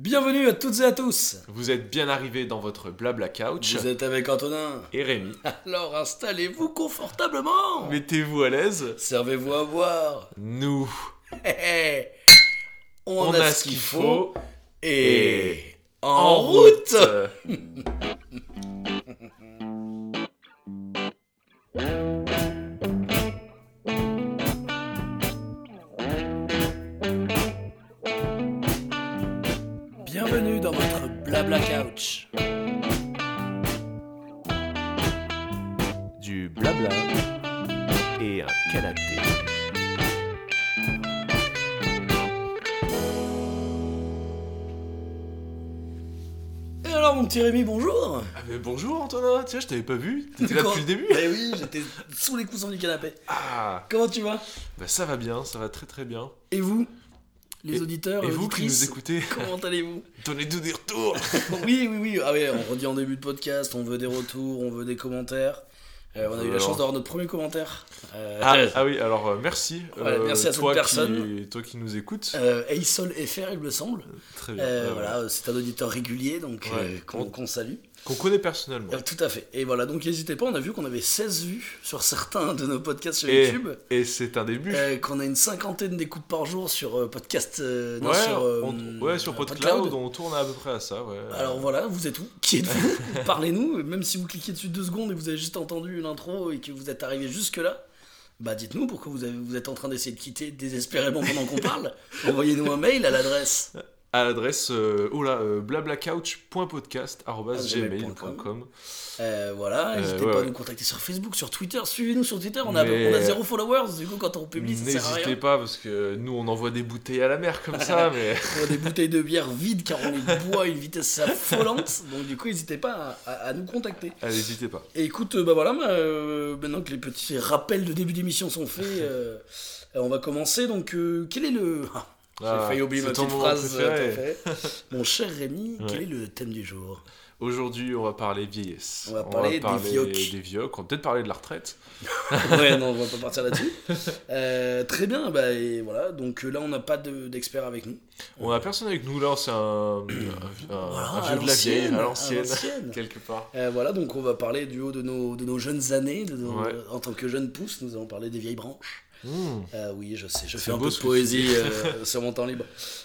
Bienvenue à toutes et à tous. Vous êtes bien arrivés dans votre blabla couch. Vous êtes avec Antonin. Et Rémi. Alors installez-vous confortablement. Mettez-vous à l'aise. Servez-vous à boire. Nous, Hé, hé. On, on, a, ce qu'il faut. Et, Et en route. tiens je t'avais pas vu. T'étais là depuis le début. Eh oui, j'étais sous les coussins du canapé. Ah, Comment tu vas? Bah ça va bien, ça va très très bien. Et vous Les Et- auditeurs, Et vous qui nous écoutez, comment allez-vous? Donnez-nous des retours. Oui, oui, oui. Ah oui, on redit en début de podcast, on veut des retours, on veut des commentaires. Euh, on a eu la chance d'avoir notre premier commentaire. Euh, Ah, ah oui, alors euh, merci. Voilà, merci à cette toi personne. Qui, toi qui nous écoutes. euh, Aisol FR, il me semble. Très bien. Ouais, voilà, c'est un auditeur régulier, donc Ouais. qu'on qu'on salue. Qu'on connaît personnellement. Euh, tout à fait. Et voilà, donc n'hésitez pas, on a vu qu'on avait 16 vues sur certains de nos podcasts sur Et- YouTube. Et c'est un début. Euh, qu'on a une cinquantaine d'écoutes par jour sur euh, podcast. euh, non, ouais, sur, on- ouais, sur PodCloud, on tourne à peu près à ça. Ouais. Alors voilà, vous êtes où? Qui êtes-vous? Parlez-nous, même si vous cliquez dessus deux secondes et vous avez juste entendu une intro et que vous êtes arrivé jusque-là, bah dites-nous pourquoi vous, avez- vous êtes en train d'essayer de quitter désespérément pendant qu'on parle. Envoyez-nous un mail à l'adresse. À l'adresse euh, oh là, euh, blablacouch.podcast.gmail.com Euh, voilà, Euh, n'hésitez ouais, pas à nous contacter sur Facebook, sur Twitter, suivez-nous sur Twitter, on a, on a zéro followers, du coup quand on publie ça sert à N'hésitez pas parce que nous on envoie des bouteilles à la mer comme ça, mais On a des bouteilles de bière vides car on les boit à une vitesse affolante, donc du coup n'hésitez pas à- à- à nous contacter. ah, n'hésitez pas. Et écoute, euh, bah voilà, maintenant que les petits rappels de début d'émission sont faits, on va commencer. Donc, quel est le. J'ai Ah, failli oublier ma petite phrase. Mon cher Rémi, quel est le thème du jour? Aujourd'hui on va parler vieillesse. On va parler des vioques. des vioques. On va peut-être parler de la retraite. Ouais, non, on va pas partir là-dessus. Euh, très bien, bah et voilà. Donc euh, là, on n'a pas de- d'expert avec nous. On a personne avec nous là, c'est un, un, Voilà, un à vieux de la vieille, à l'ancienne, l'ancienne. quelque part. Euh, voilà, donc on va parler du haut de nos, de nos jeunes années, de nos- Ouais. en tant que jeunes pousses, nous allons parler des vieilles branches. Mmh. Euh, oui, je sais, je fais un peu de poésie euh, sur mon temps libre.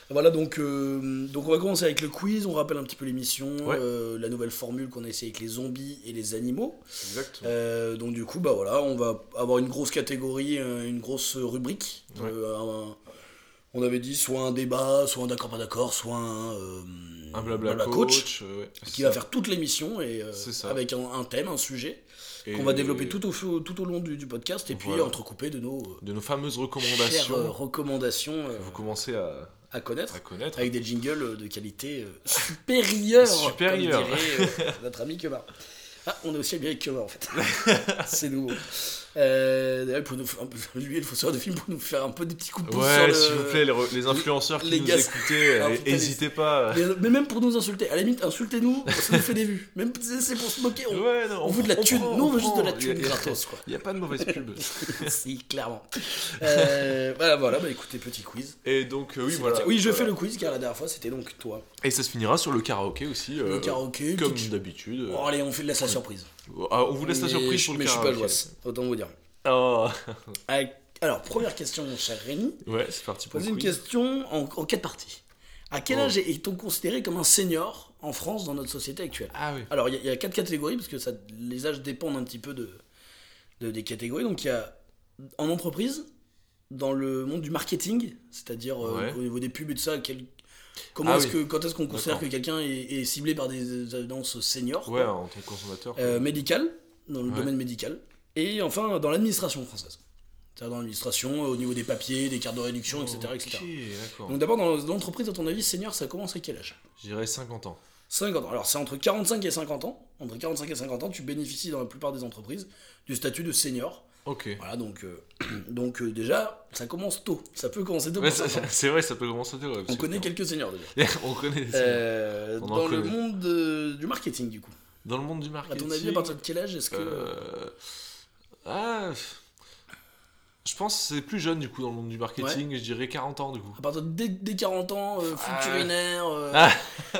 Voilà, donc, euh, donc on va commencer avec le quiz, on rappelle un petit peu l'émission, Ouais. euh, la nouvelle formule qu'on a essayé avec les zombies et les animaux. Exactement. Euh, donc du coup, bah voilà, on va avoir une grosse catégorie, une grosse rubrique. Ouais. Euh, un- on avait dit soit un débat, soit un d'accord pas d'accord, soit un, euh, un blabla, blabla coach, euh, ouais, qui va faire toute l'émission et euh, avec un, un thème, un sujet Et qu'on va développer tout au, tout au long du, du podcast et puis entrecoupé de nos de nos fameuses recommandations euh, recommandations euh, que vous commencez à, à connaître. à connaître. Avec des jingles euh, de qualité supérieure, Supérieure. comme dirait, notre ami Kemar. Ah, on est aussi ami avec Kemar en fait. C'est nouveau. Euh, D'ailleurs, pour nous lui, le fausseur de film, pour nous faire un peu des petits coups de pouce Ouais, le- s'il vous plaît, les, re- les influenceurs qui les nous gars- écoutez, Ah, euh, n'hésitez pas. Mais, même pour nous insulter, à la limite, insultez-nous, ça nous fait des vues. Même si c'est pour se moquer, on, Ouais, non, on veut de la thune. Nous, on veut juste de la thune gratos. Il n'y a pas de mauvaise pub. si, clairement. Euh, voilà, voilà, bah écoutez, petit quiz. Et donc, euh, oui, voilà. Oui, je Voilà. fais le quiz car la dernière fois c'était donc toi. Et ça se finira sur le karaoké aussi. Le karaoké, Comme d'habitude. Allez, on fait laisse la surprise. Ah, on vous laisse la Mais surprise je- sur le Mais je suis pas jouasse, autant vous dire. Oh. Alors, première question, mon cher Rémi. Ouais, c'est parti pour une question en, en quatre parties. À quel Oh. âge est-on considéré comme un senior en France dans notre société actuelle? Ah oui. Alors, il y, a- il y a quatre catégories, parce que ça, les âges dépendent un petit peu de, de- des catégories. Donc, il y a en entreprise, dans le monde du marketing, c'est-à-dire euh, au niveau des pubs et de ça, quel- comment Ah est-ce oui. que, quand est-ce qu'on considère que quelqu'un est, est ciblé par des annonces seniors Ouais, quoi. en tant que consommateur. Euh, médical, dans le Ouais. domaine médical, et enfin dans l'administration française. C'est-à-dire dans l'administration, au niveau des papiers, des cartes de réduction, etc. etc. Donc d'abord, dans l'entreprise, à ton avis, senior, ça commence à quel âge? Je dirais 50 ans. 50 ans. Alors c'est entre 45 et 50 ans. Entre 45 et 50 ans, tu bénéficies dans la plupart des entreprises du statut de senior. Ok. Voilà, donc, euh, donc euh, déjà, ça commence tôt. Ça peut commencer tôt. Ouais, ça- c'est vrai, ça peut commencer tôt. ouais, On connaît que- quelques seniors déjà. On connaît. des- Euh, On dans le connaît. monde euh, du marketing, du coup. Dans le monde du À marketing. ton avis, à partir de quel âge est-ce que. euh, Ah. Je pense que c'est plus jeune du coup dans le monde du marketing, je dirais 40 ans du coup. À partir de dès, dès 40 ans, euh, flux Ah. euh, Ah.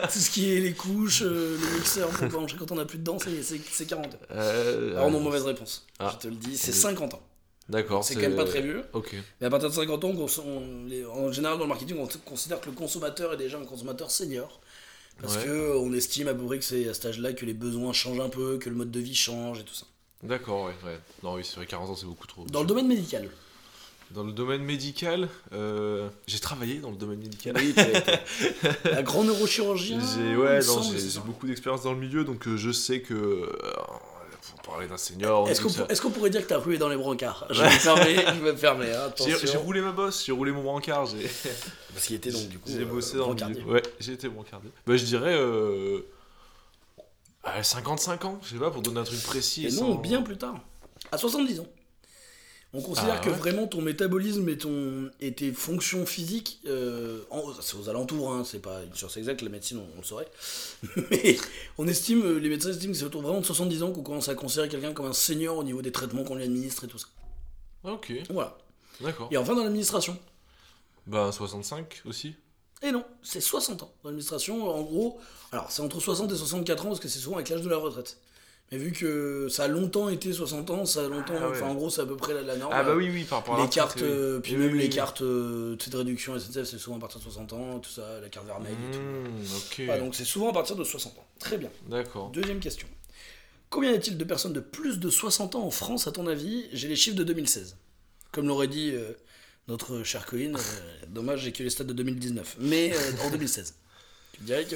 tout ce qui est les couches, euh, le mixeur quand on a plus de dents, c'est- c'est c'est 40 ans. Euh, Alors non, euh, mauvaise réponse. Ah. Je te le dis, c'est C'est- 50 ans. D'accord. C'est quand même pas très vieux. Ok. Mais à partir de 50 ans, on- on- les- en général dans le marketing, on considère que le consommateur est déjà un consommateur senior. Parce Ouais. que on estime à peu près que c'est à cet âge-là que les besoins changent un peu, que le mode de vie change et tout ça. D'accord, ouais, ouais. Non, oui, c'est vrai, 40 ans, c'est beaucoup trop. Dans le domaine médical. Dans le domaine médical, euh, j'ai travaillé dans le domaine médical. Oui, tu as été un grand neurochirurgien. J'ai ouais, beaucoup d'expérience dans le milieu, donc euh, je sais que euh, faut parler d'un senior. Est-ce qu'on ça. pourrait dire que t'as rué dans les brancards? Je vais me fermer, je vais me fermer, hein, J'ai roulé ma bosse, j'ai roulé mon brancard, Parce qu'il était donc du coup j'ai euh, bossé dans le brancardier. milieu. Ouais, j'ai été brancardier. Bah, je dirais euh, à 55 ans, je sais pas, pour donner un truc précis. Et sans- non, bien plus tard. À 70 ans. On considère Ah que ouais. vraiment ton métabolisme et, ton, et tes fonctions physiques, euh, c'est aux alentours, hein, c'est pas une science exacte, la médecine on, on le saurait, mais on estime, euh, les médecins estiment que c'est autour vraiment de 70 ans qu'on commence à considérer quelqu'un comme un senior au niveau des traitements qu'on lui administre et tout ça. Ah, ok, Voilà. d'accord. Et enfin dans l'administration. Bah, 65 aussi. Et non, c'est 60 ans. Dans l'administration, en gros, alors c'est entre 60 et 64 ans parce que c'est souvent avec l'âge de la retraite. Mais vu que ça a longtemps été 60 ans, ça a longtemps. Ah ouais. Enfin, en gros, c'est à peu près la, la norme. Ah, bah oui, oui, par rapport à les cartes, euh, puis Oui, même oui, les oui. cartes euh, de réduction SNCF, c'est souvent à partir de 60 ans, tout ça, la carte vermeille et tout. Mmh, donc c'est souvent à partir de 60 ans. Très bien. d'accord. Deuxième question. Combien y a-t-il de personnes de plus de 60 ans en France, à ton avis? J'ai les chiffres de 2016. Comme l'aurait dit euh, notre cher Colin, euh, dommage, j'ai que les stats de 2019. Mais euh, en 2016. Tu me dirais que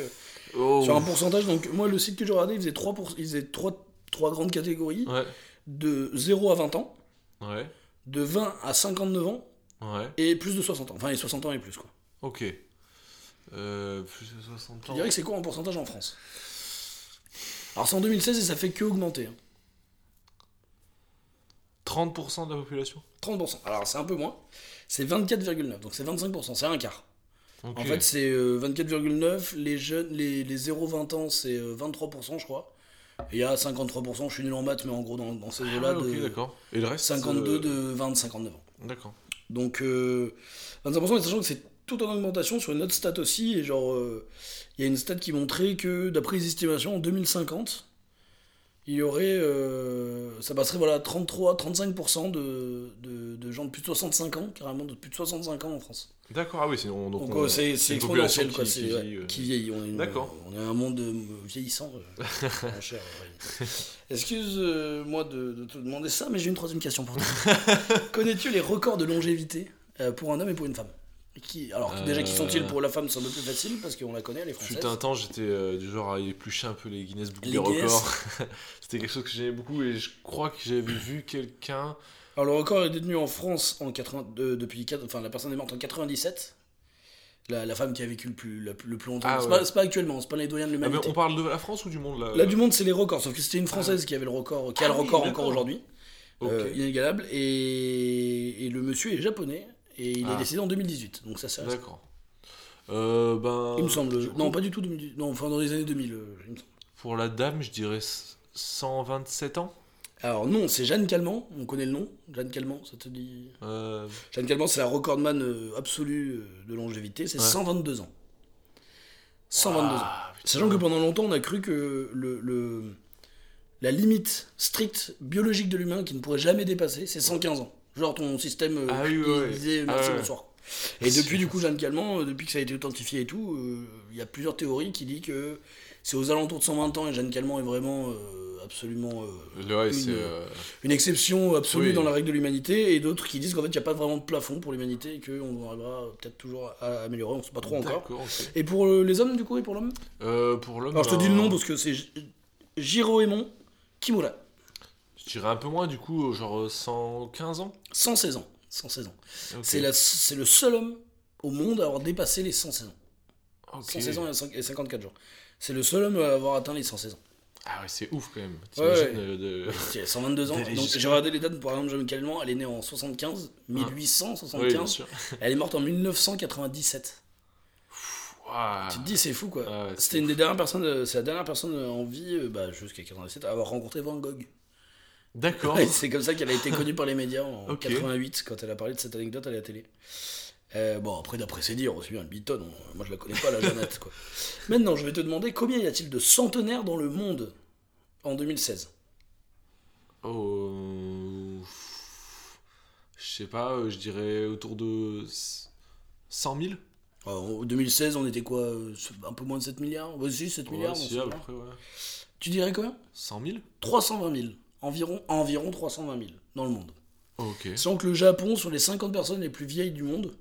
Oh. sur un pourcentage, donc moi le site que j'ai regardé, il faisait 3, pour- il faisait 3, trois grandes catégories Ouais, de 0 à 20 ans, ouais, de 20 à 59 ans ouais, et plus de 60 ans. Enfin, et 60 ans et plus quoi. ok. Euh, plus de 60 Tu ans. dirais que c'est quoi en pourcentage en France? Alors c'est en 2016 et ça fait que augmenter. hein. 30% de la population? 30%. Alors c'est un peu moins. C'est 24,9. Donc c'est 25%. C'est un quart. En fait c'est euh, 24,9. Les jeunes, les, les 0-20 ans c'est euh, 23% je crois. Et il y a 53%, je suis nul en maths mais en gros dans, dans ces Ah eaux-là ouais, ok, de d'accord. Et le reste 52 euh, de 20-59 ans. D'accord. Donc euh, 25%, et sachant que c'est tout en augmentation sur une autre stat aussi, et genre, euh, il y a une stat qui montrait que d'après les estimations, en 2050, il y aurait, euh, ça passerait voilà, 33-35% de, de, de gens de plus de 65 ans, carrément de plus de 65 ans en France. D'accord, ah oui, c'est on- donc Donc on- euh, c'est exponentiel, quoi, qui- ouais, vieillit, euh. qui vieillit. On est, une- on est un monde vieillissant. mon cher, ouais. Excuse-moi de, de te demander ça, mais j'ai une troisième question pour toi. Connais-tu les records de longévité pour un homme et pour une femme? Qui, Alors, déjà, qui sont-ils pour la femme C'est un peu plus facile parce qu'on la connaît, elle est française. Fut un temps, j'étais euh, du genre à éplucher un peu les Guinness Book Les des records. C'était quelque chose que j'aimais beaucoup et je crois que j'avais vu quelqu'un. Alors, le record est détenu en France en 80, de- depuis. quatre- Enfin, la personne est morte en 97. La, la femme qui a vécu le plus, la- le plus longtemps. Ah c'est, ouais. pas, pas actuellement, c'est pas les doyens de Ah, l'humanité. on parle de la France ou du monde là Là, du monde, c'est les records. Sauf que c'était une française qui avait le record, qui a Ah le record encore aujourd'hui. Ok. euh, inégalable. Et, et le monsieur est japonais. Et il est Ah. décédé en 2018. Donc ça, c'est récent. D'accord. Euh, ben, Il me semble. coup, Non, pas du tout 2018. Non, enfin dans les années 2000. euh, il me semble. Pour la dame, je dirais 127 ans. Alors non, c'est Jeanne Calment. On connaît le nom. Jeanne Calment, ça te dit? Euh, Jeanne Calment, c'est la recordman euh, absolue de longévité. C'est Ouais. 122 ans. 122 ans. ah. Sachant que pendant longtemps, on a cru que le, le- la limite stricte biologique de l'humain qui ne pourrait jamais dépasser, c'est 115 ans. Genre ton système euh, Ah oui, disait Ah merci, bonsoir. Et depuis du coup Jeanne Calment, euh, depuis que ça a été authentifié et tout, euh, il y a plusieurs théories qui disent que c'est aux alentours de 120 ans et Jeanne Calment est vraiment euh, absolument euh, ouais, une- euh, exception absolue Oui. dans la règle de l'humanité et d'autres qui disent qu'en fait il n'y a pas vraiment de plafond pour l'humanité et qu'on arrivera peut-être toujours à améliorer, on ne sait pas trop encore. Et pour euh, les hommes du coup et pour l'homme Euh, pour l'homme. alors je te ben, dis le nom parce que c'est Jiroémon Kimura. Je dirais un peu moins, du coup, genre 115 ans? 116 ans. 116 ans. Ok. C'est le seul homme au monde à avoir dépassé les 116 ans. Ok. 116 ans et cinq- et 54 jours. C'est le seul homme à avoir atteint les 116 ans. Ah ouais, c'est ouf quand même. Ouais, ouais. euh, de... C'est 122 ans. Donc j'ai regardé les dates, par exemple, Jeanne Calment, elle est née en 75, Oui, bien 1875. sûr. Elle est morte en 1997. Ouah. Tu te dis, c'est fou quoi. Ah ouais, C'était une des dernières personnes, euh, c'est la dernière personne euh, en vie, euh, bah, jusqu'à 97, à avoir rencontré Van Gogh. D'accord. Ouais, c'est comme ça qu'elle a été connue par les médias en Ok. 88 quand elle a parlé de cette anecdote à la télé. Euh, bon, après, d'après ses dires, aussi bien le Beaton, on- moi je la connais pas, la Jeannette. Quoi. Maintenant, je vais te demander combien y a-t-il de centenaires dans le monde en 2016 Oh. Je sais pas, euh, je dirais autour de 100 000 En 2016, on était quoi euh, Un peu moins de 7 milliards? Si, 7 milliards. Ouais, on si, à peu près, ouais. Tu dirais combien? 100 000 320 000. Environ, environ 320 000 dans le monde. Ok. Sachant que le Japon, sur les 50 personnes les plus vieilles du monde,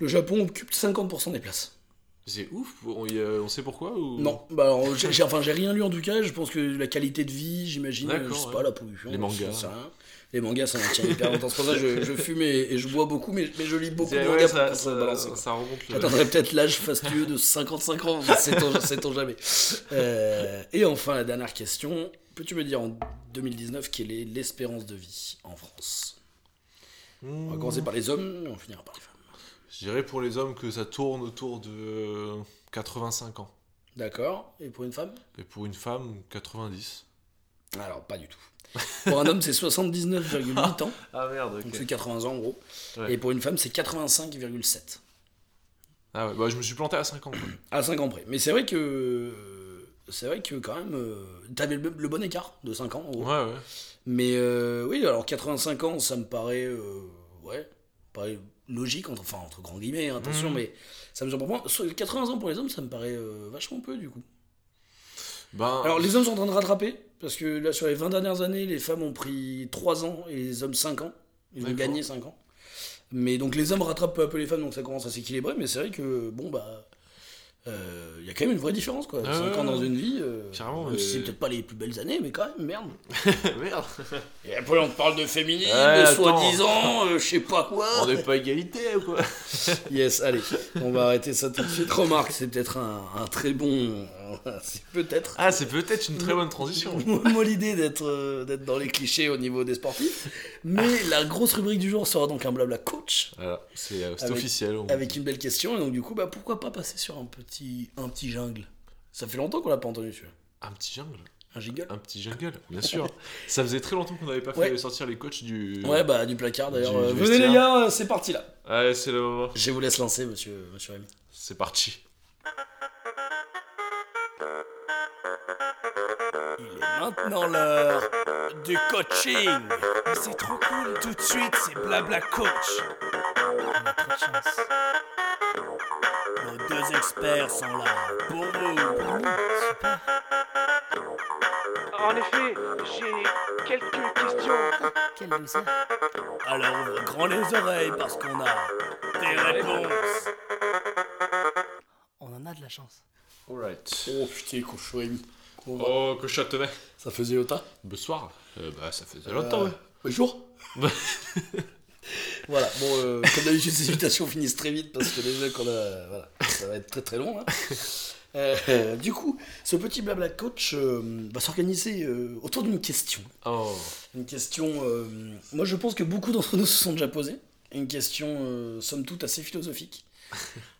le Japon occupe 50% des places. C'est ouf, on, y on sait pourquoi ou... Non, bah alors, j'ai, j'ai- enfin, j'ai rien lu en tout cas. Je pense que la qualité de vie, j'imagine, euh, D'accord, je sais ouais. pas, la pollution. Les mangas. Les mangas, ça hyper longtemps. C'est pour ça que je, je fume et, et je bois beaucoup, mais, mais je lis beaucoup de Ouais, mangas ça, pour ça, balancer, ça remonte le... J'atteindrai peut-être l'âge fastueux de 55 ans, sait-on, sait-on jamais. Euh, et enfin, la dernière question. Peux-tu me dire en 2019 quelle est l'espérance de vie en France On va commencer par les hommes et on finira par les femmes. Je dirais pour les hommes que ça tourne autour de euh, 85 ans. D'accord Et pour une femme? Et pour une femme, 90. Alors, pas du tout. Pour un homme, c'est 79,8 ans, Ah merde, donc c'est 80 ans en gros. Ouais. Et pour une femme, c'est 85,7. Ah ouais, bah je me suis planté à 5 ans. À 5 ans près. Mais c'est vrai que. C'est vrai que quand même. euh, T'avais le, le bon écart de 5 ans en gros. Ouais, ouais. Mais euh, oui, alors 85 ans, ça me paraît. euh, ouais. paraît logique, entre, enfin, entre grands guillemets, hein, attention, Mhm. mais ça me semble pour moi. sur- 80 ans pour les hommes, ça me paraît vachement peu du coup. Ben, Alors les hommes sont en train de rattraper, parce que là sur les 20 dernières années, les femmes ont pris 3 ans et les hommes 5 ans. Ils ont gagné 5 ans. Mais donc les hommes rattrapent peu à peu les femmes, donc ça commence à s'équilibrer, mais c'est vrai que, bon bah... euh, Il y a quand même une vraie différence quoi. Ah 5 ouais, ans dans une vie, euh, mais- c'est peut-être pas les plus belles années, mais quand même, merde. merde. Et après on te parle de féminisme, Ouais, soi-disant, euh, je sais pas quoi. On n'est pas égalité ou quoi? Yes, allez, on va arrêter ça tout de suite. Remarque, c'est peut-être un, un très bon... c'est peut-être... Ah, c'est peut-être une très bonne transition. Moi l'idée d'être euh, d'être dans les clichés au niveau des sportifs. Mais la grosse rubrique du jour sera donc un blabla coach Voilà, c'est euh, officiel. on- avec une belle question. Et donc du coup, bah, pourquoi pas passer sur un petit, un petit jungle? Ça fait longtemps qu'on l'a pas entendu celui-là. Un petit jungle? Un jingle? Un petit jungle, bien sûr. Ça faisait très longtemps qu'on n'avait pas fait Ouais. sortir les coachs du. Ouais, bah du placard d'ailleurs. Euh, venez les gars, c'est parti là. Allez, c'est le moment. Je vous laisse lancer, monsieur, monsieur Rémi. C'est parti. Il est maintenant l'heure du coaching. C'est trop cool, tout de suite, c'est blabla coach. On a trop de chance. Nos deux experts sont là pour vous. En effet, j'ai quelques questions. Quelle douceur. Alors ouvre grand les oreilles parce qu'on a des réponses. On en a de la chance. Alright. Oh putain. Bon, bah, Oh, châtenay. Ça faisait longtemps Bonsoir. Euh, bah, ça faisait longtemps, ouais. Bonjour. voilà, bon, euh, comme d'habitude, ces invitations finissent très vite parce que déjà qu'on a. Voilà, ça va être très très long. hein. Euh, du coup, ce petit blabla coach euh, va s'organiser euh, autour d'une question. Oh. Une question, euh, moi je pense que beaucoup d'entre nous se sont déjà posés. Une question, euh, somme toute, assez philosophique.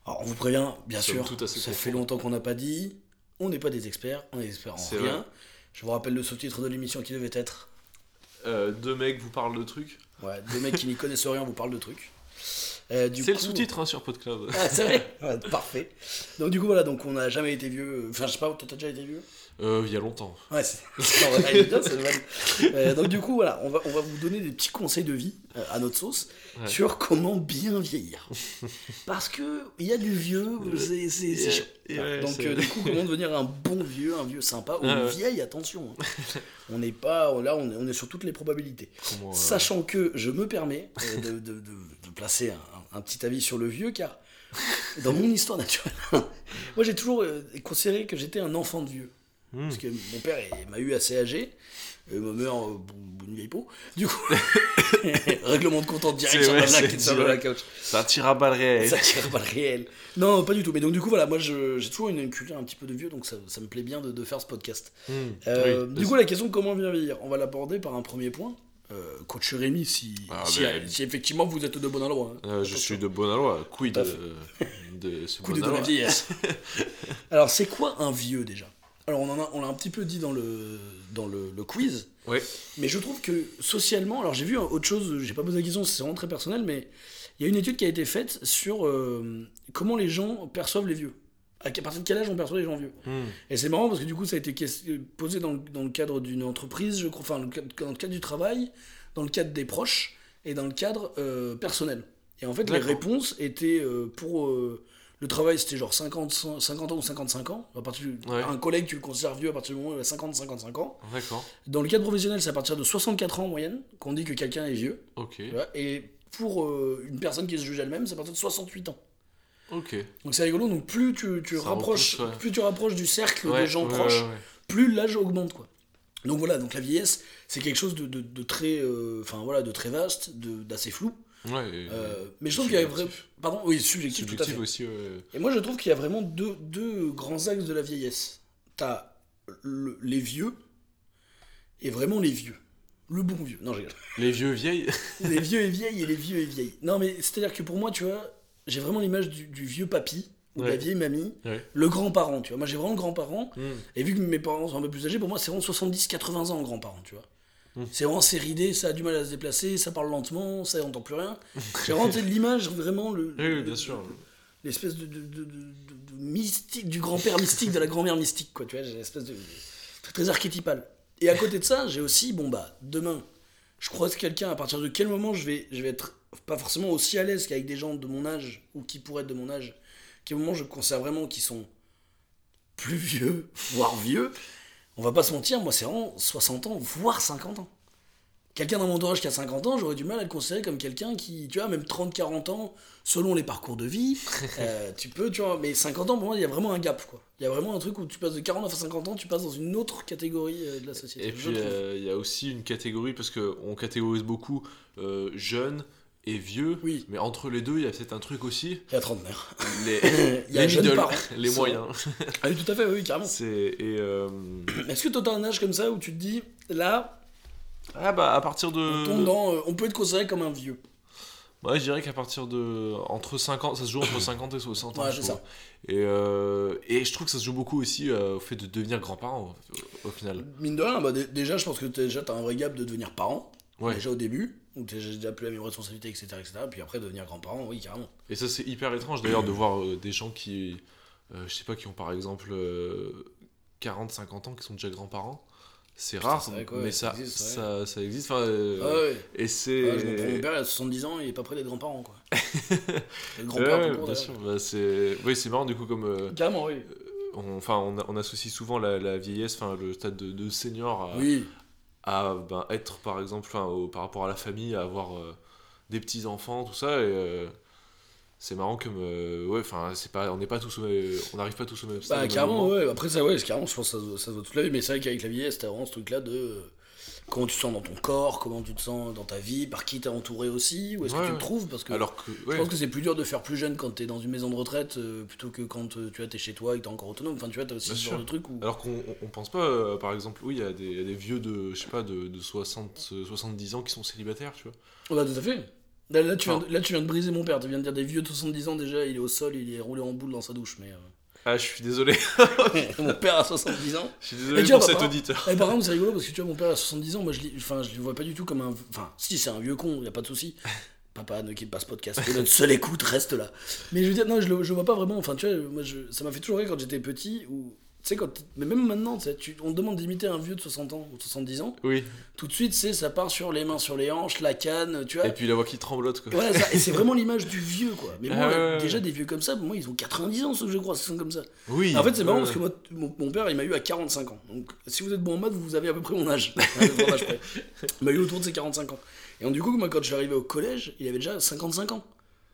Alors on vous prévient, bien sûr, ça fait longtemps qu'on n'a pas dit. On n'est pas des experts, on est experts en rien. vrai. Je vous rappelle le sous-titre de l'émission qui devait être. Euh, deux mecs vous parlent de trucs. Ouais, deux mecs qui n'y connaissent rien vous parlent de trucs. Euh, C'est le sous-titre hein, sur PodCloud. Ah, c'est vrai Ouais, Parfait. Donc du coup voilà, donc on n'a jamais été vieux. Enfin je sais pas, toi t'as déjà été vieux? Euh, il y a longtemps. Ouais, c'est c'est vrai, elle est bien, cette vanne. Euh, donc du coup, voilà, on va, on va vous donner des petits conseils de vie euh, à notre sauce Ouais. sur comment bien vieillir. Parce que il y a du vieux, c'est c'est- c'est Ouais, chiant. ouais, Voilà. donc c'est- du coup, comment devenir un bon vieux, un vieux sympa ou Ah une vieille, attention. hein. On n'est pas, là, on est, on est sur toutes les probabilités. Comment, Sachant que je me permets de, de- de- de placer un, un petit avis sur le vieux, car dans mon histoire naturelle, moi j'ai toujours considéré que j'étais un enfant de vieux. Hmm. Parce que mon père il m'a eu assez âgé, et ma mère, euh, bon, une vieille peau. Du coup, règlement de compte en direct sur vrai, la blague sur la couch. Ça tire à balles réelles. Ça tire pas le réel. Non, pas du tout. Mais donc, du coup, voilà, moi j'ai toujours une, une culture un petit peu de vieux, donc ça, ça me plaît bien de, de faire ce podcast. Hmm. Euh, Oui, du coup, la question comment bien vieillir? On va l'aborder par un premier point. Euh, coach Rémi, si, Ah, si, ben- si effectivement vous êtes de bon aloi. hein. Euh, je suis de bonne aloi. Quid à de, de ce bon de la vieillesse? Alors, c'est quoi un vieux déjà? Alors on en a, on l'a un petit peu dit dans le, dans le, le quiz, Ouais. mais je trouve que socialement, alors j'ai vu autre chose, j'ai pas posé la question, c'est vraiment très personnel, mais il y a une étude qui a été faite sur euh, comment les gens perçoivent les vieux. À partir de quel âge on perçoit les gens vieux Hmm. Et c'est marrant parce que du coup ça a été posé dans, le- dans le cadre d'une entreprise, je crois, enfin dans le cadre du travail, dans le cadre des proches et dans le cadre euh, personnel. Et en fait les réponses étaient euh, pour le travail c'était genre 50, 50 ans ou 55 ans. À partir du- Ouais. Un collègue tu le considères vieux à partir du moment où il a 50-55 ans. D'accord. Dans le cadre professionnel c'est à partir de 64 ans en moyenne qu'on dit que quelqu'un est vieux. Ok. Et pour euh, une personne qui se juge elle-même c'est à partir de 68 ans. Ok. Donc c'est rigolo, donc plus tu, tu rapproches, repousse, ouais. plus tu rapproches du cercle Ouais, de gens proches, plus l'âge augmente quoi. Donc voilà, donc la vieillesse, c'est quelque chose de, de, de très, euh, voilà, de très vaste, d'assez flou. Ouais, et- Euh, mais je trouve qu'il y a vraiment, pardon, oui, subjectif, tout à Subjectif fait. aussi, ouais. Et moi je trouve qu'il y a vraiment deux, deux grands axes de la vieillesse. T'as le- les vieux et vraiment les vieux, le bon vieux. Non, rigole. Les vieux vieilles. les vieux et vieilles et les vieux et vieilles. Non, mais c'est-à-dire que pour moi, tu vois, j'ai vraiment l'image du, du vieux papy ou de la vieille mamie, Ouais. le grand-parent, tu vois. Moi, j'ai vraiment le grand-parent. Hmm. Et vu que mes parents sont un peu plus âgés, pour moi, c'est vraiment 70-80 ans, grands-parents, tu vois. Mm. C'est vraiment ridé, ça a du mal à se déplacer, ça parle lentement, ça n'entend plus rien. J'ai vraiment tu sais, l'image, vraiment, le, Oui, oui, le- bien sûr. l'espèce de, de, de- de- de mystique, du grand-père mystique, de la grand-mère mystique, quoi, tu vois. J'ai l'espèce de. Très, très archétypal. Et à côté de ça, j'ai aussi, bon, bah, demain, je croise quelqu'un, à partir de quel moment je vais, je vais être pas forcément aussi à l'aise qu'avec des gens de mon âge, ou qui pourraient être de mon âge, quel moment je considère vraiment qu'ils sont plus vieux, voire vieux, on va pas se mentir, moi c'est vraiment 60 ans, voire 50 ans. Quelqu'un dans mon entourage qui a 50 ans, j'aurais du mal à le considérer comme quelqu'un qui, tu vois, même 30-40 ans, selon les parcours de vie, euh, tu peux, tu vois, mais 50 ans, pour moi, il y a vraiment un gap, quoi. Il y a vraiment un truc où tu passes de 49 à 50 ans, tu passes dans une autre catégorie euh, de la société. Et puis, euh, il y a aussi une catégorie, parce qu'on catégorise beaucoup jeunes et vieux. Oui. Mais entre les deux, il y a peut-être un truc aussi. Il y a trentenaire. Les, Il y a les middle, parents. les moyens. Ah oui, tout à fait, oui, carrément. Euh, Est-ce que toi, t'as un âge comme ça où tu te dis, là, Ah bah, à partir de. on tombe dans. euh, on peut être considéré comme un vieux? Ouais, je dirais qu'à partir de. Entre 50. Ça se joue entre 50 et 60 ans. Ouais, c'est ça. Et, euh, et je trouve que ça se joue beaucoup aussi euh, au fait de devenir grand-parent, au, au final. Mine de rien, bah, dé- déjà, je pense que déjà, t'as un vrai gap de devenir parent. Ouais. Déjà au début, où t'as déjà plus la même responsabilité, etc., etc. Puis après, devenir grand-parent, oui, carrément. Et ça, c'est hyper étrange d'ailleurs de voir euh, des gens qui. euh, je sais pas, qui ont par exemple 40-50 ans, qui sont déjà grands-parents. C'est rare, vrai ouais, mais ça ça, existe, ça, ça existe. Enfin, euh, Ah ouais. Et c'est. Comprends, mon père, il a 70 ans, il est pas prêt d'être grand-parent, quoi. grand-père, ouais, bien sûr. Bah, c'est... Oui, c'est marrant du coup, comme. euh, Carrément, oui. on, enfin, on, on associe souvent la, la vieillesse, enfin, le stade de, de senior à, Oui, à ben, être par exemple, enfin, au- par rapport à la famille, à avoir euh, des petits enfants, tout ça. Et euh, c'est marrant comme. euh, ouais, enfin, c'est pas, on n'est pas tous on n'arrive pas tous au même bah carrément, ouais. Après, ça, ouais, c'est carrément, je pense que ça, se- ça se voit toute la vie. Mais c'est vrai qu'avec la vieillesse, t'as vraiment ce truc-là de. Comment tu te sens dans ton corps, comment tu te sens dans ta vie, par qui t'es entouré aussi, où est-ce que tu le ouais. trouves Parce que Alors que. je pense que c'est plus dur de faire plus jeune quand t'es dans une maison de retraite euh, plutôt que quand euh, tu vois, t'es chez toi et que t'es encore autonome. Enfin, tu vois, t'as aussi Bien ce sûr. genre de truc où. Alors qu'on on- on pense pas, euh, par exemple, oui, il y, a des- il y a des vieux de, je sais pas, de, de 60, euh, 70 ans qui sont célibataires, tu vois. Oh, bah, tout à fait. Là, là, tu viens, de- là, tu viens de briser mon père. Tu viens de dire des vieux de 70 ans déjà, il est au sol, il est roulé en boule dans sa douche. Mais Ah, je suis désolé. mon père a 70 ans. Je suis Et désolé vois, pour bah, cet auditeur. Et par exemple, c'est rigolo parce que tu vois, mon père a 70 ans, moi je, enfin, je le vois pas du tout comme un. Enfin, si, c'est un vieux con, y a pas de souci. Papa, ne quitte pas ce podcast, que notre seule écoute reste là. Mais je veux dire, non, je le, je vois pas vraiment. Enfin, tu vois, moi, je, ça m'a fait toujours rire quand j'étais petit, ou. Tu sais, quand. Mais même maintenant, tu on te demande d'imiter un vieux de 60 ans ou 70 ans, Oui. tout de suite, c'est ça part sur les mains sur les hanches, la canne, tu vois. Et puis la voix qui tremblote, quoi. Voilà, ça, et c'est vraiment l'image du vieux, quoi. Mais moi, ouais. déjà, des vieux comme ça, moi, ils ont 90 ans, ceux que je crois, sont comme ça. Oui. En fait, c'est marrant parce que moi, mon, mon père, il m'a eu à 45 ans. Donc, si vous êtes bon en maths, vous avez à peu près mon âge. Il m'a eu autour de ses 45 ans. Et donc, du coup, moi, quand je suis arrivé au collège, il avait déjà 55 ans.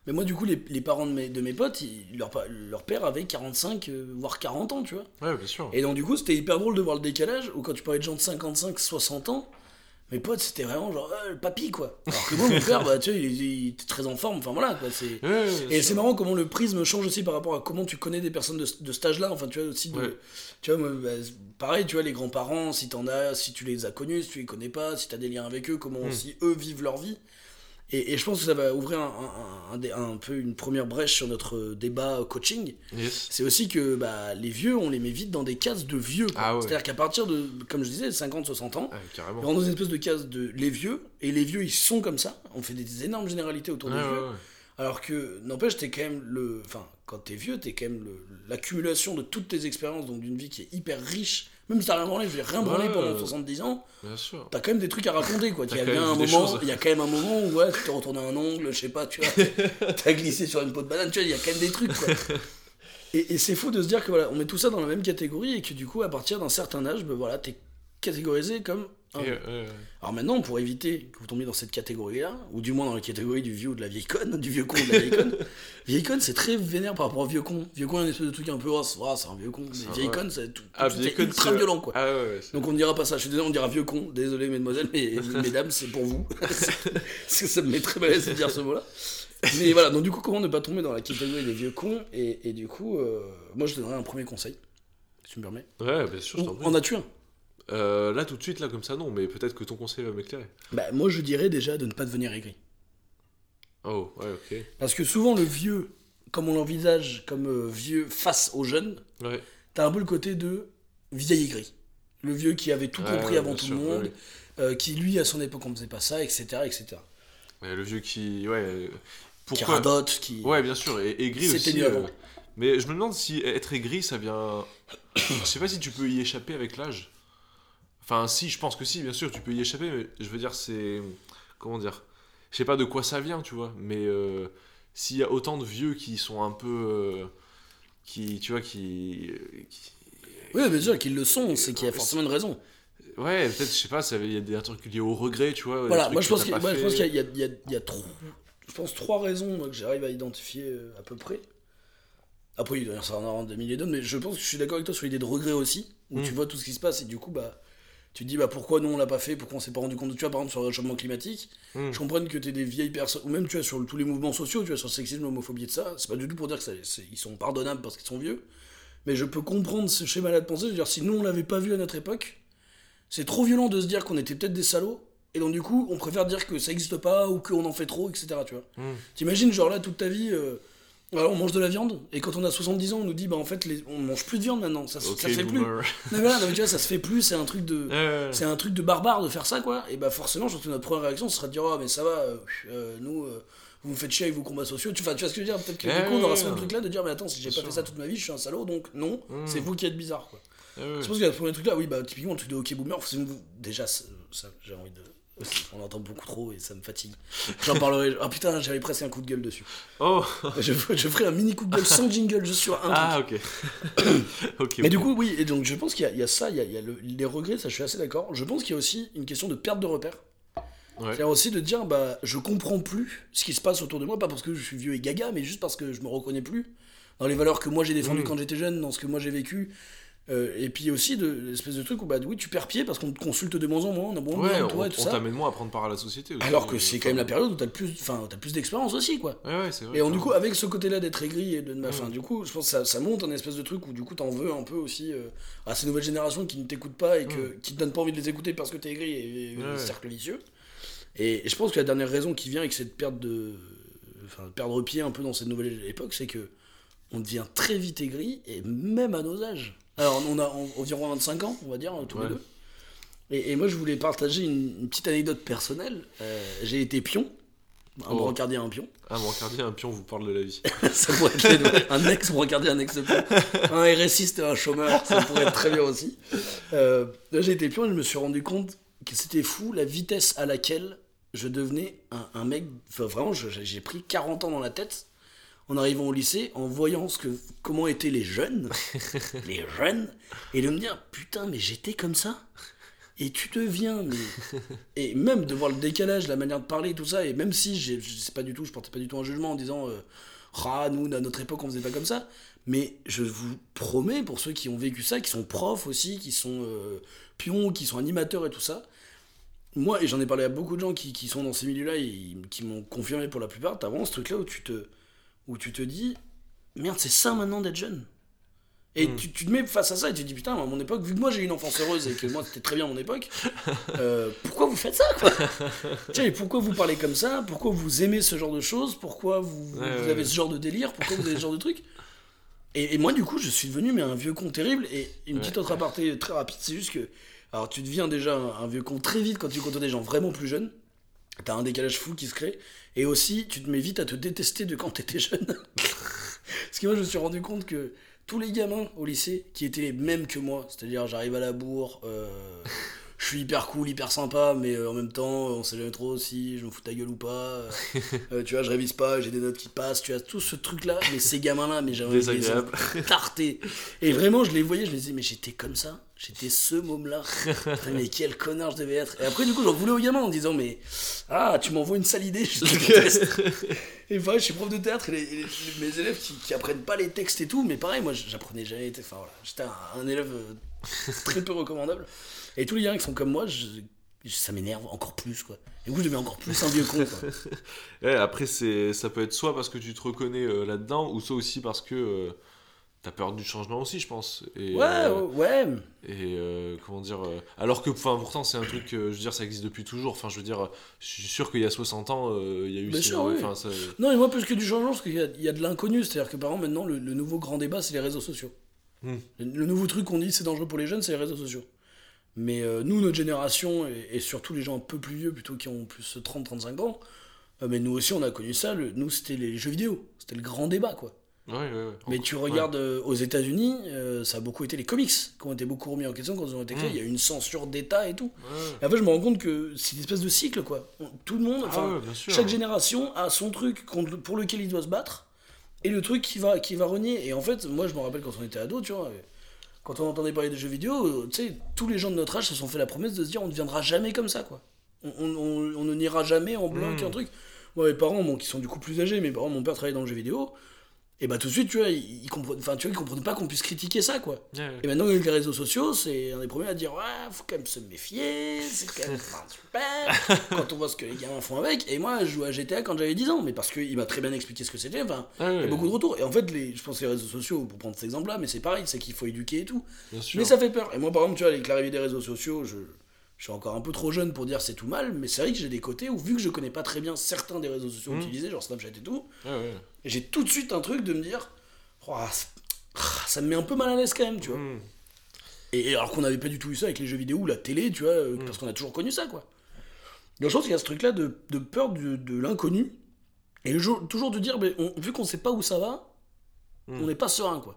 Mais moi, du coup, les, les parents de mes, de mes potes, ils- leur, leur père avait 45, euh, voire 40 ans, tu vois. Ouais, bien sûr. Et donc, du coup, c'était hyper drôle de voir le décalage où quand tu parlais de gens de 55, 60 ans, mes potes, c'était vraiment genre, Ah, le papy, quoi. Alors que moi, mon père, bah, tu sais, il, il était très en forme. Enfin, voilà, quoi. C'est. Ouais, Et c'est marrant comment le prisme change aussi par rapport à comment tu connais des personnes de, de cet âge-là. Enfin, tu vois, aussi de- Ouais. Tu vois, bah, pareil, tu vois, les grands-parents, si t'en as, si tu les as connus, si tu les connais pas, si t'as des liens avec eux, comment Hmm. aussi eux vivent leur vie. Et, et je pense que ça va ouvrir un, un- un dé- un peu une première brèche sur notre débat coaching. Yes. C'est aussi que bah, les vieux, on les met vite dans des cases de vieux. Ah ouais. C'est-à-dire qu'à partir de, comme je disais, 50-60 ans, Ouais, on rentre dans une espèce de case de les vieux, et les vieux ils sont comme ça. On fait des énormes généralités autour des ouais, vieux. ouais. Alors que, n'empêche, t'es quand même le. Enfin, quand t'es vieux, t'es quand même l'accumulation de toutes tes expériences, donc d'une vie qui est hyper riche. Même si t'as rien branlé, je vais rien branlé Ouais. pendant 70 ans, Bien sûr. t'as quand même des trucs à raconter, quoi. Il y, a quand bien même un moment, choses. il y a quand même un moment où, ouais, tu t'es retourné un ongle, je sais pas, tu vois, t'as glissé sur une peau de banane, tu vois, il y a quand même des trucs, quoi. Et, et c'est fou de se dire que voilà, on met tout ça dans la même catégorie et que du coup, à partir d'un certain âge, ben voilà, t'es catégorisé comme Et, ouais, ouais. Alors maintenant, pour éviter que vous tombiez dans cette catégorie-là, ou du moins dans la catégorie du vieux ou de la vieille conne, du vieux con ou de la vieille conne, vieille conne c'est très vénère par rapport au vieux con. Vieux con, il y a une espèce de truc un peu, oh, c'est oh, c'est un vieux con. Mais vieille conne, c'est tout, Ah, tout vieille conne, ultra c'est- violent, quoi. Ah ouais, ouais. c'est- Donc on ne dira pas ça, je suis désolé, on dira vieux con. Désolé, mesdemoiselles, mais mesdames, c'est pour vous. Parce que ça me met très mal à l'aise de dire ce mot-là. Mais voilà, donc du coup, comment ne pas tomber dans la catégorie des vieux cons et, et du coup, euh, moi je donnerais un premier conseil, si tu me permets. Ouais, bien sûr, je t'en prie. En as-tu un Euh, là, tout de suite, là, comme ça, non, mais peut-être que ton conseil va m'éclairer. bah, Moi je dirais déjà de ne pas devenir aigri. Oh, ouais, ok. Parce que souvent, le vieux, comme on l'envisage comme euh, vieux face aux jeunes, Ouais. t'as un peu le côté de vieil aigri. Le vieux qui avait tout Ouais, compris ouais, avant tout sûr, le monde, euh, qui lui, à son époque, on faisait pas ça, etc. etc. Le vieux qui. Ouais. euh, Qui Pourquoi radote, qui. Ouais, bien sûr, et aigri C'était aussi. mieux avant. Mais je me demande si être aigri, ça vient. je sais pas si tu peux y échapper avec l'âge. Enfin, si, je pense que si, bien sûr, tu peux y échapper, mais je veux dire, c'est. Comment dire Je sais pas de quoi ça vient, tu vois, mais euh, s'il y a autant de vieux qui sont un peu. euh, qui. Tu vois, qui. qui- Oui, bien sûr qu'ils le sont, c'est qu'il y a forcément une raison. Ouais, peut-être, je sais pas, il y a des un truc lié au regret, tu vois. Voilà, trucs moi je pense qu'il y a, y y y trop, je pense trois raisons moi, que j'arrive à identifier euh, à peu près. Après, il doit y en avoir des milliers d'autres, mais je pense que je suis d'accord avec toi sur l'idée de regret aussi, où tu vois tout ce qui se passe et du coup, bah, tu te dis bah, pourquoi nous on l'a pas fait, pourquoi on s'est pas rendu compte? Tu vois, par exemple, sur le réchauffement climatique, Mm. je comprends que t'es des vieilles personnes, ou même tu vois, sur le- tous les mouvements sociaux, tu vois, sur le sexisme, l'homophobie et de ça, c'est pas du tout pour dire que ça- ils sont pardonnables parce qu'ils sont vieux, mais je peux comprendre ce schéma-là de pensée, de dire si nous on l'avait pas vu à notre époque, c'est trop violent de se dire qu'on était peut-être des salauds, et donc du coup, on préfère dire que ça existe pas, ou qu'on en fait trop, etc. Tu vois. Mm. T'imagines, genre là, toute ta vie, euh, alors, on mange de la viande, et quand on a 70 ans, on nous dit, bah en fait, les- on mange plus de viande maintenant, ça, se- Ok, ça se fait plus. boomer. Mais voilà, non, mais tu vois, ça se fait plus, c'est un truc de. C'est un truc de barbare de faire ça, quoi. Et bah forcément, je pense que notre première réaction, ce sera de dire, ah, mais ça va, euh, euh, nous, euh, vous vous faites chier avec vos combats sociaux. Tu, vois ce que je veux dire? Peut-être que du coup, on aura ce même truc-là de dire, mais attends, si j'ai pas sûr. fait ça toute ma vie, je suis un salaud, donc non, Mm. c'est vous qui êtes bizarre, quoi. Je pense qu'il y a le premier truc là, oui, bah typiquement le truc de hockey boomer, déjà, ça, ça, j'ai envie de. On entend beaucoup trop et ça me fatigue. J'en parlerai. Ah putain, j'avais presque un coup de gueule dessus. Oh Je, je ferai un mini coup de gueule sans jingle, juste sur un. Ah, ok. ok. Mais du coup, oui, et donc je pense qu'il y, a- il y a ça, il y a, il y a le- les regrets, ça je suis assez d'accord. Je pense qu'il y a aussi une question de perte de repères. Ouais. C'est-à-dire aussi de dire, bah, je comprends plus ce qui se passe autour de moi, pas parce que je suis vieux et gaga, mais juste parce que je me reconnais plus dans les valeurs que moi j'ai défendues Mm. quand j'étais jeune, dans ce que moi j'ai vécu. Euh, et puis aussi de l'espèce de truc où, bah, oui, tu perds pied parce qu'on te consulte de moins en moins, on a moins Ouais, de on, toi et tout on ça. t'amène moins à prendre part à la société aussi. Alors que c'est quand même la période où t'as le plus, enfin, t'as plus d'expérience aussi, quoi. Ouais, ouais, c'est vrai. Et du coup, avec ce côté-là d'être aigri et de. Mm. Enfin, du coup, je pense que ça, ça monte un espèce de truc où, du coup, t'en veux un peu aussi euh, à ces nouvelles générations qui ne t'écoutent pas et que, qui te donnent pas envie de les écouter parce que t'es aigri et, et Mm. Cercle vicieux. Et, et je pense que la dernière raison qui vient avec cette perte de. Enfin, de perdre pied un peu dans cette nouvelle époque, c'est que on devient très vite aigri et même à nos âges. Alors, on a en- environ 25 ans, on va dire, tous les deux. Et, et moi, je voulais partager une, une petite anecdote personnelle. Euh, J'ai été pion, un Oh. brancardier, un pion. Ah, mon cardier, un pion vous parle de la vie. ça pourrait être les un ex brancardier, un ex pion. Un RSiste et un chômeur, ça pourrait être très bien aussi. Euh, j'ai été pion et je me suis rendu compte que c'était fou la vitesse à laquelle je devenais un, un mec. Enfin, vraiment, j'ai pris 40 ans dans la tête en arrivant au lycée, en voyant ce que, comment étaient les jeunes, les jeunes, et de me dire putain, mais j'étais comme ça. Et tu deviens, mais... et même de voir le décalage, la manière de parler, tout ça, et même si je sais pas du tout, je portais pas du tout un jugement en disant, euh, ah nous à notre époque on faisait pas comme ça, mais je vous promets pour ceux qui ont vécu ça, qui sont profs aussi, qui sont euh, pions, qui sont animateurs et tout ça, moi et j'en ai parlé à beaucoup de gens qui, qui sont dans ces milieux-là et qui m'ont confirmé pour la plupart, t'as vraiment ce truc-là où tu te, où tu te dis, merde c'est ça maintenant d'être jeune. Et Mm. tu, tu te mets face à ça et tu te dis putain, à mon époque, vu que moi j'ai eu une enfance heureuse et que moi c'était très bien mon époque, euh, pourquoi vous faites ça quoi? Tiens, et pourquoi vous parlez comme ça? Pourquoi vous aimez ce genre de choses? Pourquoi vous, Ouais, vous ouais, avez ouais. ce genre de délire? Pourquoi vous avez ce genre de truc? Et, et moi du coup, je suis devenu mais un vieux con terrible. Et une petite autre aparté très rapide, c'est juste que. Alors tu deviens déjà un, un vieux con très vite quand tu côtoies des gens vraiment plus jeunes. T'as un décalage fou qui se crée. Et aussi, tu te mets vite à te détester de quand t'étais jeune. Parce que moi, je me suis rendu compte que tous les gamins au lycée qui étaient les mêmes que moi, c'est-à-dire j'arrive à la bourre, euh, je suis hyper cool, hyper sympa, mais euh, en même temps, on sait jamais trop si je me fous ta gueule ou pas. euh, tu vois, je révise pas, j'ai des notes qui passent, tu as tout ce truc-là, mais ces gamins-là, mais j'avais envie de les Désagréable. tarter. Et vraiment, je les voyais, je me disais, mais j'étais comme ça, j'étais ce môme-là. Mais quel connard je devais être. Et après, du coup, j'en voulais aux gamins en disant, mais ah, tu m'envoies une sale idée, je. Et voilà, je suis prof de théâtre et, les- mes élèves qui, qui apprennent pas les textes et tout, mais pareil, moi j'apprenais jamais. Enfin voilà, j'étais un, un élève euh, très peu recommandable. Et tous les gamins qui sont comme moi, je- ça m'énerve encore plus quoi. Et du coup, je deviens encore plus un vieux con quoi. Ouais, après, c'est, ça peut être soit parce que tu te reconnais euh, là-dedans, ou soit aussi parce que euh, t'as peur du changement aussi, je pense. Et, Ouais, euh, ouais. Et euh, comment dire euh, Alors que, enfin, pourtant, c'est un truc, euh, je veux dire, ça existe depuis toujours. Enfin, je veux dire, je suis sûr qu'il y a 60 ans, euh, il y a eu. Bien sûr, oui. ça- Non, et moi, plus que du changement, parce qu'il y, a- il y a de l'inconnu. C'est-à-dire que par exemple, maintenant, le, le nouveau grand débat, c'est les réseaux sociaux. Hmm. Le, le nouveau truc qu'on dit, c'est dangereux pour les jeunes, c'est les réseaux sociaux. Mais euh, nous, notre génération, et, et surtout les gens un peu plus vieux, plutôt qui ont plus 30-35 ans, euh, mais nous aussi, on a connu ça. le- nous, c'était les jeux vidéo. C'était le grand débat, quoi. Ouais, ouais, ouais. Mais tu regardes euh, aux États-Unis, euh, ça a beaucoup été les comics qui ont été beaucoup remis en question quand ils ont été créés. Mm. Il y a eu une censure d'État et tout. Et après, je me rends compte que c'est une espèce de cycle, quoi. Tout le monde, Ah enfin, chaque génération a son truc contre- pour lequel il doit se battre et le truc qui va, qui va renier. Et en fait, moi, je me rappelle quand on était ado, tu vois, euh, quand on entendait parler des jeux vidéo, tu sais, tous les gens de notre âge se sont fait la promesse de se dire on ne deviendra jamais comme ça, quoi. On, on, on- on ne n'ira jamais en bloc, Mm. un truc. Moi, mes parents, bon, qui sont du coup plus âgés, mes parents, mon père travaillait dans le jeu vidéo. Et bah tout de suite, tu vois, ils, comprennent, enfin, tu vois, ils comprenaient pas qu'on puisse critiquer ça, quoi. Ouais, ouais. Et maintenant, avec les réseaux sociaux, c'est un des premiers à dire Ouais, faut quand même se méfier, c'est quand même pas super. quand on voit ce que les gamins font avec. Et moi, je jouais à GTA quand j'avais 10 ans, mais parce qu'il m'a très bien expliqué ce que c'était. Enfin, il y a beaucoup de retours. Et en fait, les, je pense que les réseaux sociaux, pour prendre cet exemple-là, mais c'est pareil, c'est qu'il faut éduquer et tout. bien sûr. Mais ça fait peur. Et moi, par exemple, tu vois, avec l'arrivée des réseaux sociaux, je, je suis encore un peu trop jeune pour dire c'est tout mal, mais c'est vrai que j'ai des côtés où, vu que je connais pas très bien certains des réseaux sociaux Mhm. utilisés, genre Snapchat et tout, Ouais, ouais. j'ai tout de suite un truc de me dire Oh, ah, ça me met un peu mal à l'aise quand même, tu vois. Hmm. Et alors qu'on n'avait pas du tout eu ça avec les jeux vidéo ou la télé, tu vois, euh, Mm. parce qu'on a toujours connu ça, quoi. Donc je pense qu'il y a ce truc-là de, de peur de, de l'inconnu. Et le toujours de dire, mais on- vu qu'on sait pas où ça va, Mm. on n'est pas serein, quoi.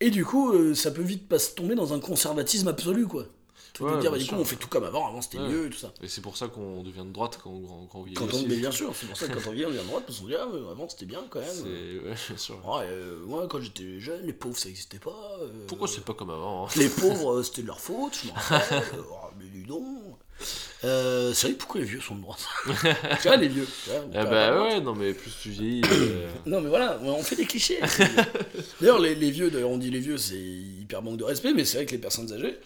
Et du coup, euh, ça peut vite pas se tomber dans un conservatisme absolu, quoi. Tout de Ouais, dire, bah, bien du coup, on fait tout comme avant, avant c'était Ouais. mieux et tout ça. Et c'est pour ça qu'on devient de droite quand, on vieillit Quand on, aussi. mais bien sûr, c'est pour ça que quand on vient, on vient de droite, parce qu'on dit, ah, avant c'était bien quand même. Ouais, bien sûr. Ouais, euh, moi, quand j'étais jeune, les pauvres ça existait pas. euh, Pourquoi c'est pas comme avant hein? Les pauvres, euh, c'était de leur faute, je me rappelle. Oh, mais dis donc. Euh, c'est vrai, pourquoi les vieux sont de droite? Tu vois, les vieux. tu vois, Eh bah ouais, non mais plus tu vieillis. euh, Non, mais voilà, on fait des clichés. d'ailleurs, les, les vieux, d'ailleurs, on dit les vieux, c'est hyper manque de respect, mais c'est vrai que les personnes âgées,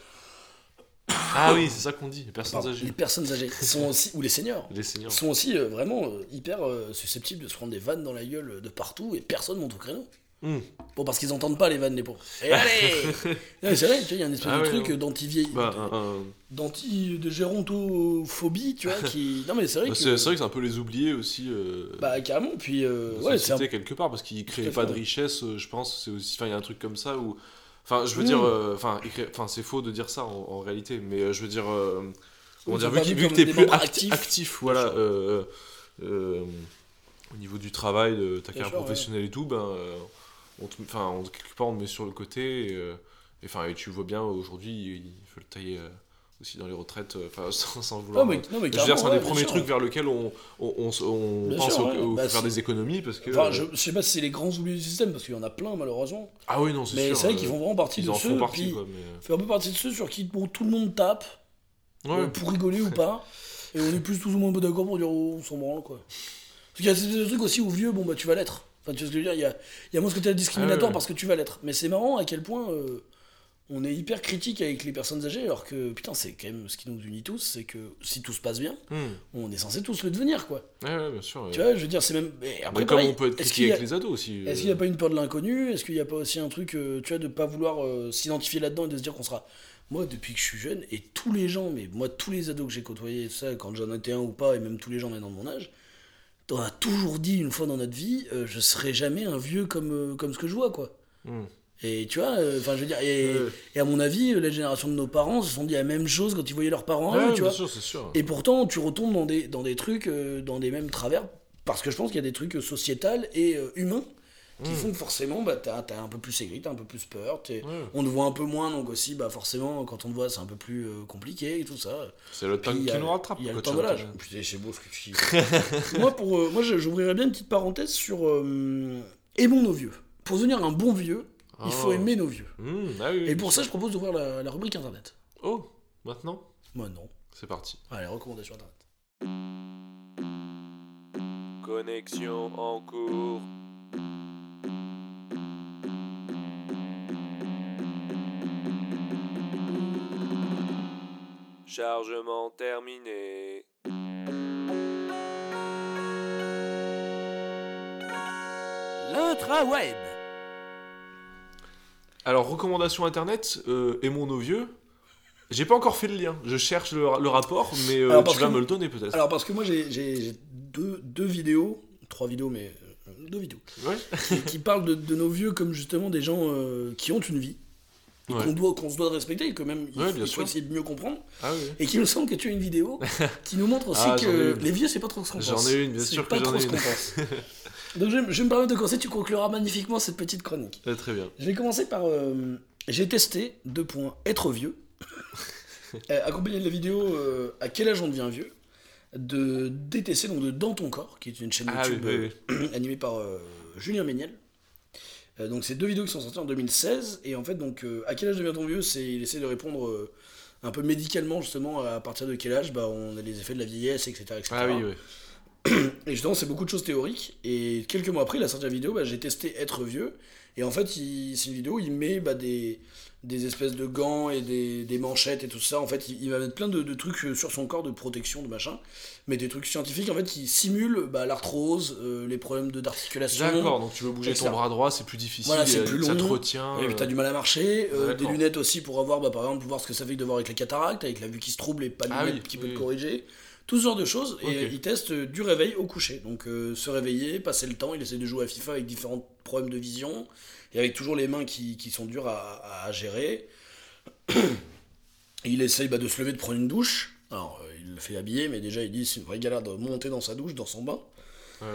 Ah oui, c'est ça qu'on dit, les personnes pardon, âgées. les personnes âgées sont aussi, ou les seniors, Les seniors. sont aussi euh, vraiment euh, hyper euh, susceptibles de se prendre des vannes dans la gueule de partout et personne monte au créneau. Hmm. Bon, parce qu'ils entendent pas les vannes des pauvres. Et allez Non, mais C'est vrai, tu vois, il y a une espèce Ah de ouais, truc d'anti-vieille. Bah, un- un- d'anti de gérontophobie tu vois qui non mais c'est vrai bah, que c'est, vrai que c'est un peu les oubliés aussi. Bah carrément puis ouais c'est un... quelque part parce qu'ils à pas de richesse je pense c'est aussi enfin il y a un truc comme ça où enfin je veux dire euh, enfin c'est faux de dire ça en, en réalité mais euh, je veux dire euh, dire sont vu, vus vu que t'es plus membres acti- actifs. actif voilà euh, au niveau du travail de ta carrière ouais. professionnelle et tout ben on te- enfin on, quelque part on te met sur le côté et, enfin et tu vois bien aujourd'hui il faut le tailler aussi dans les retraites euh, enfin sans, sans vouloir non mais, euh, non, mais je veux dire, c'est un ouais, des premiers sûr. trucs vers lequel on, on, on, on Bien pense sûr, ouais. au- Bah, faire des économies parce que. enfin euh, je, je sais pas si c'est les grands oubliés du système parce qu'il y en a plein malheureusement Ah oui, non, c'est mais sûr. c'est vrai euh, qu'ils font vraiment partie ils de en ceux font partie, puis quoi. Mais... fait un peu partie de ceux sur qui bon, tout le monde tape Ouais. euh, pour rigoler ou pas et on est plus tous ou moins d'accord pour dire oh, on s'en branle quoi parce qu'il y a ce truc aussi où vieux bon bah tu vas l'être enfin tu vois ce que je veux dire il y a, il y a moins ce côté discriminatoire Ah parce que tu vas l'être mais c'est marrant à quel point euh, on est hyper critique avec les personnes âgées, alors que putain, c'est quand même ce qui nous unit tous, c'est que si tout se passe bien, Hmm. on est censé tous le devenir, quoi. Ouais, ouais, bien sûr. ouais. Tu vois, je veux dire, c'est même. Mais après, comme pareil, on peut être a- avec les ados aussi. Est-ce euh, qu'il n'y a pas une peur de l'inconnu? Est-ce qu'il n'y a pas aussi un truc, euh, tu vois, de pas vouloir euh, s'identifier là-dedans et de se dire qu'on sera. Moi, depuis que je suis jeune, et tous les gens, mais moi, tous les ados que j'ai côtoyés, ça, quand j'en étais un ou pas, et même tous les gens maintenant de mon âge, on a toujours dit une fois dans notre vie, euh, je serai jamais un vieux comme, euh, comme ce que je vois, quoi. hmm. Et tu vois, euh, enfin, je veux dire, et, Ouais. et à mon avis, la génération de nos parents se sont dit la même chose quand ils voyaient leurs parents, Ouais, tu bien vois. sûr, sûr. Et pourtant, tu retombes dans des, dans des trucs, euh, dans des mêmes travers, parce que je pense qu'il y a des trucs sociétals et euh, humains qui Mm. font que forcément, bah, t'as as un peu plus aigri, t'as un peu plus peur, Ouais. on te voit un peu moins, donc aussi, bah, forcément, quand on te voit, c'est un peu plus euh, compliqué et tout ça. C'est le temps qui a- nous rattrape. Il y a le temps tu de l'âge. Putain, c'est beau ce que tu dis. moi, pour, moi je- j'ouvrirais bien une petite parenthèse sur aimons nos vieux. Pour devenir un bon vieux, il faut Oh. aimer nos vieux. Hmm, ah oui, oui. Et pour ça, je propose d'ouvrir la, la rubrique internet. Oh, maintenant? Moi, non. C'est parti. Allez, recommandations internet. Connexion en cours. Chargement terminé. L'intraweb. Alors, recommandation internet, euh, aimons nos vieux. J'ai pas encore fait le lien. Je cherche le, le rapport, mais euh, tu vas que- me le donner peut-être. Alors, parce que moi, j'ai deux, deux vidéos, trois vidéos, mais euh, deux vidéos, Ouais. qui, qui parlent de, de nos vieux comme justement des gens euh, qui ont une vie, Ouais. qu'on doit, qu'on se doit de respecter, et que même il, Ouais, faut- bien il faut sûr. essayer de mieux comprendre. Ah oui. Et qu'il me semble que tu as une vidéo qui nous montre aussi Ah, j'en que les vieux, c'est pas trop ce qu'on J'en pense. ai une, bien sûr pas que j'en ai une. Donc, je, vais- je vais me permettre de commencer, tu concluras magnifiquement cette petite chronique. Euh, très bien. Je vais commencer par. euh, j'ai testé, deux points, être vieux. Euh, accompagné de la vidéo euh, À quel âge on devient vieux? De DTC, donc de Dans ton corps, qui est une chaîne Ah oui, YouTube oui, oui. animée par euh, Julien Méniel. Donc c'est deux vidéos qui sont sorties en 2016 et en fait donc à quel âge devient-on vieux? C'est il essaie de répondre un peu médicalement justement à partir de quel âge? Bah, on a les effets de la vieillesse etc, etc. Ah oui, oui. Et justement, c'est beaucoup de choses théoriques. Et quelques mois après, il a sorti la vidéo, bah, j'ai testé être vieux. Et en fait, c'est une vidéo où il met bah, des, des espèces de gants et des, des manchettes et tout ça. En fait, il, il va mettre plein de, de trucs euh, sur son corps, de protection, de machin. Mais des trucs scientifiques, en fait, qui simulent bah, l'arthrose, euh, les problèmes d'articulation. D'accord, donc tu veux bouger ton bras droit, c'est plus difficile, Voilà, c'est euh, plus ça te long. retient. Et puis t'as du mal à marcher, euh, des lunettes aussi pour avoir, bah, par exemple, voir ce que ça fait de voir avec la cataracte, avec la vue qui se trouble et pas de Ah lunettes oui, qui peut oui. te corriger. Tout ce genre de choses. Et il teste euh, du réveil au coucher. Donc euh, se réveiller, passer le temps, il essaie de jouer à FIFA avec différents problèmes de vision, et avec toujours les mains qui, qui sont dures à, à gérer. Il essaye bah, de se lever, de prendre une douche. Alors, euh, il le fait habiller, mais déjà, il dit c'est une vraie galère de monter dans sa douche, dans son bain. ouais.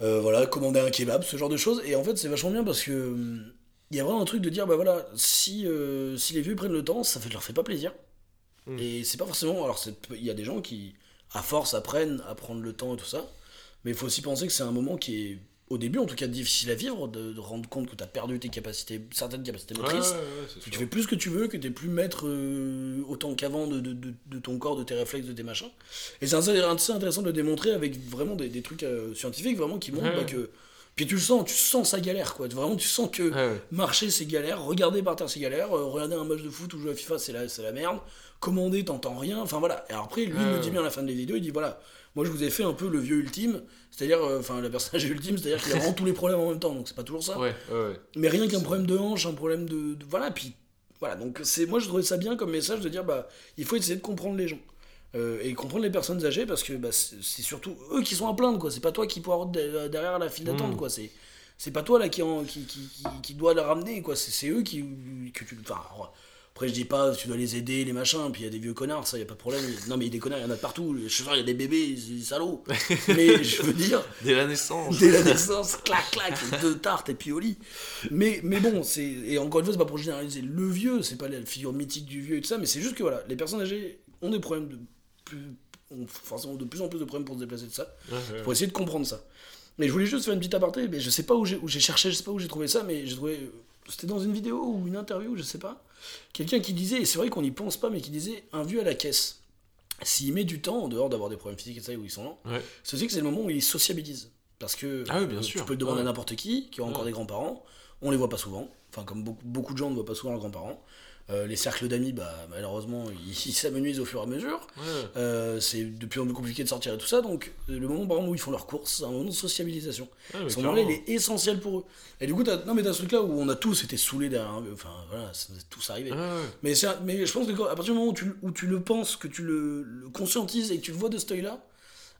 Euh, voilà, commander un kebab, ce genre de choses. Et en fait, c'est vachement bien parce que il y a vraiment un truc de dire, bah voilà, si, euh, si les vieux prennent le temps, ça fait, leur fait pas plaisir. Mm. Et c'est pas forcément. Alors, il y a des gens qui, à force, apprennent à prendre le temps et tout ça. Mais il faut aussi penser que c'est un moment qui est, au début en tout cas, difficile à vivre, de, de rendre compte que tu as perdu tes capacités, certaines capacités motrices. ouais, ouais, c'est Que tu fais plus ce que tu veux, que t'es plus maître euh, autant qu'avant de, de, de- ton corps, de tes réflexes, de tes machins. Et c'est assez, intéressant de le démontrer avec vraiment des, des trucs euh, scientifiques vraiment qui montrent bah, que. Puis tu le sens, tu sens sa galère quoi. Vraiment, tu sens que ouais. marcher c'est galère, regarder par terre c'est galère, euh, regarder un match de foot ou jouer à FIFA c'est la, c'est la merde, commander t'entends rien, enfin voilà. Et après, lui il Ouais. le dit bien à la fin de la vidéo, il dit voilà, moi je vous ai fait un peu le vieux ultime, c'est-à-dire, euh, enfin la personnage ultime, c'est-à-dire qu'il a vraiment tous les problèmes en même temps, donc c'est pas toujours ça. Ouais. Mais rien qu'un problème de hanche, un problème de, de- voilà, puis voilà. Donc c'est moi je trouvais ça bien comme message de dire bah il faut essayer de comprendre les gens Euh, et comprendre les personnes âgées parce que bah, c'est surtout eux qui sont à plaindre quoi. C'est pas toi qui poireaute de- derrière la file d'attente Mm. quoi. C'est c'est pas toi là qui, en, qui, qui, qui, qui doit la ramener quoi. C'est c'est eux qui que tu enfin après je dis pas tu dois les aider les machins puis il y a des vieux connards ça y a pas de problème non mais des connards il y en a de partout les chauffeurs il y a des bébés des salauds mais je veux dire Dès la naissance. dès la naissance, clac, clac, deux tartes et puis au lit. Mais, mais bon, c'est et encore une fois, c'est pas pour généraliser le vieux, c'est pas la figure mythique du vieux et tout ça, mais c'est juste que voilà, les personnes âgées ont des problèmes de plus, ont forcément de plus en plus de problèmes pour se déplacer de ça, Ouais, ouais. pour essayer de comprendre ça. Mais je voulais juste faire une petite aparté, mais je sais pas où j'ai cherché, je sais pas où j'ai trouvé ça, mais j'ai trouvé, c'était dans une vidéo ou une interview, je sais pas, quelqu'un qui disait, et c'est vrai qu'on n'y pense pas, mais qui disait un vieux à la caisse. S'il met du temps, en dehors d'avoir des problèmes physiques et ça, où ils sont lents, Ouais. c'est aussi que c'est le moment où ils sociabilisent. Parce que Ah oui, bien euh, sûr. tu peux le demander à n'importe qui, qui a encore des grands-parents. on les voit pas souvent. Enfin, comme beaucoup, beaucoup de gens ne voient pas souvent leurs grands-parents. Euh, les cercles d'amis, bah, malheureusement, ils s'amenuisent au fur et à mesure. Ouais. Euh, c'est de plus en plus compliqué de sortir et tout ça. Donc, euh, le moment par exemple, où ils font leurs courses, c'est un moment de sociabilisation. Ouais, Ce moment-là, il est essentiel pour eux. Et du coup, t'as, non, mais t'as ce truc-là où on a tous été saoulés derrière Enfin, voilà, ça nous est tous arrivé. Ouais. Mais, c'est un- mais je pense que à partir du moment où tu, où tu le penses, que tu le, le conscientises et que tu le vois de cet œil-là,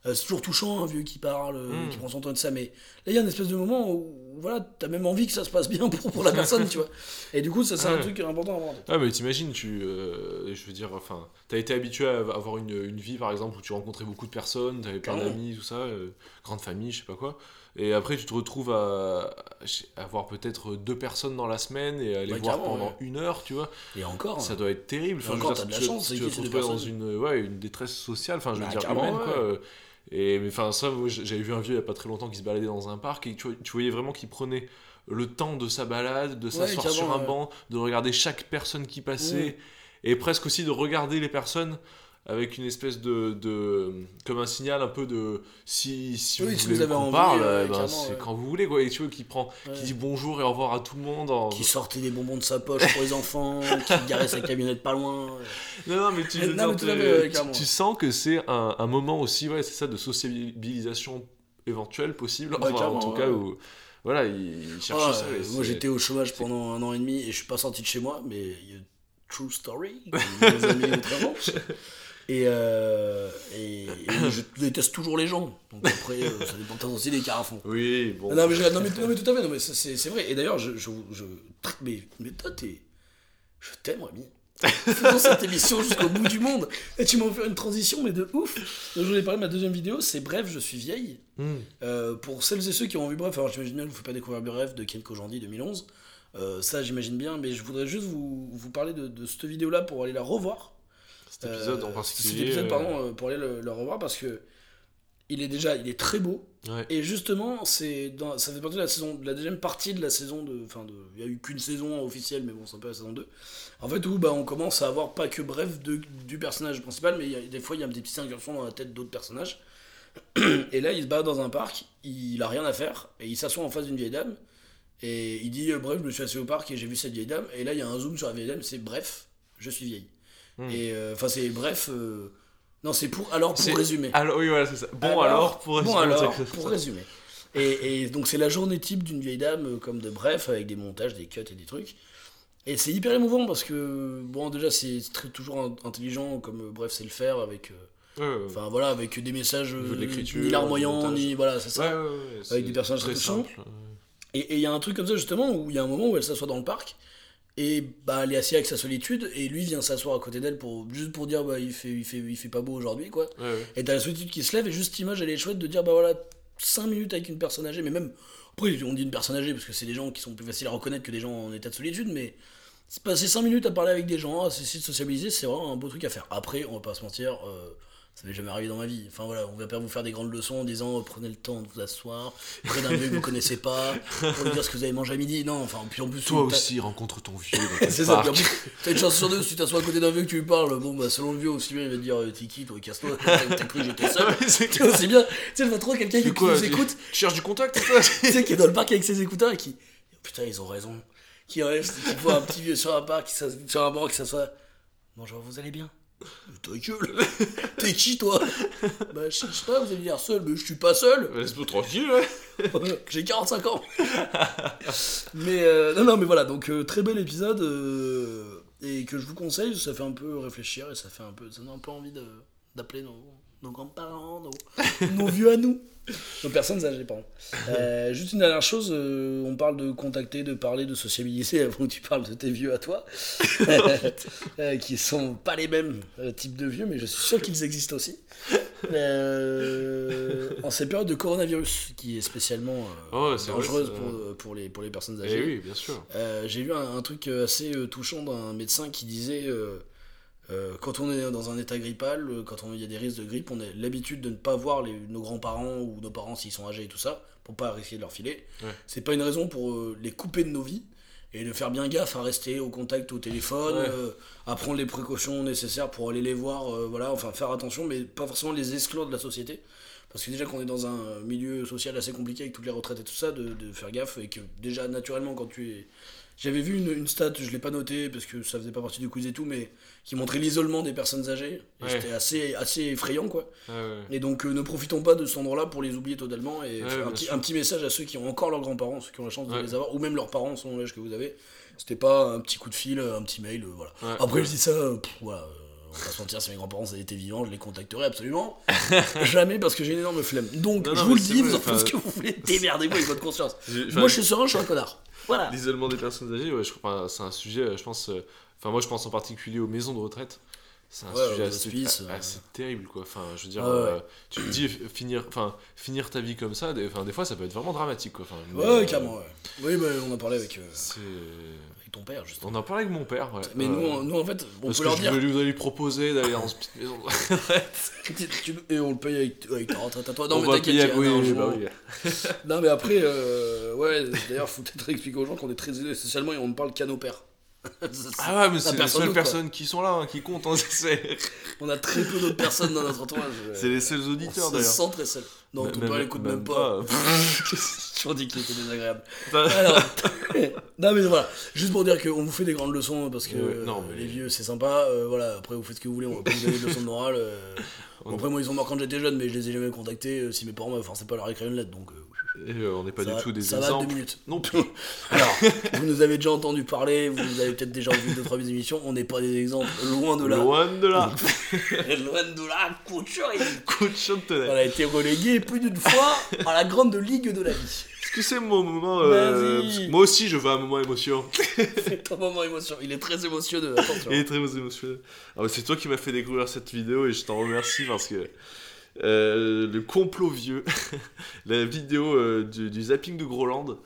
euh, c'est toujours touchant, un vieux qui parle, euh, Mm. qui prend son temps de ça. Mais là, il y a une espèce de moment où voilà, t'as même envie que ça se passe bien pour, pour la personne, tu vois. Et du coup, ça, c'est un Ouais. truc important à avoir. Ah mais t'imagines, tu, euh, je veux dire, enfin, t'as été habitué à avoir une, une vie par exemple où tu rencontrais beaucoup de personnes, t'avais plein d'amis, tout ça, euh, grande famille, je sais pas quoi, et après tu te retrouves à, à avoir peut-être deux personnes dans la semaine et à les Ouais, voir pendant ouais. une heure, tu vois, Et encore, ça doit être terrible. Et encore, t'as de la chance, tu vas te retrouver dans une, ouais, une détresse sociale, enfin je veux Bah, dire humaine, quoi. Et mais enfin ça, j'avais vu un vieux il y a pas très longtemps qui se baladait dans un parc et tu, voyais vraiment qu'il prenait le temps de sa balade, de s'asseoir sur un banc, de regarder chaque personne qui passait et presque aussi de regarder les personnes avec une espèce de, de comme un signal un peu de si, si Oui, vous si voulez vous avez parle eh ben, c'est ouais. quand vous voulez quoi et tu vois qui prend Ouais. qui dit bonjour et au revoir à tout le monde en- qui sortait des bonbons de sa poche pour les enfants, qui garait sa camionnette pas loin. Non, non, mais tu, Non, mais fait, tu sens que c'est un, un moment aussi, ouais, c'est ça, de sociabilisation éventuelle possible. Enfin, en tout cas, où, voilà, il, il cherche ça. euh, moi j'étais au chômage pendant un an et demi et je suis pas sorti de chez moi, mais il y a true story, mes amis. Et, euh, et, et je déteste toujours les gens. Donc après, euh, ça dépend aussi des carafons. Oui, bon. Non mais, je- non, mais, non, mais tout à fait, non, mais c'est c'est vrai. Et d'ailleurs, je, je, je- mais, mais toi, t'es, je t'aime, Rémi. Faisons cette émission jusqu'au bout du monde. Et tu m'as offert une transition, mais de ouf. Donc, je voulais parler de ma deuxième vidéo, c'est Bref, je suis vieille. Hmm. Euh, pour celles et ceux qui ont vu Bref, alors j'imagine bien que ne vous fais pas découvrir Bref de Ken Kojandi 2011. Euh, ça, j'imagine bien, mais je voudrais juste vous, vous parler de, de cette vidéo-là pour aller la revoir. Cet épisode Euh, en particulier. Cet épisode, euh, pardon, euh, pour aller le, le revoir parce que il est déjà, il est très beau. Ouais. Et justement, c'est dans, ça fait partie de la saison, de la deuxième partie de la saison de, enfin de, il y a eu qu'une saison officielle, mais bon, c'est un peu la saison 2. En fait, où bah, on commence à avoir pas que bref de, du personnage principal, mais il y a, des fois il y a des petites incursions dans la tête d'autres personnages. Et là, il se bat dans un parc, il a rien à faire, et il s'assoit en face d'une vieille dame, et il dit euh, Bref, je me suis assis au parc et j'ai vu cette vieille dame, et là, il y a un zoom sur la vieille dame, c'est Bref, je suis vieille. Hmm. Et euh, enfin, c'est bref. euh, non, c'est pour. Alors, pour résumer. Alors, oui, voilà, c'est ça. Bon, alors, pour Bon, résumer, alors, c'est que- pour résumer. Et, et donc, c'est la journée type d'une vieille dame, euh, comme de bref, avec des montages, des cuts et des trucs. Et c'est hyper émouvant parce que, bon, déjà, c'est toujours in- intelligent, comme bref, c'est le faire, avec. euh, Enfin, voilà, avec des messages. De ni larmoyants, ni. Voilà, c'est ça. ouais, ouais, ouais, c'est des personnages très très simples. Et il y a un truc comme ça justement où il y a un moment où elle s'assoit dans le parc et bah elle est assise avec sa solitude et lui vient s'asseoir à côté d'elle pour juste pour dire bah il fait il fait il fait pas beau aujourd'hui quoi. Ouais, ouais. Et t'as la solitude qui se lève et juste cette image elle est chouette de dire bah voilà 5 minutes avec une personne âgée mais même après on dit une personne âgée parce que c'est des gens qui sont plus faciles à reconnaître que des gens en état de solitude mais passer 5 minutes à parler avec des gens, à essayer de sociabiliser, c'est vraiment un beau truc à faire. Après, on va pas se mentir, euh, ça m'est jamais arrivé dans ma vie. Enfin voilà, on va pas vous faire des grandes leçons en disant euh, prenez le temps de vous asseoir près d'un vieux que vous connaissez pas pour lui dire ce que vous avez mangé à midi. Non, enfin, puis en plus, Toi aussi, rencontre ton vieux c'est ça, puis en parc. plus, t'as une chance sur deux, si tu t'assois à côté d'un vieux que tu lui parles, bon bah selon le vieux aussi bien il va te dire euh, t'es qui toi, casse-toi, t'as cru que j'étais seul. Ouais, c'est bien, tu sais, vois trop quelqu'un qui, nous écoute, Tu cherches du contact, toi tu sais, qui est dans le parc avec ses écouteurs et qui. Putain, ils ont raison. Qui reste, qui voit un petit vieux sur un parc, qui sur un banc, qui s'assoit. Bonjour, vous allez bien? Ta gueule. T'es qui toi? Bah, je sais pas, vous allez dire seul, mais je suis pas seul. Laisse-moi tranquille, ouais. J'ai 45 ans. Mais euh, non, non, mais voilà, donc euh, très bel épisode euh, et que je vous conseille, ça fait un peu réfléchir et ça fait un peu, ça donne un peu envie d'appeler nos, nos grands-parents, nos, nos vieux à nous, nos personnes âgées, pardon. Euh, juste une dernière chose, euh, on parle de contacter, de parler, de sociabiliser avant que tu parles de tes vieux à toi, euh, qui sont pas les mêmes euh, types de vieux, mais je suis sûr qu'ils existent aussi. Euh, en cette période de coronavirus, qui est spécialement Oh, dangereuse pour, pour, les, pour les personnes Eh âgées. oui, bien sûr. J'ai vu un, un truc assez touchant d'un médecin qui disait euh, quand on est dans un état grippal, euh, quand il y a des risques de grippe, on a l'habitude de ne pas voir les- nos grands-parents ou nos parents s'ils sont âgés et tout ça, pour pas risquer de leur filer. Ouais. C'est pas une raison pour euh, les couper de nos vies et de faire bien gaffe à rester au contact au téléphone, Ouais. euh, à prendre les précautions nécessaires pour aller les voir, euh, voilà, enfin faire attention, mais pas forcément les exclure de la société. Parce que déjà qu'on est dans un milieu social assez compliqué avec toutes les retraites et tout ça, de, de faire gaffe et que déjà naturellement quand tu es... J'avais vu une, une stat, je l'ai pas noté parce que ça faisait pas partie du quiz et tout, mais qui montrait l'isolement des personnes âgées. Et Ouais. c'était assez, assez effrayant quoi. Ouais, ouais. Et donc euh, ne profitons pas de cet endroit-là pour les oublier totalement et un petit, sûr. un petit message à ceux qui ont encore leurs grands-parents, ceux qui ont la chance de les avoir, ou même leurs parents selon l'âge que vous avez. C'était pas un petit coup de fil, un petit mail, euh, voilà. Après je dis ça, pff, voilà, euh, on va pas se mentir, si mes grands-parents étaient vivants, je les contacterais absolument jamais parce que j'ai une énorme flemme. Donc Non, je non, vous le dis, vous en faites ce que vous voulez, démerdez-vous avec votre conscience. Moi je suis serein, je suis un connard. Voilà. L'isolement des personnes âgées, ouais, c'est un sujet, euh, je pense. euh, Enfin, moi, je pense en particulier aux maisons de retraite. C'est un Ouais, sujet aux assez, hospices, a- euh. assez terrible, quoi. Enfin, je veux dire, Ah ouais. euh, tu te dis finir, enfin, finir ta vie comme ça. Des, des fois, ça peut être vraiment dramatique, quoi. Enfin, Ouais, carrément. Oui, bah, on en parlait avec, C'est. Ton père, justement. On en parlait avec mon père, ouais. Mais Euh, nous, on- nous, en fait, on parce peut que leur je dire. voulais lui, lui proposer d'aller dans cette petite maison. Tu- Et on le paye avec, avec ta retraite à toi. Non, On mais t'inquiète, il y a oui, bah oui. Non, mais après, euh, ouais, d'ailleurs, faut peut-être expliquer aux gens qu'on est très aidés socialement et on ne parle qu'à nos pères. Ah ouais, mais c'est les seules personnes qui sont là, hein, qui comptent. hein, On a très peu d'autres personnes dans notre entourage. c'est les seuls On auditeurs se d'ailleurs. sent très seul. Non, ton père l'écoute même pas. Je t'en dis qu'il était désagréable. Alors, non mais voilà, juste pour dire qu'on vous fait des grandes leçons parce que Ouais, euh, non, mais- les vieux c'est sympa, euh, voilà, après vous faites ce que vous voulez, on va pas vous donner de leçons de morale. euh. Bon, On- après moi ils sont morts quand j'étais jeune mais je les ai jamais contactés si mes parents m'avaient forcé pas à leur écrire une lettre donc Et, euh, on n'est pas ça du va- tout des ça va, exemples. deux minutes. Non plus. Alors, vous nous avez déjà entendu parler, vous nous avez peut-être déjà vu deux trois émissions, on n'est pas des exemples, loin de là. Loin de là. loin de là, Coup de chantelet. on a été relégué plus d'une fois à la grande ligue de la vie. Est-ce que c'est mon moment euh, Moi aussi, je veux un moment émotion. C'est ton moment émotion, il est très émotionneux, attention. Il est très émotionnel. Ah, bah, c'est toi qui m'as fait découvrir cette vidéo et je t'en remercie parce que euh, le complot vieux, la vidéo euh, du, du zapping de Groland.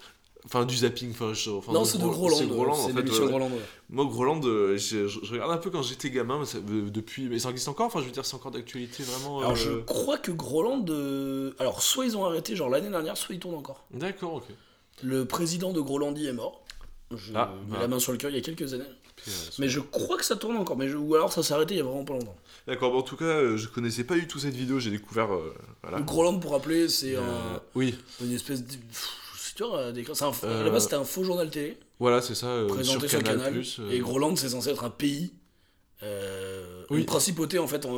Enfin, du zapping, enfin, je- enfin, non, c'est de Groland, C'est Groland, en fait. ouais. Groland. ouais. Moi, Groland, euh, je, je- je regarde un peu quand j'étais gamin, mais ça- depuis. Mais ça existe encore, enfin, je veux dire, c'est encore d'actualité vraiment. Alors euh, je crois que Groland, alors soit ils ont arrêté genre l'année dernière, soit ils tournent encore. D'accord, ok. Le président de Grolandie est mort. Je Ah, mets ah. la main sur le cœur il y a quelques années. Euh, Mais je crois que ça tourne encore, mais je- ou alors ça s'est arrêté il y a vraiment pas longtemps. D'accord, bon, en tout cas, euh, je connaissais pas du tout cette vidéo, j'ai découvert. euh, voilà. Pour rappeler, c'est Euh, un- Oui, une espèce de. C'est un- À la base, c'était un faux journal télé voilà, c'est ça. présenté sur Canal. Canal. Plus, Et Groland, c'est censé être un pays, Oui. une principauté en fait, en,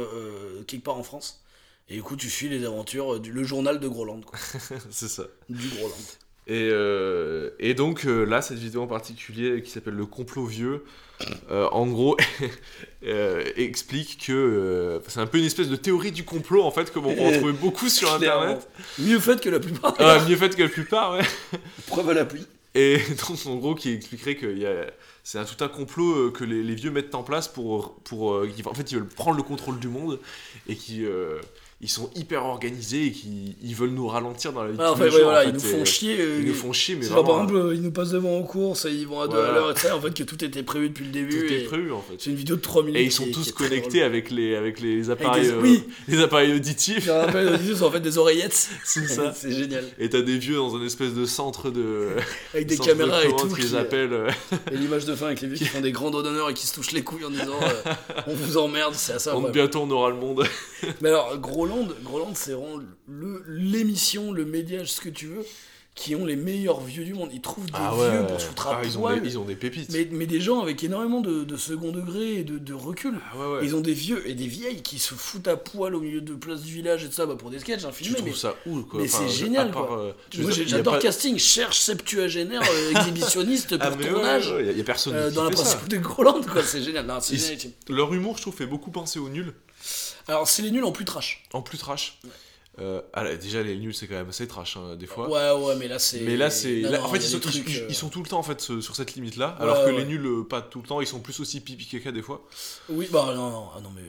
quelque part en France. Et du coup, tu suis les aventures du le journal de Groland, c'est ça. du Groland. Et, euh, et donc euh, là, cette vidéo en particulier qui s'appelle Le complot vieux, euh, en gros, explique que c'est un peu une espèce de théorie du complot en fait, comme on peut en trouver beaucoup sur internet. Mieux fait que la plupart. Ah, mieux fait que la plupart, ouais. Preuve à l'appui. Et donc en gros, qui expliquerait que c'est un, tout un complot que les, les vieux mettent en place pour. pour en fait, ils veulent prendre le contrôle du monde et qui. Euh, ils sont hyper organisés et qui ils veulent nous ralentir dans la vie Ah, en tous fait, les ouais, jours, voilà, en ils nous font chier. euh, Ils nous font chier, mais genre, par vraiment, exemple, ils nous passent devant en course et ils vont à deux à l'heure, ça, en fait, que tout était prévu depuis le début. tout et est prévu en fait. C'est une vidéo de 3 minutes. Et ils sont qui tous qui connectés avec les, avec les appareils, des- euh, les appareils auditifs. Les audios sont en fait des oreillettes. C'est ça. c'est génial. Et t'as des vieux dans un espèce de centre de. Avec des centre de caméras et tout. qui appellent. euh, Et l'image de fin avec les vieux qui font des grands doigts d'honneur et qui se touchent les couilles en disant euh, on vous emmerde, c'est on- incroyable. bientôt on aura le monde. Mais alors, Groland, Groland c'est vraiment le- l'émission, le média, ce que tu veux, qui ont les meilleurs vieux du monde. Ils trouvent des vieux pour se foutre à Ah, ils, ont des, ils ont des pépites. mais, mais des gens avec énormément de, de second degré et de, de recul. Ah ouais, ouais. Ils ont des vieux et des vieilles qui se foutent à poil au milieu de place du village et tout ça bah, pour des sketchs, un Tu film. trouves Mais, ça ouf quoi. mais Enfin, c'est génial, part, quoi. euh, moi j'adore pas- casting, cherche septuagénaire, euh, exhibitionniste pour Ah, tournage. il y a personne euh, qui dans la fait principauté de Groland, quoi, c'est génial. Non, génial. Leur humour, je trouve, fait beaucoup penser aux nuls. Alors, c'est les nuls en plus trash. En plus trash. Euh, ah, là, déjà, les nuls, c'est quand même assez trash, hein, des fois. Ouais, ouais, mais là, c'est. Mais là, c'est. Là, en fait, ils sont, des trucs, ils- euh, ils sont tout le temps en fait sur cette limite-là, Ouais, alors que ouais. les nuls, euh, pas tout le temps, ils sont plus aussi pipi caca des fois. Oui, bah non, non, ah, non mais.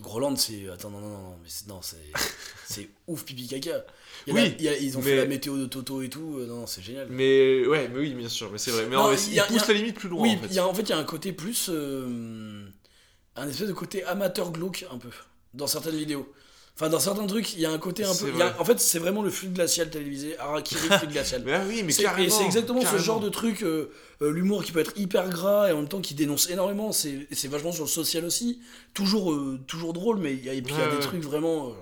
Groland, c'est. Attends, non, non, non, mais c'est. Non, c'est. c'est ouf, pipi caca. Il y a Oui, la- il y a- ils ont mais- fait la météo de Toto et tout. non, non, c'est génial. Mais ouais, mais oui, bien sûr, mais c'est vrai. Mais Non, en- il ils a- poussent a- la limite plus loin oui, en fait. il y a, en fait, il y a un côté plus. euh, un espèce de côté amateur glauque, un peu. Dans certaines vidéos. Enfin, dans certains trucs, il y a un côté un peu. il y a- vrai. en fait, c'est vraiment le flux glacial télévisé. Harakiri, flux glacial. Mais ah oui, mais C'est- carrément. et c'est exactement carrément. ce genre de truc, euh, euh, l'humour qui peut être hyper gras et en même temps qui dénonce énormément. C'est c'est vachement sur le social aussi. Toujours, euh, toujours drôle, mais il y a, et puis il y a Ouais, des ouais. trucs vraiment. euh,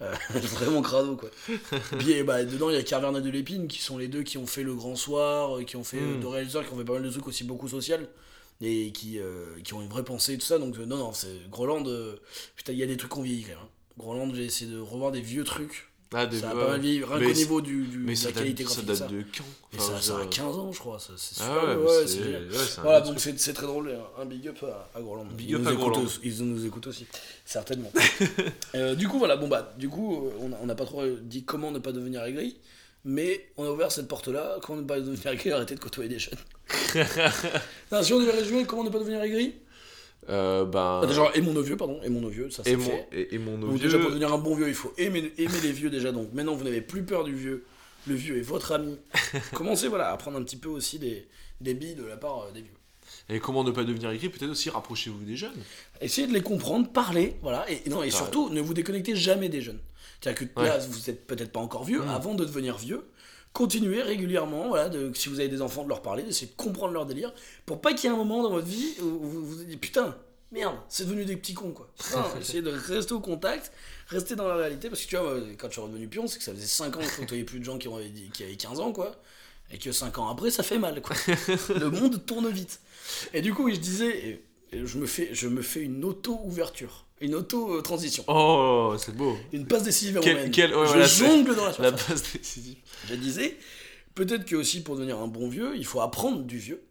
Euh, vraiment crado quoi. Puis eh bah, dedans il y a Carverna de l'Épine qui sont les deux qui ont fait Le Grand Soir, euh, qui ont fait euh, Mm. réalisateurs qui ont fait pas mal de trucs aussi beaucoup social et qui, euh, qui ont une vraie pensée et tout ça. Donc euh, non non c'est Groland. euh, putain il y a des trucs qu'on vieillit quand même. hein. Groland j'ai essayé de revoir des vieux trucs. Ah, des- Ça a ouais. pas mal vieilli rien qu'au niveau du, du- Mais de la qualité date, ça graphique. date ça. de quand Enfin, ça, ça a veux dire, 15 ans je crois. C'est super. Ah ouais, ouais, c'est ouais, Voilà, donc c'est très drôle. Un, un big up à, à Groland. Big ils up nous à écoutent Groland. aussi- Ils nous écoutent aussi, certainement. Euh, du coup, voilà, bon bah, du coup, euh, on n'a pas trop dit comment ne pas devenir aigri, mais on a ouvert cette porte-là. Comment ne pas devenir aigri, arrêter de côtoyer des jeunes. non, si on devait résumer, comment ne pas devenir aigri? Euh, ben. Ah, Déjà, et mon vieux, pardon, et mon vieux, ça c'est mon, fait. et, et mon Donc déjà, pour devenir un bon vieux, il faut aimer, aimer les vieux déjà. Donc maintenant, vous n'avez plus peur du vieux. Le vieux est votre ami. Commencez voilà, à prendre un petit peu aussi des, des billes de la part euh, des vieux. Et comment ne pas devenir aigri? Peut-être aussi rapprochez-vous des jeunes. Essayez de les comprendre, parlez, voilà. Et, non, et surtout, ne vous déconnectez jamais des jeunes. C'est-à-dire que Ouais. là, vous êtes peut-être pas encore vieux. Mm. Avant de devenir vieux, continuez régulièrement, voilà, de, si vous avez des enfants, de leur parler, d'essayer de comprendre leur délire, pour pas qu'il y ait un moment dans votre vie où vous vous dites putain, merde, c'est devenu des petits cons quoi. Non, essayez de rester au contact, rester dans la réalité, parce que tu vois, quand je suis revenu pion, c'est que ça faisait 5 ans que je côtoyais plus de gens qui, ont, qui avaient 15 ans quoi. Et que 5 ans après, ça fait mal quoi. Le monde tourne vite. Et du coup, je disais, je me fais, je me fais une auto-ouverture, une auto-transition, Oh, c'est beau. une passe décisive Quel- romaine. quel- ouais, je voilà, jongle dans la La surface. base décisive. Je disais, peut-être que aussi pour devenir un bon vieux, il faut apprendre du vieux.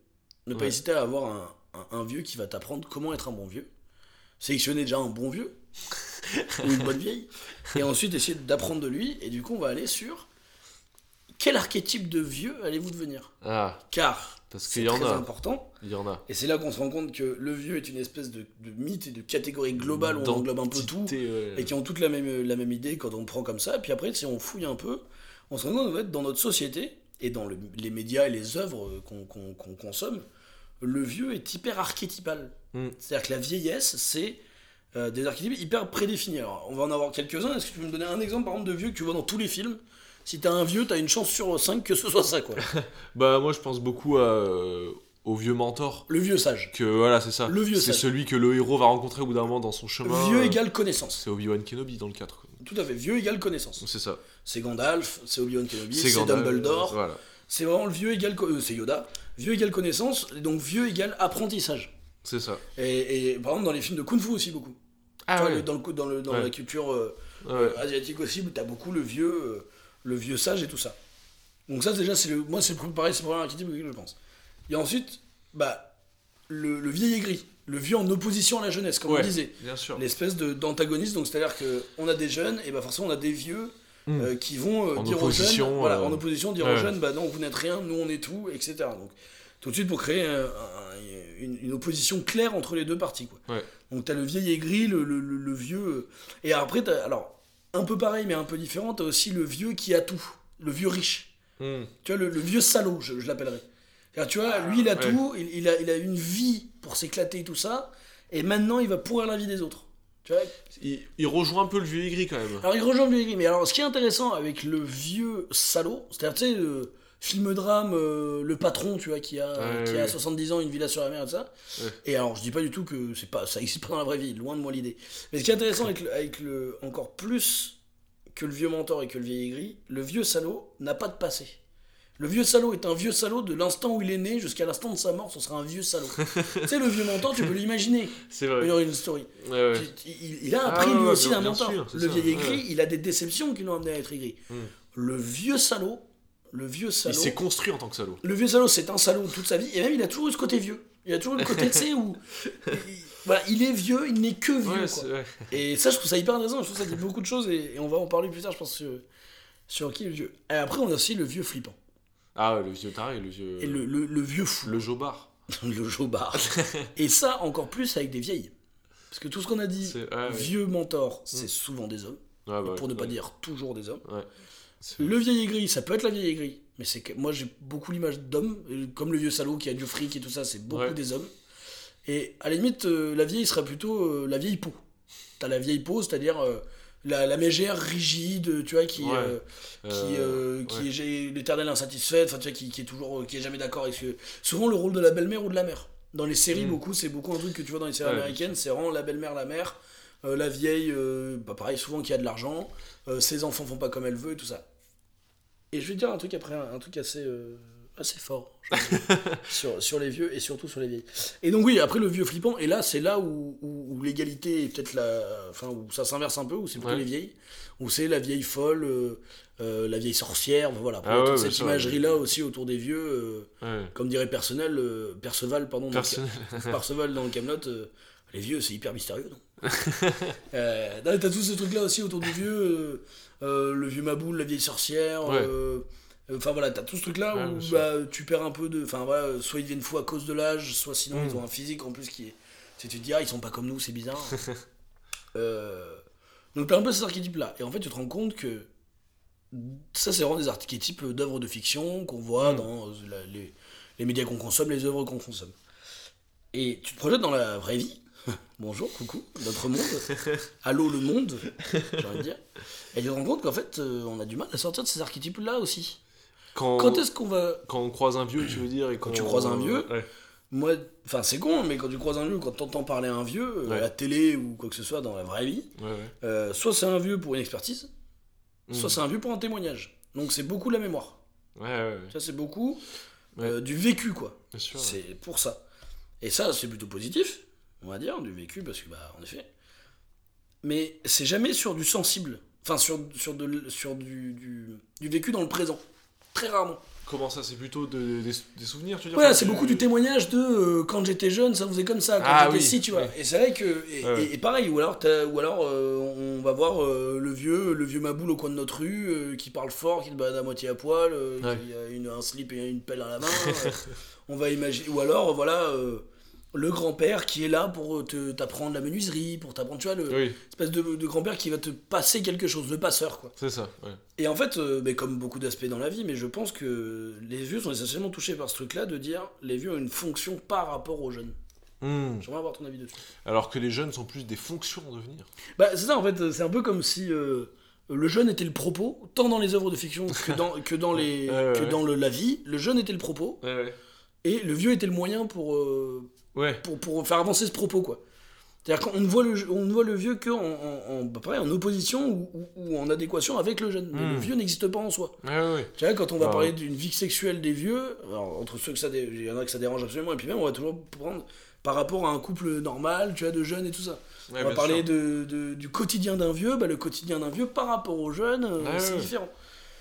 Ne pas Ouais. hésiter à avoir un, un- un vieux qui va t'apprendre comment être un bon vieux. Sélectionner déjà un bon vieux ou une bonne vieille. Et ensuite essayer d'apprendre de lui. Et du coup, on va aller sur quel archétype de vieux allez-vous devenir? Ah, Car parce c'est qu'il y en très a. important. Il y en a. Et c'est là qu'on se rend compte que le vieux est une espèce de, de mythe et de catégorie globale où on englobe un peu tout ouais. et qui ont toutes la même, la même idée quand on prend comme ça. Et puis après, si on fouille un peu, on se rend compte en fait, dans notre société et dans le- les médias et les œuvres qu'on consomme, le vieux est hyper archétypal. Mm. C'est-à-dire que la vieillesse, c'est euh, des archétypes hyper prédéfinis. Alors, on va en avoir quelques-uns. Est-ce que tu peux me donner un exemple, par exemple, de vieux que tu vois dans tous les films Si t'as un vieux, t'as une chance sur 5 que ce soit ça, quoi. Bah, moi, je pense beaucoup à, euh, au vieux mentor. Le vieux sage. Que voilà, c'est ça. Le vieux C'est sage. celui que le héros va rencontrer au bout d'un moment dans son chemin. Vieux euh, égale connaissance. C'est Obi-Wan Kenobi dans le 4. quoi. Tout à fait. Vieux égale connaissance. C'est ça. C'est Gandalf, c'est Obi-Wan Kenobi, C'est Gandalf, Dumbledore. Voilà. C'est vraiment le vieux égale. co- euh, c'est Yoda. Vieux égale connaissance, et donc vieux égale apprentissage. C'est ça. Et, et par exemple, dans les films de Kung Fu aussi, beaucoup. Ah Tu vois, ouais. le- dans le, dans, le, dans Ouais. la culture euh, Ouais. euh, asiatique aussi, t'as beaucoup le vieux, euh, le vieux sage et tout ça. Donc, ça, déjà, c'est le, moi, c'est le- pareil, c'est le premier archétype auquel je pense. Et ensuite, bah, le, le vieil aigri, le vieux en opposition à la jeunesse, comme Ouais, on disait. Bien sûr. L'espèce de- d'antagoniste, donc c'est-à-dire qu'on a des jeunes, et bah forcément on a des vieux Mm. euh, qui vont euh, En dire aux jeunes, opposition, voilà, euh, en opposition, dire ouais. aux jeunes, bah non, vous n'êtes rien, nous on est tout, etc. Donc tout de suite pour créer euh, un- une, une opposition claire entre les deux parties. Quoi. Ouais. Donc t'as le vieil aigri, le, le, le- le vieux, et après, t'as- alors un peu pareil mais un peu différent, t'as aussi le vieux qui a tout, le vieux riche. Hmm. Tu vois, le, le vieux salaud, je, je l'appellerais. Tu vois, lui il a ouais. tout, il, il a, il a une vie pour s'éclater et tout ça, et maintenant il va pourrir la vie des autres. Tu vois, Il, il rejoint un peu le vieux aigri quand même. alors il rejoint le vieux aigri, mais alors ce qui est intéressant avec le vieux salaud, c'est-à-dire tu sais, le film drame, euh, le patron, tu vois, qui a, Ouais, qui ouais. a 70 ans, une villa sur la mer et tout ça. Ouais. Et alors je dis pas du tout que c'est pas, ça existe pas dans la vraie vie, loin de moi l'idée. Mais ce qui est intéressant avec le, avec le encore plus que le vieux mentor et que le vieil aigri, le vieux salaud n'a pas de passé. Le vieux salaud est un vieux salaud de l'instant où il est né jusqu'à l'instant de sa mort, ce sera un vieux salaud. tu sais, le vieux mentor, tu peux l'imaginer, C'est une vrai. origin story. Ouais, ouais. Il, il a Ah appris lui ouais, aussi d'un mentor. sûr, le ça, vieil aigri, il a des déceptions qui l'ont amené à être aigri. Hmm. Le vieux salaud, le vieux Il salaud, s'est construit en tant que salaud. le vieux salaud, c'est un salaud toute sa vie, et même il a toujours eu ce côté vieux. Il a toujours eu le côté, tu sais, où. il- voilà, il est vieux, il n'est que vieux. Ouais, quoi. Et ça, je trouve ça hyper intéressant. Je trouve ça dit beaucoup de choses, et, et on va en parler plus tard, je pense, sur, sur qui est le vieux. Et après, on a aussi le vieux flippant. Ah ouais, le vieux taré, le vieux. Et le, le, le vieux fou, le jobard. le jobard. et ça, encore plus avec des vieilles. Parce que tout ce qu'on a dit, ouais, ouais. vieux mentor, c'est Mm. souvent des hommes. Ouais, bah, pour ne pas dire toujours des hommes. Le vieil aigri, ça peut être la vieille aigri, mais c'est que moi j'ai beaucoup l'image d'hommes, comme le vieux salaud qui a du fric et tout ça, c'est beaucoup Ouais. des hommes. Et à la limite, euh, la vieille serait plutôt euh, la vieille peau. T'as la vieille peau, c'est-à-dire euh, la, la mégère rigide, tu vois, qui, Ouais. qui, qui ouais. est l'éternelle insatisfaite, tu vois, qui, qui est toujours, qui est jamais d'accord avec ce... souvent le rôle de la belle-mère ou de la mère. Dans les séries, Mm. beaucoup, c'est beaucoup un truc que tu vois dans les séries américaines, c'est vraiment la belle-mère, la mère. Euh, la vieille, euh, bah, pareil, souvent qui a de l'argent, euh, ses enfants font pas comme elle veut et tout ça. Et je vais te dire un truc après, un, un truc assez, assez fort sur, sur les vieux et surtout sur les vieilles. Et donc, oui, après le vieux flippant, et là, c'est là où, où, où l'égalité est peut-être la. Enfin, où ça s'inverse un peu, où c'est plutôt Ouais. les vieilles, où c'est la vieille folle, euh, euh, la vieille sorcière, voilà. Ah ouais, toute cette imagerie-là aussi autour des vieux. euh, Ouais. comme dirait personnel, Perceval, pardon, dans le Personnel. Ca- Perceval dans le Camelot, les vieux c'est hyper mystérieux, non? Euh, T'as tout ce truc là aussi autour du vieux, euh, euh, le vieux Maboule, la vieille sorcière, Ouais. Enfin voilà, t'as tout ce truc là Ouais, où bah, tu perds un peu de. Enfin voilà, soit ils deviennent fous à cause de l'âge, soit sinon Mm. ils ont un physique en plus qui est. Tu te dis, ah, ils sont pas comme nous, c'est bizarre. Euh, Donc t'as un peu ces archétypes là. Et en fait, tu te rends compte que ça, c'est vraiment des archétypes d'œuvres de fiction qu'on voit Mm. dans la- les, les médias qu'on consomme, les œuvres qu'on consomme. Et tu te projettes dans la vraie vie. Bonjour, coucou, notre monde. Allô, le monde, j'ai envie de dire. Et tu te rends compte qu'en fait, euh, on a du mal à sortir de ces archétypes là aussi. Quand, Quand est-ce qu'on va. quand on croise un vieux, tu veux dire, et Quand tu croises un vieux, Ouais. Moi, enfin, c'est con, mais quand tu croises un vieux, quand t'entends parler à un vieux, euh, à la télé ou quoi que ce soit dans la vraie vie, Ouais, euh, soit c'est un vieux pour une expertise, soit Mm. c'est un vieux pour un témoignage. Donc c'est beaucoup la mémoire. Ouais, ouais, ouais. Ça, c'est beaucoup euh, du vécu, quoi. Bien sûr. C'est pour ça. Et ça, c'est plutôt positif, on va dire, du vécu, parce que, bah, en effet. Mais c'est jamais sur du sensible. Enfin, sur, sur, de, sur du, du, du vécu dans le présent. Très rarement. Comment ça, c'est plutôt de- des, des souvenirs, tu veux dire? Enfin, c'est beaucoup du témoignage de euh, quand j'étais jeune, ça faisait comme ça, quand Ah j'étais oui, si, tu vois. ouais. Et c'est vrai que. Et, Ouais. et- et pareil, ou alors, ou alors euh, on va voir euh, le vieux le vieux Maboule au coin de notre rue qui parle fort, qui se balade à moitié à poil, Ouais. qui a une, un slip et une pelle à la main. on va imaginer. Ou alors, voilà. Euh, le grand-père qui est là pour te- t'apprendre la menuiserie, pour t'apprendre, tu vois, le Oui, espèce de, de grand-père qui va te passer quelque chose, le passeur, quoi. c'est ça. Ouais. Et en fait, euh, mais comme beaucoup d'aspects dans la vie, mais je pense que les vieux sont essentiellement touchés par ce truc-là de dire les vieux ont une fonction par rapport aux jeunes. Hmm. J'aimerais avoir ton avis dessus. Alors que les jeunes sont plus des fonctions en devenir. Bah, c'est ça en fait, c'est un peu comme si euh, le jeune était le propos, tant dans les œuvres de fiction que dans, que dans, les, Ouais, ouais, que dans le, la vie. Le jeune était le propos et le vieux était le moyen pour, euh, Ouais. pour, pour faire avancer ce propos, quoi. C'est-à-dire qu'on ne voit le, on ne voit le vieux que en, en, en- bah, pareil, en opposition ou, ou- ou en adéquation avec le jeune. Le vieux n'existe pas en soi. Ouais. Tu vois, quand on va Bah, parler d'une vie sexuelle des vieux, alors, entre ceux que ça, dé- il y en a que ça dérange absolument, et puis même on va toujours prendre par rapport à un couple normal, tu vois, de jeunes et tout ça. Ouais, on va parler de, de- du quotidien d'un vieux, bah, le quotidien d'un vieux par rapport aux jeunes, euh, Ouais, c'est ouais. différent.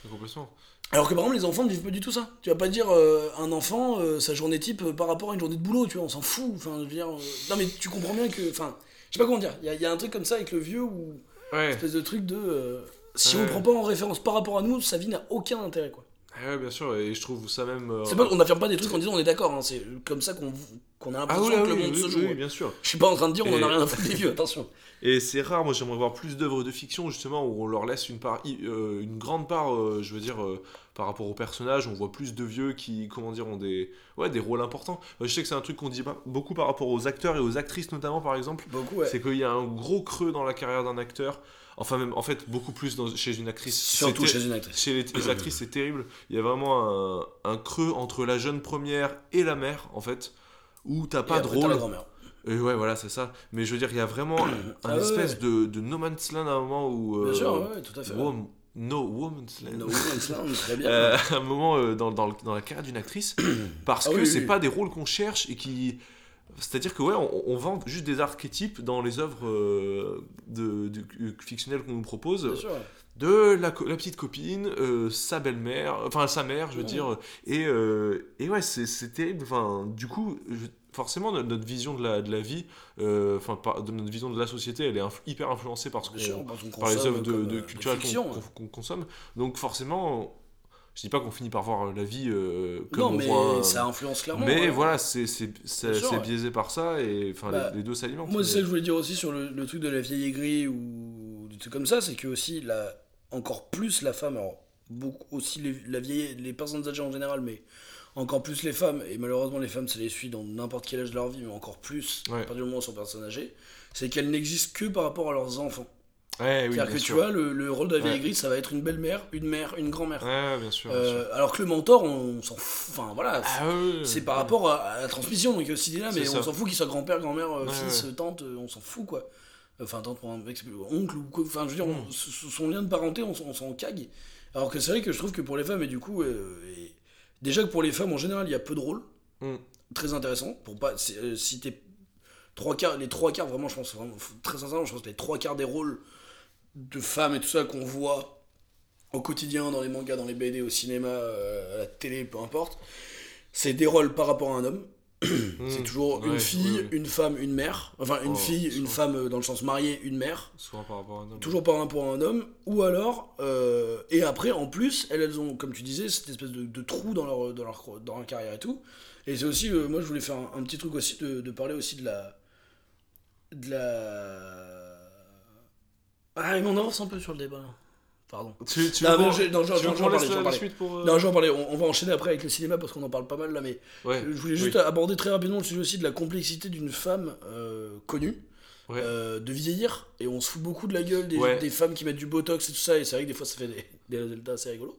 Complètement. Alors que par exemple, les enfants ne vivent pas du tout ça. Tu vas pas dire euh, un enfant, euh, sa journée type euh, par rapport à une journée de boulot, tu vois, on s'en fout. Enfin, je veux dire, Non, mais tu comprends bien que. Enfin, je sais pas comment dire. Il y, a- il y a un truc comme ça avec le vieux où. Ouais. Espèce de truc de. si on prend pas en référence par rapport à nous, sa vie n'a aucun intérêt, quoi. Ouais, bien sûr. Et je trouve ça même. euh, C'est pas, on n'affirme pas des trucs en disant on est d'accord, hein, c'est comme ça qu'on qu'on a Ah l'impression oui, ah que le oui, monde oui, se oui, joue. oui, ouais. bien sûr. Je suis pas en train de dire on en a Et- rien à foutre des vieux, attention. Et c'est rare, moi j'aimerais voir plus d'œuvres de fiction justement où on leur laisse une part, euh, une grande part, euh, je veux dire, euh, par rapport aux personnages, on voit plus de vieux qui, comment dire, ont des, ouais, des rôles importants. Je sais que c'est un truc qu'on dit pas- beaucoup par rapport aux acteurs et aux actrices notamment par exemple, Beaucoup, ouais. c'est qu'il y a un gros creux dans la carrière d'un acteur, enfin même, en fait, beaucoup plus dans- chez une actrice. Surtout chez une actrice. Chez les, les actrices, c'est terrible. Il y a vraiment un, un creux entre la jeune première et la mère, en fait, où t'as Et pas de après, t'as la rôle. grand-mère. Et ouais, voilà, c'est ça. Mais je veux dire, il y a vraiment un Ah espèce ouais. de, de no man's land à un moment où. Bien euh, sûr, ouais, tout à fait. ouais. no woman's land. No Woman's Land, très bien. Euh, à un moment euh, dans, dans, la carrière d'une actrice, parce Ah que oui, c'est oui. pas des rôles qu'on cherche et qui. C'est-à-dire que ouais, on, on vend juste des archétypes dans les œuvres euh, de, de- fictionnelles qu'on nous propose Bien sûr. ouais. de la, petite copine, euh, sa belle-mère, enfin sa mère, je veux Ouais. dire, et, euh, et ouais, c'est terrible. Enfin, du coup, je- forcément, notre, notre vision de la, de la vie, euh, enfin, de notre vision de la société, elle est inf- hyper influencée par ce qu'on qu'on par les œuvres de, de euh, qu'on consomme. Donc forcément, je dis pas qu'on finit par voir la vie euh, comme Non, on mais voit. ça influence clairement. mais ouais. voilà, c'est ouais. biaisé par ça et enfin Bah, les, les deux s'alimentent. Moi, mais- c'est ça que je voulais dire aussi sur le, le truc de la vieille aigrie ou des trucs comme ça, c'est que aussi, la, encore plus la femme, alors beaucoup, aussi les, la vieille, les personnes âgées en général, mais encore plus les femmes, et malheureusement les femmes ça les suit dans n'importe quel âge de leur vie, mais encore plus Ouais. à partir du moment où elles sont personnes âgées, c'est qu'elles n'existent que par rapport à leurs enfants. Ouais, oui, C'est-à-dire que tu vois, le, le rôle de la vieille Ouais. aigrie, ça va être une belle-mère, une mère, une grand-mère. Ouais, bien sûr. bien sûr. Euh, alors que le mentor, on, s'en fout, enfin voilà, Ah, c'est par rapport à, à la transmission, donc cette idée-là, mais C'est ça. on s'en fout qu'il soit grand-père, grand-mère, euh, fils, tante, euh, on s'en fout quoi. Enfin, tante pour un mec, oncle ou quoi. Enfin, je veux dire, Mm. on- son son lien de parenté, on, s'en- on s'en cague. Alors que c'est vrai que je trouve que pour les femmes, et du coup, euh, et- déjà que pour les femmes en général, il y a peu de rôles Mm. très intéressants. Pour pas, euh, si t'es trois quarts, les trois quarts, vraiment, je pense, vraiment, très sincèrement, je pense que les trois quarts des rôles de femmes et tout ça qu'on voit au quotidien, dans les mangas, dans les BD, au cinéma, euh, à la télé, peu importe, c'est des rôles par rapport à un homme. C'est Mm. toujours une fille, oui, oui. une femme, une mère. Enfin, une Oh, fille, une femme euh, dans le sens mariée, une mère. Soit par rapport à un homme. Toujours par rapport à un homme. Ou alors, euh, et après, en plus, elles, elles ont, comme tu disais, cette espèce de, de trou dans leur, dans, leur, dans leur carrière et tout. Et c'est aussi, euh, moi je voulais faire un, un petit truc aussi, de, de parler aussi de la. De la. Ah, mais on avance un peu sur le débat. là. Pardon. Tu, tu Non, veux non, euh, Non, j'en parlais, on, on va enchaîner après avec le cinéma parce qu'on en parle pas mal là, mais Ouais. je voulais juste oui. aborder très rapidement le sujet aussi de la complexité d'une femme euh, connue, Ouais. euh, de vieillir, et on se fout beaucoup de la gueule des, Ouais. des femmes qui mettent du botox et tout ça, et c'est vrai que des fois ça fait des, des résultats assez rigolos.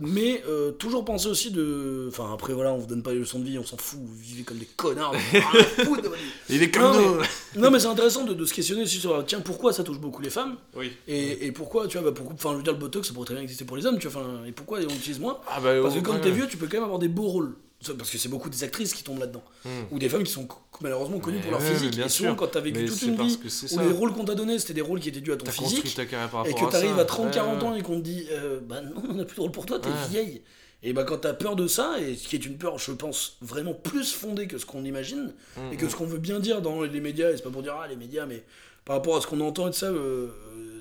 Mais euh, toujours penser aussi de. Enfin, après voilà, on vous donne pas les leçons de vie, on s'en fout, vous vivez comme des connards. Il est Non, comme nous. non, mais c'est intéressant de, de se questionner aussi sur tiens, pourquoi ça touche beaucoup les femmes Oui. et, et pourquoi, tu vois, bah, pourquoi, enfin, je veux dire, le botox ça pourrait très bien exister pour les hommes, tu vois, enfin, et pourquoi on l'utilise moins Ah bah, parce que quand ouais. t'es vieux, tu peux quand même avoir des beaux rôles. Parce que c'est beaucoup des actrices qui tombent là-dedans. Hmm. Ou des femmes qui sont malheureusement connues Mais pour leur ouais, physique. bien et souvent, sûr. quand t'as vécu Mais toute une vie où les rôles qu'on t'a donnés, c'était des rôles qui étaient dus à ton physique, par et que à t'arrives ça. à 30-40 Ouais, ans et qu'on te dit, euh, bah non, on n'a plus de rôle pour toi, t'es Ouais. vieille. Et bah quand t'as peur de ça, et ce qui est une peur, je pense, vraiment plus fondée que ce qu'on imagine, Mm, et que ce qu'on veut bien dire dans les médias, et c'est pas pour dire, ah, les médias, mais par rapport à ce qu'on entend et tout ça, euh,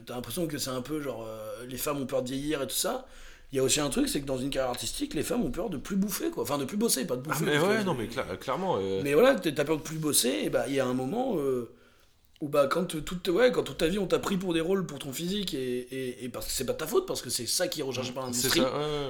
t'as l'impression que c'est un peu genre, euh, les femmes ont peur de vieillir et tout ça. Il y a aussi un truc, c'est que dans une carrière artistique, les femmes ont peur de plus bouffer, quoi. Enfin, de plus bosser, pas de Ah, bouffer. mais parce ouais, que- non, mais cla- clairement. euh, mais voilà, t'as peur de plus bosser, et bah il y a un moment euh, où bah quand toute, ouais, quand toute ta vie on t'a pris pour des rôles pour ton physique et, et, et parce que c'est pas ta faute, parce que c'est ça qui est recherché par C'est l'industrie. ouais,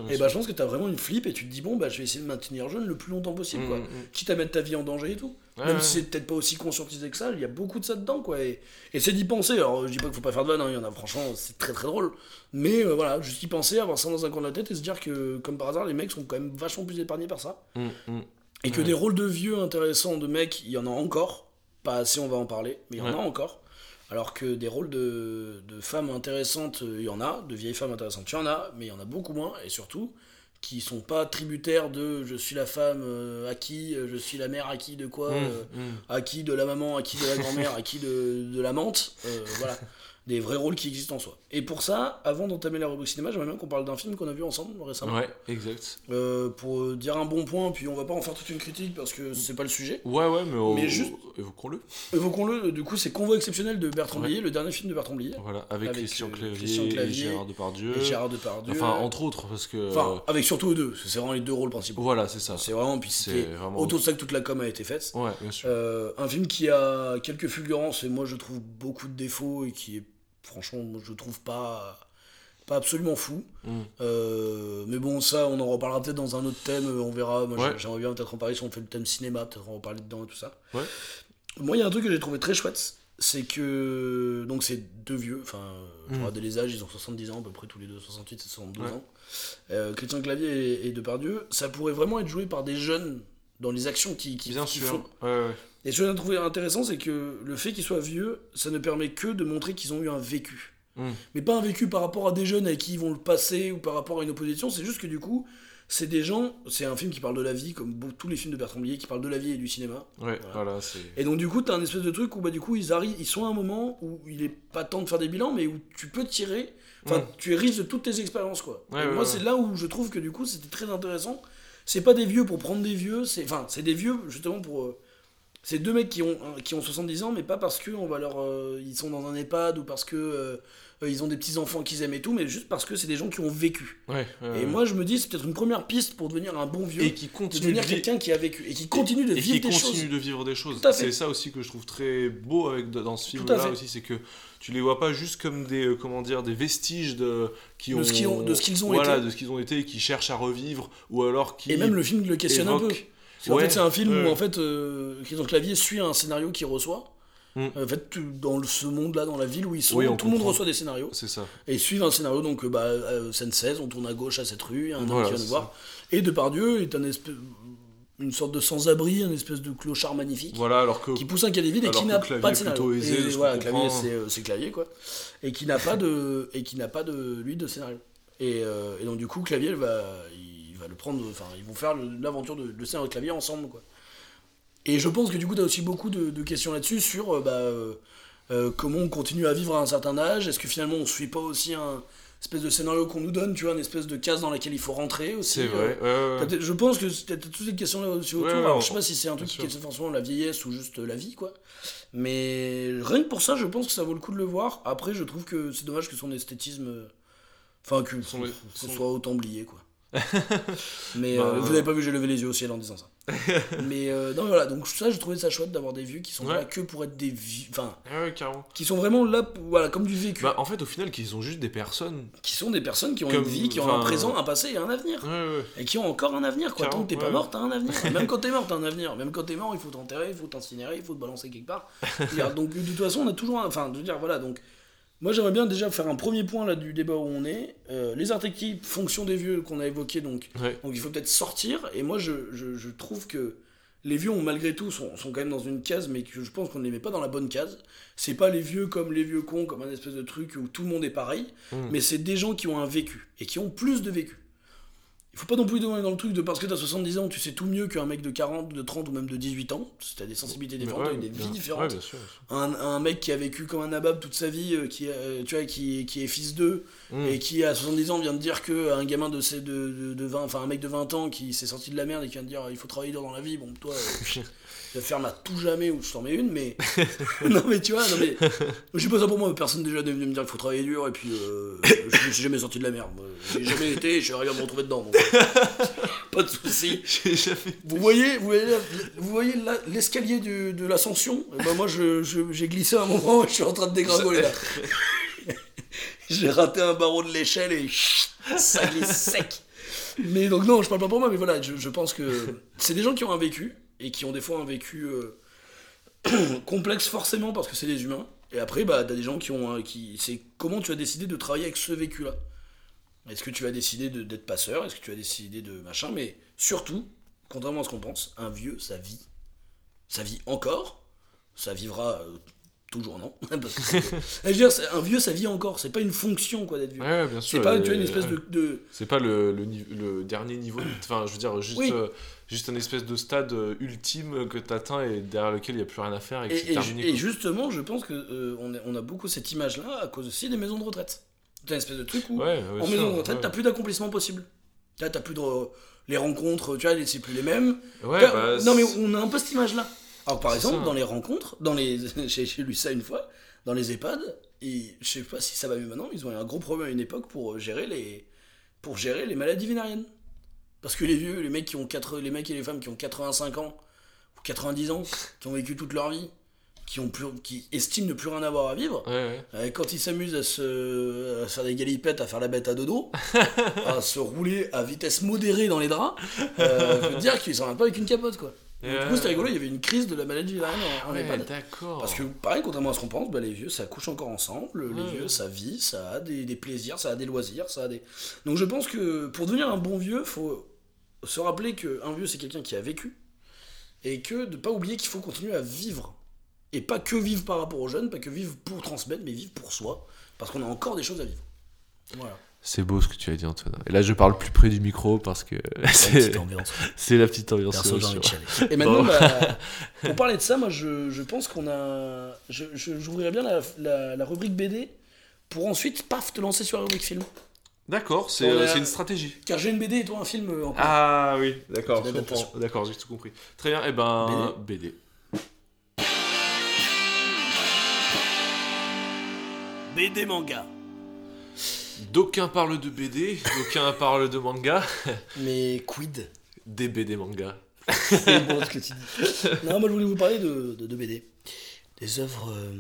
ouais, Et bah je pense que t'as vraiment une flip et tu te dis bon bah je vais essayer de maintenir jeune le plus longtemps possible quoi. Mm, mm. Quitte à mettre ta vie en danger et tout. Ouais, Même ouais. si c'est peut-être pas aussi conscientisé que ça, il y a beaucoup de ça dedans quoi. Et, et c'est d'y penser. Alors je dis pas qu'il faut pas faire de vannes, hein, il y en a franchement c'est très très drôle. Mais euh, voilà, juste y penser, avoir ça dans un coin de la tête et se dire que comme par hasard les mecs sont quand même vachement plus épargnés par ça. Mm, mm. Et que Ouais. des rôles de vieux intéressants de mecs, il y en a encore. Pas assez, on va en parler, mais il y en a encore. Alors que des rôles de, de femmes intéressantes, euh, il y en a. De vieilles femmes intéressantes, il y en a. Mais il y en a beaucoup moins. Et surtout, qui sont pas tributaires de je suis la femme euh, à qui, euh, je suis la mère à qui de quoi, Mm, euh, mm. à qui de la maman, à qui de la grand-mère, à qui de, de la menthe. euh, voilà. Des vrais rôles qui existent en soi. Et pour ça, avant d'entamer la rubrique cinéma, j'aimerais bien qu'on parle d'un film qu'on a vu ensemble récemment. Ouais, exact. Euh, pour euh, dire un bon point, puis on va pas en faire toute une critique parce que c'est pas le sujet. Ouais, ouais, mais, Mais juste- évoquons-le. Évoquons-le, du coup, c'est Convoi exceptionnel de Bertrand Ouais. Blier, le dernier film de Bertrand Blier. Voilà, avec, Avec, Christian, euh, Clavier Christian Clavier et Gérard Depardieu. Et Gérard Depardieu. Enfin, entre autres, parce que. Enfin, avec surtout eux deux, c'est vraiment les deux rôles principaux. voilà, c'est ça. C'est vraiment, puis C'est vraiment- autour de ça que toute la com a été faite. Ouais, bien sûr. Euh, un film qui a quelques fulgurances et moi je trouve beaucoup de défauts et qui est, franchement, je trouve pas, pas absolument fou. Mm. Euh, mais bon, ça, on en reparlera peut-être dans un autre thème, euh, on verra. Moi, Ouais. j'ai- j'aimerais bien peut-être en parler si on fait le thème cinéma, peut-être en reparler dedans et tout ça. Ouais. Moi, il y a un truc que j'ai trouvé très chouette, c'est que. Donc, c'est deux vieux, enfin, je Mm. les âges, ils ont 70 ans, à peu près tous les deux, 68 et 72 Ouais. ans. Euh, Christian Clavier et, et Depardieu, ça pourrait vraiment être joué par des jeunes dans les actions qui, qui, Bien qui sûr. font. Ouais, ouais. Et ce que j'ai trouvé intéressant, c'est que le fait qu'ils soient vieux, ça ne permet que de montrer qu'ils ont eu un vécu. Mm. Mais pas un vécu par rapport à des jeunes avec qui ils vont le passer ou par rapport à une opposition, c'est juste que du coup, c'est des gens, c'est un film qui parle de la vie, comme tous les films de Bertrand Blier qui parlent de la vie et du cinéma. Ouais, Voilà. Et donc du coup, t'as un espèce de truc où bah du coup, ils arrivent, ils sont à un moment où il est pas temps de faire des bilans, mais où tu peux tirer, enfin, Mm. tu es riche de toutes tes expériences quoi. Ouais, Et ouais, moi, ouais. c'est là où je trouve que du coup, c'était très intéressant. C'est pas des vieux pour prendre des vieux, c'est enfin, c'est des vieux justement pour euh, c'est deux mecs qui ont qui ont 70 ans, mais pas parce que on va leur euh, ils sont dans un EHPAD ou parce que euh, ils ont des petits enfants qu'ils aiment et tout, mais juste parce que c'est des gens qui ont vécu. Ouais, Et moi, je me dis, c'est peut-être une première piste pour devenir un bon vieux, Et qui de continue devenir de vivre. quelqu'un qui a vécu et qui continue de et vivre qui des continue choses. de vivre des choses. C'est ça aussi que je trouve très beau avec dans ce film-là aussi, c'est que tu les vois pas juste comme des euh, comment dire des vestiges de qui De ont ce qu'ils ont- de ce qu'ils ont voilà, été. de ce qu'ils ont été et qui cherchent à revivre ou alors qui Et même le film le questionne un peu. Ouais, fait, c'est un film ouais. où en fait, euh, Clavier suit un scénario qu'il reçoit. Mm. En fait, dans ce monde-là, dans la ville où ils sont, Oui, tout le monde reçoit des scénarios. C'est ça. Et ils suivent un scénario, donc euh, bah, euh, scène 16, on tourne à gauche à cette rue, il y a un homme Voilà, qui vient nous voir. Et Depardieu est un espèce, une sorte de sans-abri, une espèce de clochard magnifique. Voilà, alors que. Qui pousse un cadet vide et qui n'a pas de scénario. aisé, Et voilà, clavier c'est euh, clavier quoi. Et qui n'a pas de et qui n'a pas de lui de scénario. Et, euh, et donc du coup clavier va il va prendre enfin ils vont faire l'aventure de, de et clavier ensemble quoi. Et je pense que du coup tu as aussi beaucoup de, de questions là-dessus sur euh, bah, euh, euh, comment on continue à vivre à un certain âge, est-ce que finalement on suit pas aussi un espèce de scénario qu'on nous donne, tu vois, une espèce de case dans laquelle il faut rentrer aussi. C'est euh, vrai. ouais, ouais, T'as ouais. peut-être- Je pense que t'as t'as toutes ces questions-là aussi autour. Alors, je sais pas si c'est un truc qui est forcément la vieillesse ou juste la vie, quoi. Mais rien que pour ça, je pense que ça vaut le coup de le voir. Après, je trouve que c'est dommage que son esthétisme. Enfin, que son- soit autant oublié, quoi. mais Bah, euh, vous n'avez pas vu, j'ai levé les yeux au ciel en disant ça. mais euh, non, voilà, donc ça, j'ai trouvé ça chouette d'avoir des vues qui sont Ouais. là que pour être des vues. Enfin, Ouais, carrément. qui sont vraiment là, pour- voilà, comme du vécu. Bah, en fait, au final, qu'ils ont juste des personnes. qui sont des personnes qui ont Comme- une vie, qui ont un présent, un passé et un avenir Ouais, et qui ont encore un avenir quoi. Tant que t'es pas mort, t'as un avenir. Même quand t'es mort, t'as un avenir. Même quand t'es mort, il faut t'enterrer, il faut t'incinérer, il faut te balancer quelque part. Je donc de toute façon, on a toujours un. Enfin, je veux dire, voilà, donc. Moi, j'aimerais bien déjà faire un premier point là du débat où on est. Euh, les archétypes, fonction des vieux qu'on a évoqués, donc, Ouais. donc il faut peut-être sortir. Et moi, je, je, je trouve que les vieux, ont, malgré tout, sont, sont quand même dans une case, mais que je pense qu'on ne les met pas dans la bonne case. C'est pas les vieux comme les vieux cons, comme un espèce de truc où tout le monde est pareil, Mm. mais c'est des gens qui ont un vécu et qui ont plus de vécu. Il faut pas non plus tomber dans le truc de parce que t'as 70 ans, tu sais tout mieux qu'un mec de 40, de 30 ou même de 18 ans. Si t'as des sensibilités différentes, Ouais, des vies Ouais, différentes. bien sûr. bien sûr. un, un mec qui a vécu comme un nabab toute sa vie, euh, qui, euh, tu vois, qui, qui est fils d'eux, Mm. et qui à 70 ans vient de dire que un gamin de, de, de, de 20, enfin un mec de 20 ans qui s'est sorti de la merde et qui vient de dire il faut travailler dur dans la vie, bon toi, euh, vas faire ma tout jamais ou je t'en mets une, mais non mais tu vois, non mais je sais pas ça pour moi, personne déjà n'est venu me dire qu'il faut travailler dur et puis euh, je me suis jamais sorti de la merde, j'ai jamais été, et je suis arrivé à me retrouver dedans, donc pas de soucis. J'ai jamais. Vous voyez, vous voyez, vous voyez l'escalier de l'ascension? Eh ben Moi, je- je- j'ai glissé un moment, je suis en train de dégringoler là. j'ai raté un barreau de l'échelle et ça glisse sec. Mais donc non, je parle pas pour moi, mais voilà, je, je pense que c'est des gens qui ont un vécu et qui ont des fois un vécu euh, complexe forcément parce que c'est des humains. Et après, bah, t'as des gens qui ont, un- qui, c'est comment tu as décidé de travailler avec ce vécu-là? Est-ce que tu as décidé d'être passeur? Est-ce que tu as décidé de machin? Mais surtout, contrairement à ce qu'on pense, un vieux, ça vit. Ça vit encore. Ça vivra euh, toujours, non Parce que c'est- Je veux dire, c'est- un vieux, ça vit encore. C'est pas une fonction, quoi, d'être vieux. Ouais, ouais, bien sûr. c'est pas, tu vois, une espèce ouais. de... de- C'est pas le, le, ni- le dernier niveau. Enfin, je veux dire, juste, Oui. euh, juste un espèce de stade euh, ultime que t'atteins et derrière lequel il n'y a plus rien à faire et Et, c'est et- terminé. et justement, je pense que euh, on, a, beaucoup cette image-là à cause aussi des maisons de retraite. T'as une espèce de truc où, Ouais, en sûr, maison de retraite, t'as plus d'accomplissement possible. Là, t'as plus de... Les rencontres, tu vois, c'est plus les mêmes. Bah, non mais c'est- on a un peu cette image là. Alors par exemple ça. dans les rencontres, dans les j'ai lu ça une fois, dans les EHPAD, et je sais pas si ça va mieux maintenant, ils ont eu un gros problème à une époque pour gérer les pour gérer les maladies vénériennes. Parce que les vieux, les mecs qui ont 4 les mecs et les femmes qui ont 85 ans ou 90 ans, qui ont vécu toute leur vie, qui ont plus qui estiment ne plus rien avoir à vivre, Ouais, ouais. euh, quand ils s'amusent à se, à faire des galipettes, à faire la bête à dodo, à se rouler à vitesse modérée dans les draps, euh, je veux dire qu'ils s'en rendent pas avec une capote quoi. Du coup, c'était rigolo, il y avait une crise de la maladie vénérienne en, en Ouais, EHPAD. d'accord. Parce que, pareil, contrairement à ce qu'on pense, bah, les vieux, ça couche encore ensemble, les Ouais, vieux, ouais. ça vit, ça a des, des plaisirs, ça a des loisirs, ça a des... Donc je pense que pour devenir un bon vieux, faut se rappeler qu'un vieux, c'est quelqu'un qui a vécu, et que de pas oublier qu'il faut continuer à vivre. Et pas que vivre par rapport aux jeunes, pas que vivre pour transmettre, mais vivre pour soi, parce qu'on a encore des choses à vivre. Voilà. C'est beau ce que tu as dit, Antoine. Et là, je parle plus près du micro parce que c'est Petite ambiance. c'est la petite ambiance. Et maintenant, bah, pour parler de ça, moi, je, je pense qu'on a. je- je- J'ouvrirais bien la, la, la rubrique BD pour ensuite, paf, te lancer sur la rubrique film. D'accord, c'est euh, a- une stratégie. Car j'ai une BD et toi un film euh, en. Ah oui, d'accord. D'accord, j'ai tout compris. Très bien, et ben BD. BD manga. D'aucuns parlent de BD, d'aucuns parlent de manga. Mais quid Des BD manga. C'est bon ce que tu dis. Non, moi je voulais vous parler de, de, de BD. Des œuvres euh,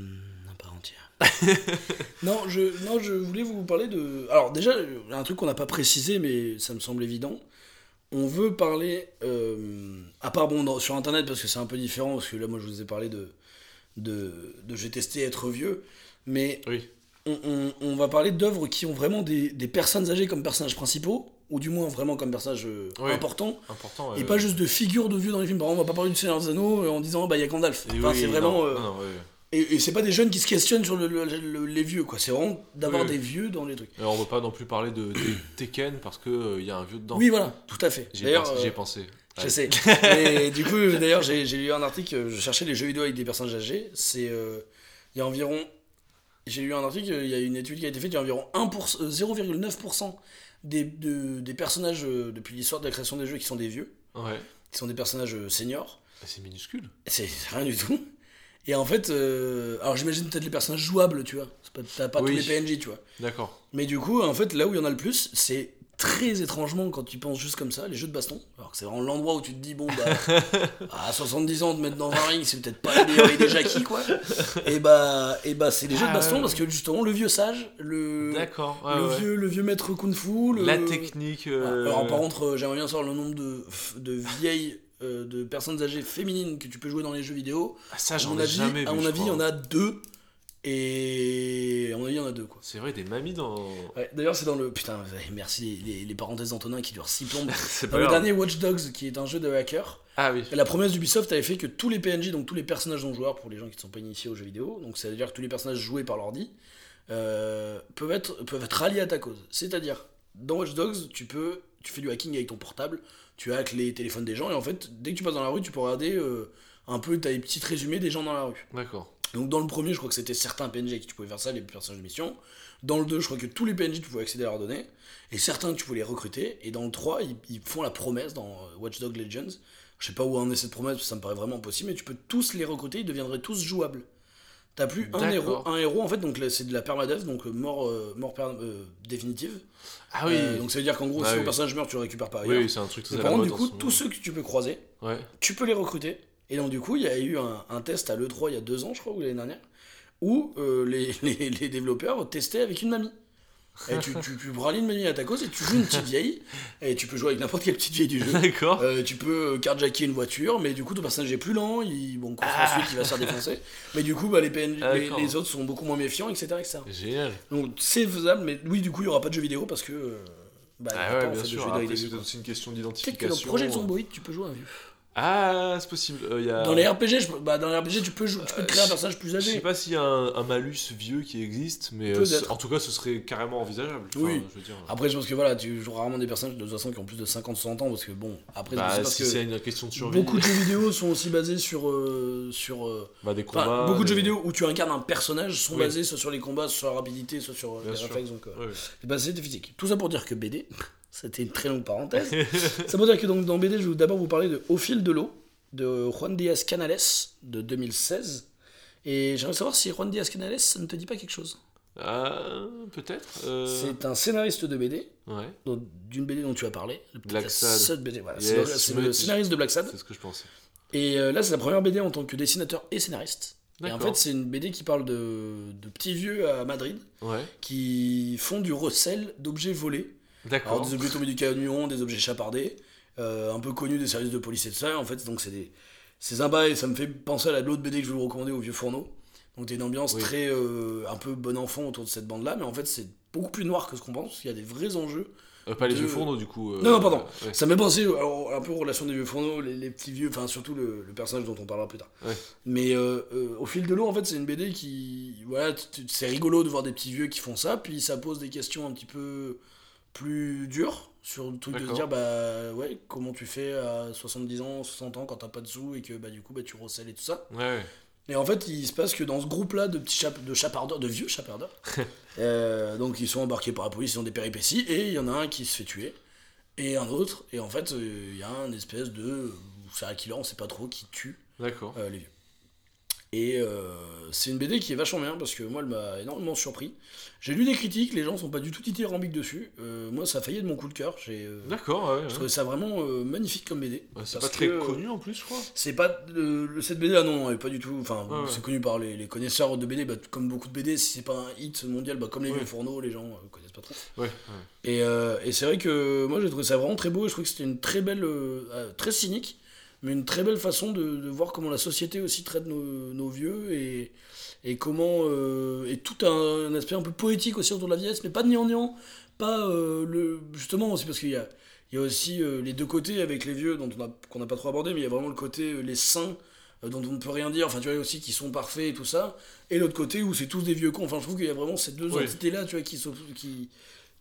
à part entière. non, je, non, je voulais vous parler de. Alors, déjà, un truc qu'on n'a pas précisé, mais ça me semble évident. On veut parler, euh, à part bon, dans- sur internet, parce que c'est un peu différent, parce que là, moi je vous ai parlé de, de, de J'ai testé être vieux, mais Oui. On, on- on va parler d'œuvres qui ont vraiment des, des personnes âgées comme personnages principaux, ou du moins vraiment comme personnage euh, Ouais. important, Important. et euh, pas juste de figures de vieux dans les films. Par exemple, on va pas parler du Seigneur des Anneaux euh, en disant bah il y a Gandalf. et Enfin, oui, c'est vraiment. non, euh, non. Et, et c'est pas des jeunes qui se questionnent sur le- le- le- les vieux, quoi. C'est vraiment d'avoir des vieux dans les trucs. Et on va pas non plus parler de, de Tekken parce que euh, il y a un vieux dedans. Oui, voilà, tout à fait. J'y ai D'ailleurs, pensé. j'y ai pensé. je sais. Et du coup, d'ailleurs, j'ai j'ai lu un article, je cherchais les jeux vidéo avec des personnages âgés. C'est. Il y a environ. J'ai lu un article, il y a une étude qui a été faite, il y a environ 1%, euh, 0,9% des, de- des personnages euh, depuis l'histoire de la création des jeux qui sont des vieux, Ouais. qui sont des personnages euh, seniors. C'est minuscule. C'est c'est rien du tout. Et en fait, euh, alors j'imagine peut-être les personnages jouables, tu vois. C'est pas- T'as pas Oui. tous les PNJ, tu vois. D'accord. Mais du coup, en fait, là où il y en a le plus, c'est très étrangement quand tu penses juste comme ça, les jeux de baston. Alors que c'est vraiment l'endroit où tu te dis, bon, bah, à 70 ans, te mettre dans un ring, c'est peut-être pas le meilleur idée Jackie, quoi. Et bah, et bah c'est les jeux de Ah, baston parce que justement, le vieux sage, le, D'accord. ouais, le, ouais. vieux, le vieux maître kung fu, le... La technique. euh, Alors, par contre, euh, j'aimerais bien savoir le nombre de, de vieilles. euh, de personnes âgées féminines que tu peux jouer dans les jeux vidéo. ah, ça, À j'en mon ai avis, jamais vu. à mon je avis, il y en a deux. Et à mon avis, il y en a deux, quoi. C'est vrai, des mamies dans. Ouais, D'ailleurs, c'est dans le. Putain, merci les, les, les parenthèses d'Antonin qui durent 6 plombes. C'est Dans le dernier Watch Dogs, qui est un jeu de hacker, Ah oui. la promesse d'Ubisoft avait fait que tous les PNJ, donc tous les personnages non joueurs pour les gens qui ne sont pas initiés aux jeux vidéo, donc ça veut dire que tous les personnages joués par l'ordi, euh, peuvent, être, peuvent être ralliés à ta cause. C'est-à-dire, dans Watch Dogs, tu peux. Tu fais du hacking avec ton portable, tu hackes les téléphones des gens, et en fait, dès que tu passes dans la rue, tu peux regarder euh, un peu, t'as des petits résumés des gens dans la rue. D'accord. Donc dans le premier, je crois que c'était certains PNJ qui tu pouvais faire ça, les personnages de mission. Dans le 2, je crois que tous les PNJ, tu pouvais accéder à leurs données. Et certains que tu pouvais les recruter. Et dans le 3, ils, ils font la promesse dans euh, Watch Dogs Legends. Je sais pas où en est cette promesse, parce que ça me paraît vraiment impossible, mais tu peux tous les recruter, ils deviendraient tous jouables. T'as plus un héros, un héros en fait, donc c'est de la permadeath, donc euh, mort, euh, mort per- euh, définitive. Ah oui. Euh, donc ça veut dire qu'en gros, Ah si oui. ton personnage meurt, tu le récupères pas ailleurs. oui, c'est un truc très par contre, du coup, tous ceux que tu peux croiser, Ouais. tu peux les recruter. Et donc, du coup, il y a eu un, un test à l'E3 il y a deux ans, je crois, ou l'année dernière, où euh, les, les, les développeurs testaient avec une mamie. Et tu, tu, tu une mamie à ta cause et tu joues une petite vieille, et tu peux jouer avec n'importe quelle petite vieille du jeu. D'accord. Euh, tu peux carjacker une voiture, mais du coup ton personnage est plus lent, il, bon, ensuite il va se faire défoncer. Mais du coup, bah, les, PNJ, Ah, les, d'accord. les autres sont beaucoup moins méfiants, etc. etc. Génial. Donc c'est faisable, mais oui, du coup, il n'y aura pas de jeu vidéo parce que. euh, bah, Ah ouais, bien sûr. c'est une question Peut-être que d'identification. dans le projet de Zomboid, tu peux jouer un vieux. Ah, c'est possible. Euh, y a... Dans les RPG, je, bah, dans les RPG, tu peux, tu peux Euh, créer un je- personnage plus Je sais âgé. pas s'il y a un, un malus vieux qui existe, mais euh, en tout cas, ce serait carrément envisageable. Enfin, Oui. Je veux dire. Après, je pense que voilà, tu joues rarement des personnages de toute façon qui ont plus de 50-60 ans parce que bon, après, Bah, c'est si que une question de survie, beaucoup de jeux vidéo sont aussi basés sur. euh, sur euh, bah, des enfin, combats. beaucoup de jeux vidéo où tu incarnes un personnage sont Oui. basés soit sur les combats, soit sur la rapidité, soit sur euh, Bien les réflexes. Donc, euh, c'est basé de physique. Tout ça pour dire que BD, c'était une très longue parenthèse. ça pour dire que donc, dans BD, je vais d'abord vous parler de Au fil de l'eau de Juan Diaz Canales de 2016. Et j'aimerais savoir si Juan Diaz Canales, ça ne te dit pas quelque chose? Ah, peut-être. euh, C'est un scénariste de BD, Ouais, d'une BD dont tu as parlé. Black Sad. BD, voilà. Yes, c'est le, scénariste de Black Sad. c'est ce que je pensais. Et euh, là, c'est la première BD en tant que dessinateur et scénariste. Et en fait, c'est une BD qui parle de, de petits vieux à Madrid Ouais, qui font du recel d'objets volés. Alors, d'accord. des objets tombés du camion, des objets chapardés, euh, un peu connus des services de police et tout ça. En fait, donc c'est des. C'est un bail, ça me fait penser à la- l'autre BD que je vous recommander, au Vieux Fourneau. Donc, t'as une ambiance Oui. très. euh, un peu bon enfant autour de cette bande-là, mais en fait, c'est beaucoup plus noir que ce qu'on pense, parce qu'il y a des vrais enjeux. Euh, pas les de- vieux fourneaux, du coup. euh, Non, non, pardon. ouais. Ça m'a pensé alors, un peu aux relations des vieux fourneaux, les, les petits vieux, enfin surtout le, le personnage dont on parlera plus tard. Ouais. Mais euh, au fil de l'eau, en fait, c'est une BD qui. Voilà, c'est rigolo de voir des petits vieux qui font ça, puis ça pose des questions un petit peu plus dures sur le truc de se dire, bah ouais, comment tu fais à 70 ans, 60 ans quand t'as pas de sous et que bah du coup, bah tu recèles et tout ça. Ouais, ouais. Et en fait, il se passe que dans ce groupe-là de petits chap de chapardeurs, de vieux chapardeurs, euh, donc ils sont embarqués par la police, ils ont des péripéties, et il y en a un qui se fait tuer, et un autre, et en fait, euh, il y a un espèce de. C'est un killer, on sait pas trop, qui tue euh, les vieux. Et euh, c'est une BD qui est vachement bien parce que moi elle m'a énormément surpris. J'ai lu des critiques, les gens sont pas du tout dithyrambiques dessus. Euh, moi ça a failli être mon coup de cœur. J'ai euh, D'accord, ouais. ouais. je trouvais ça vraiment euh, magnifique comme BD. Ouais, c'est pas très que, connu en plus, je crois. c'est pas cette BD là non, elle est pas du tout. Enfin, c'est connu par les, les connaisseurs de BD, bah, comme beaucoup de BD. Si c'est pas un hit mondial, bah, comme les vieux fourneaux, les gens connaissent pas trop. Et, et c'est vrai que moi j'ai trouvé ça vraiment très beau. Et je trouvais que c'était une très belle, très cynique, mais une très belle façon de, de voir comment la société aussi traite nos, nos vieux et, et comment. euh, et tout un, un aspect un peu poétique aussi autour de la vieillesse, mais pas de gnangnan, pas euh, le. Justement, aussi parce qu'il y a, il y a aussi euh, les deux côtés avec les vieux dont on a, qu'on n'a pas trop abordé, mais il y a vraiment le côté les saints dont on ne peut rien dire, enfin tu vois aussi qui sont parfaits et tout ça, et l'autre côté où c'est tous des vieux cons. Enfin je trouve qu'il y a vraiment ces deux Oui. entités là, tu vois, qui qui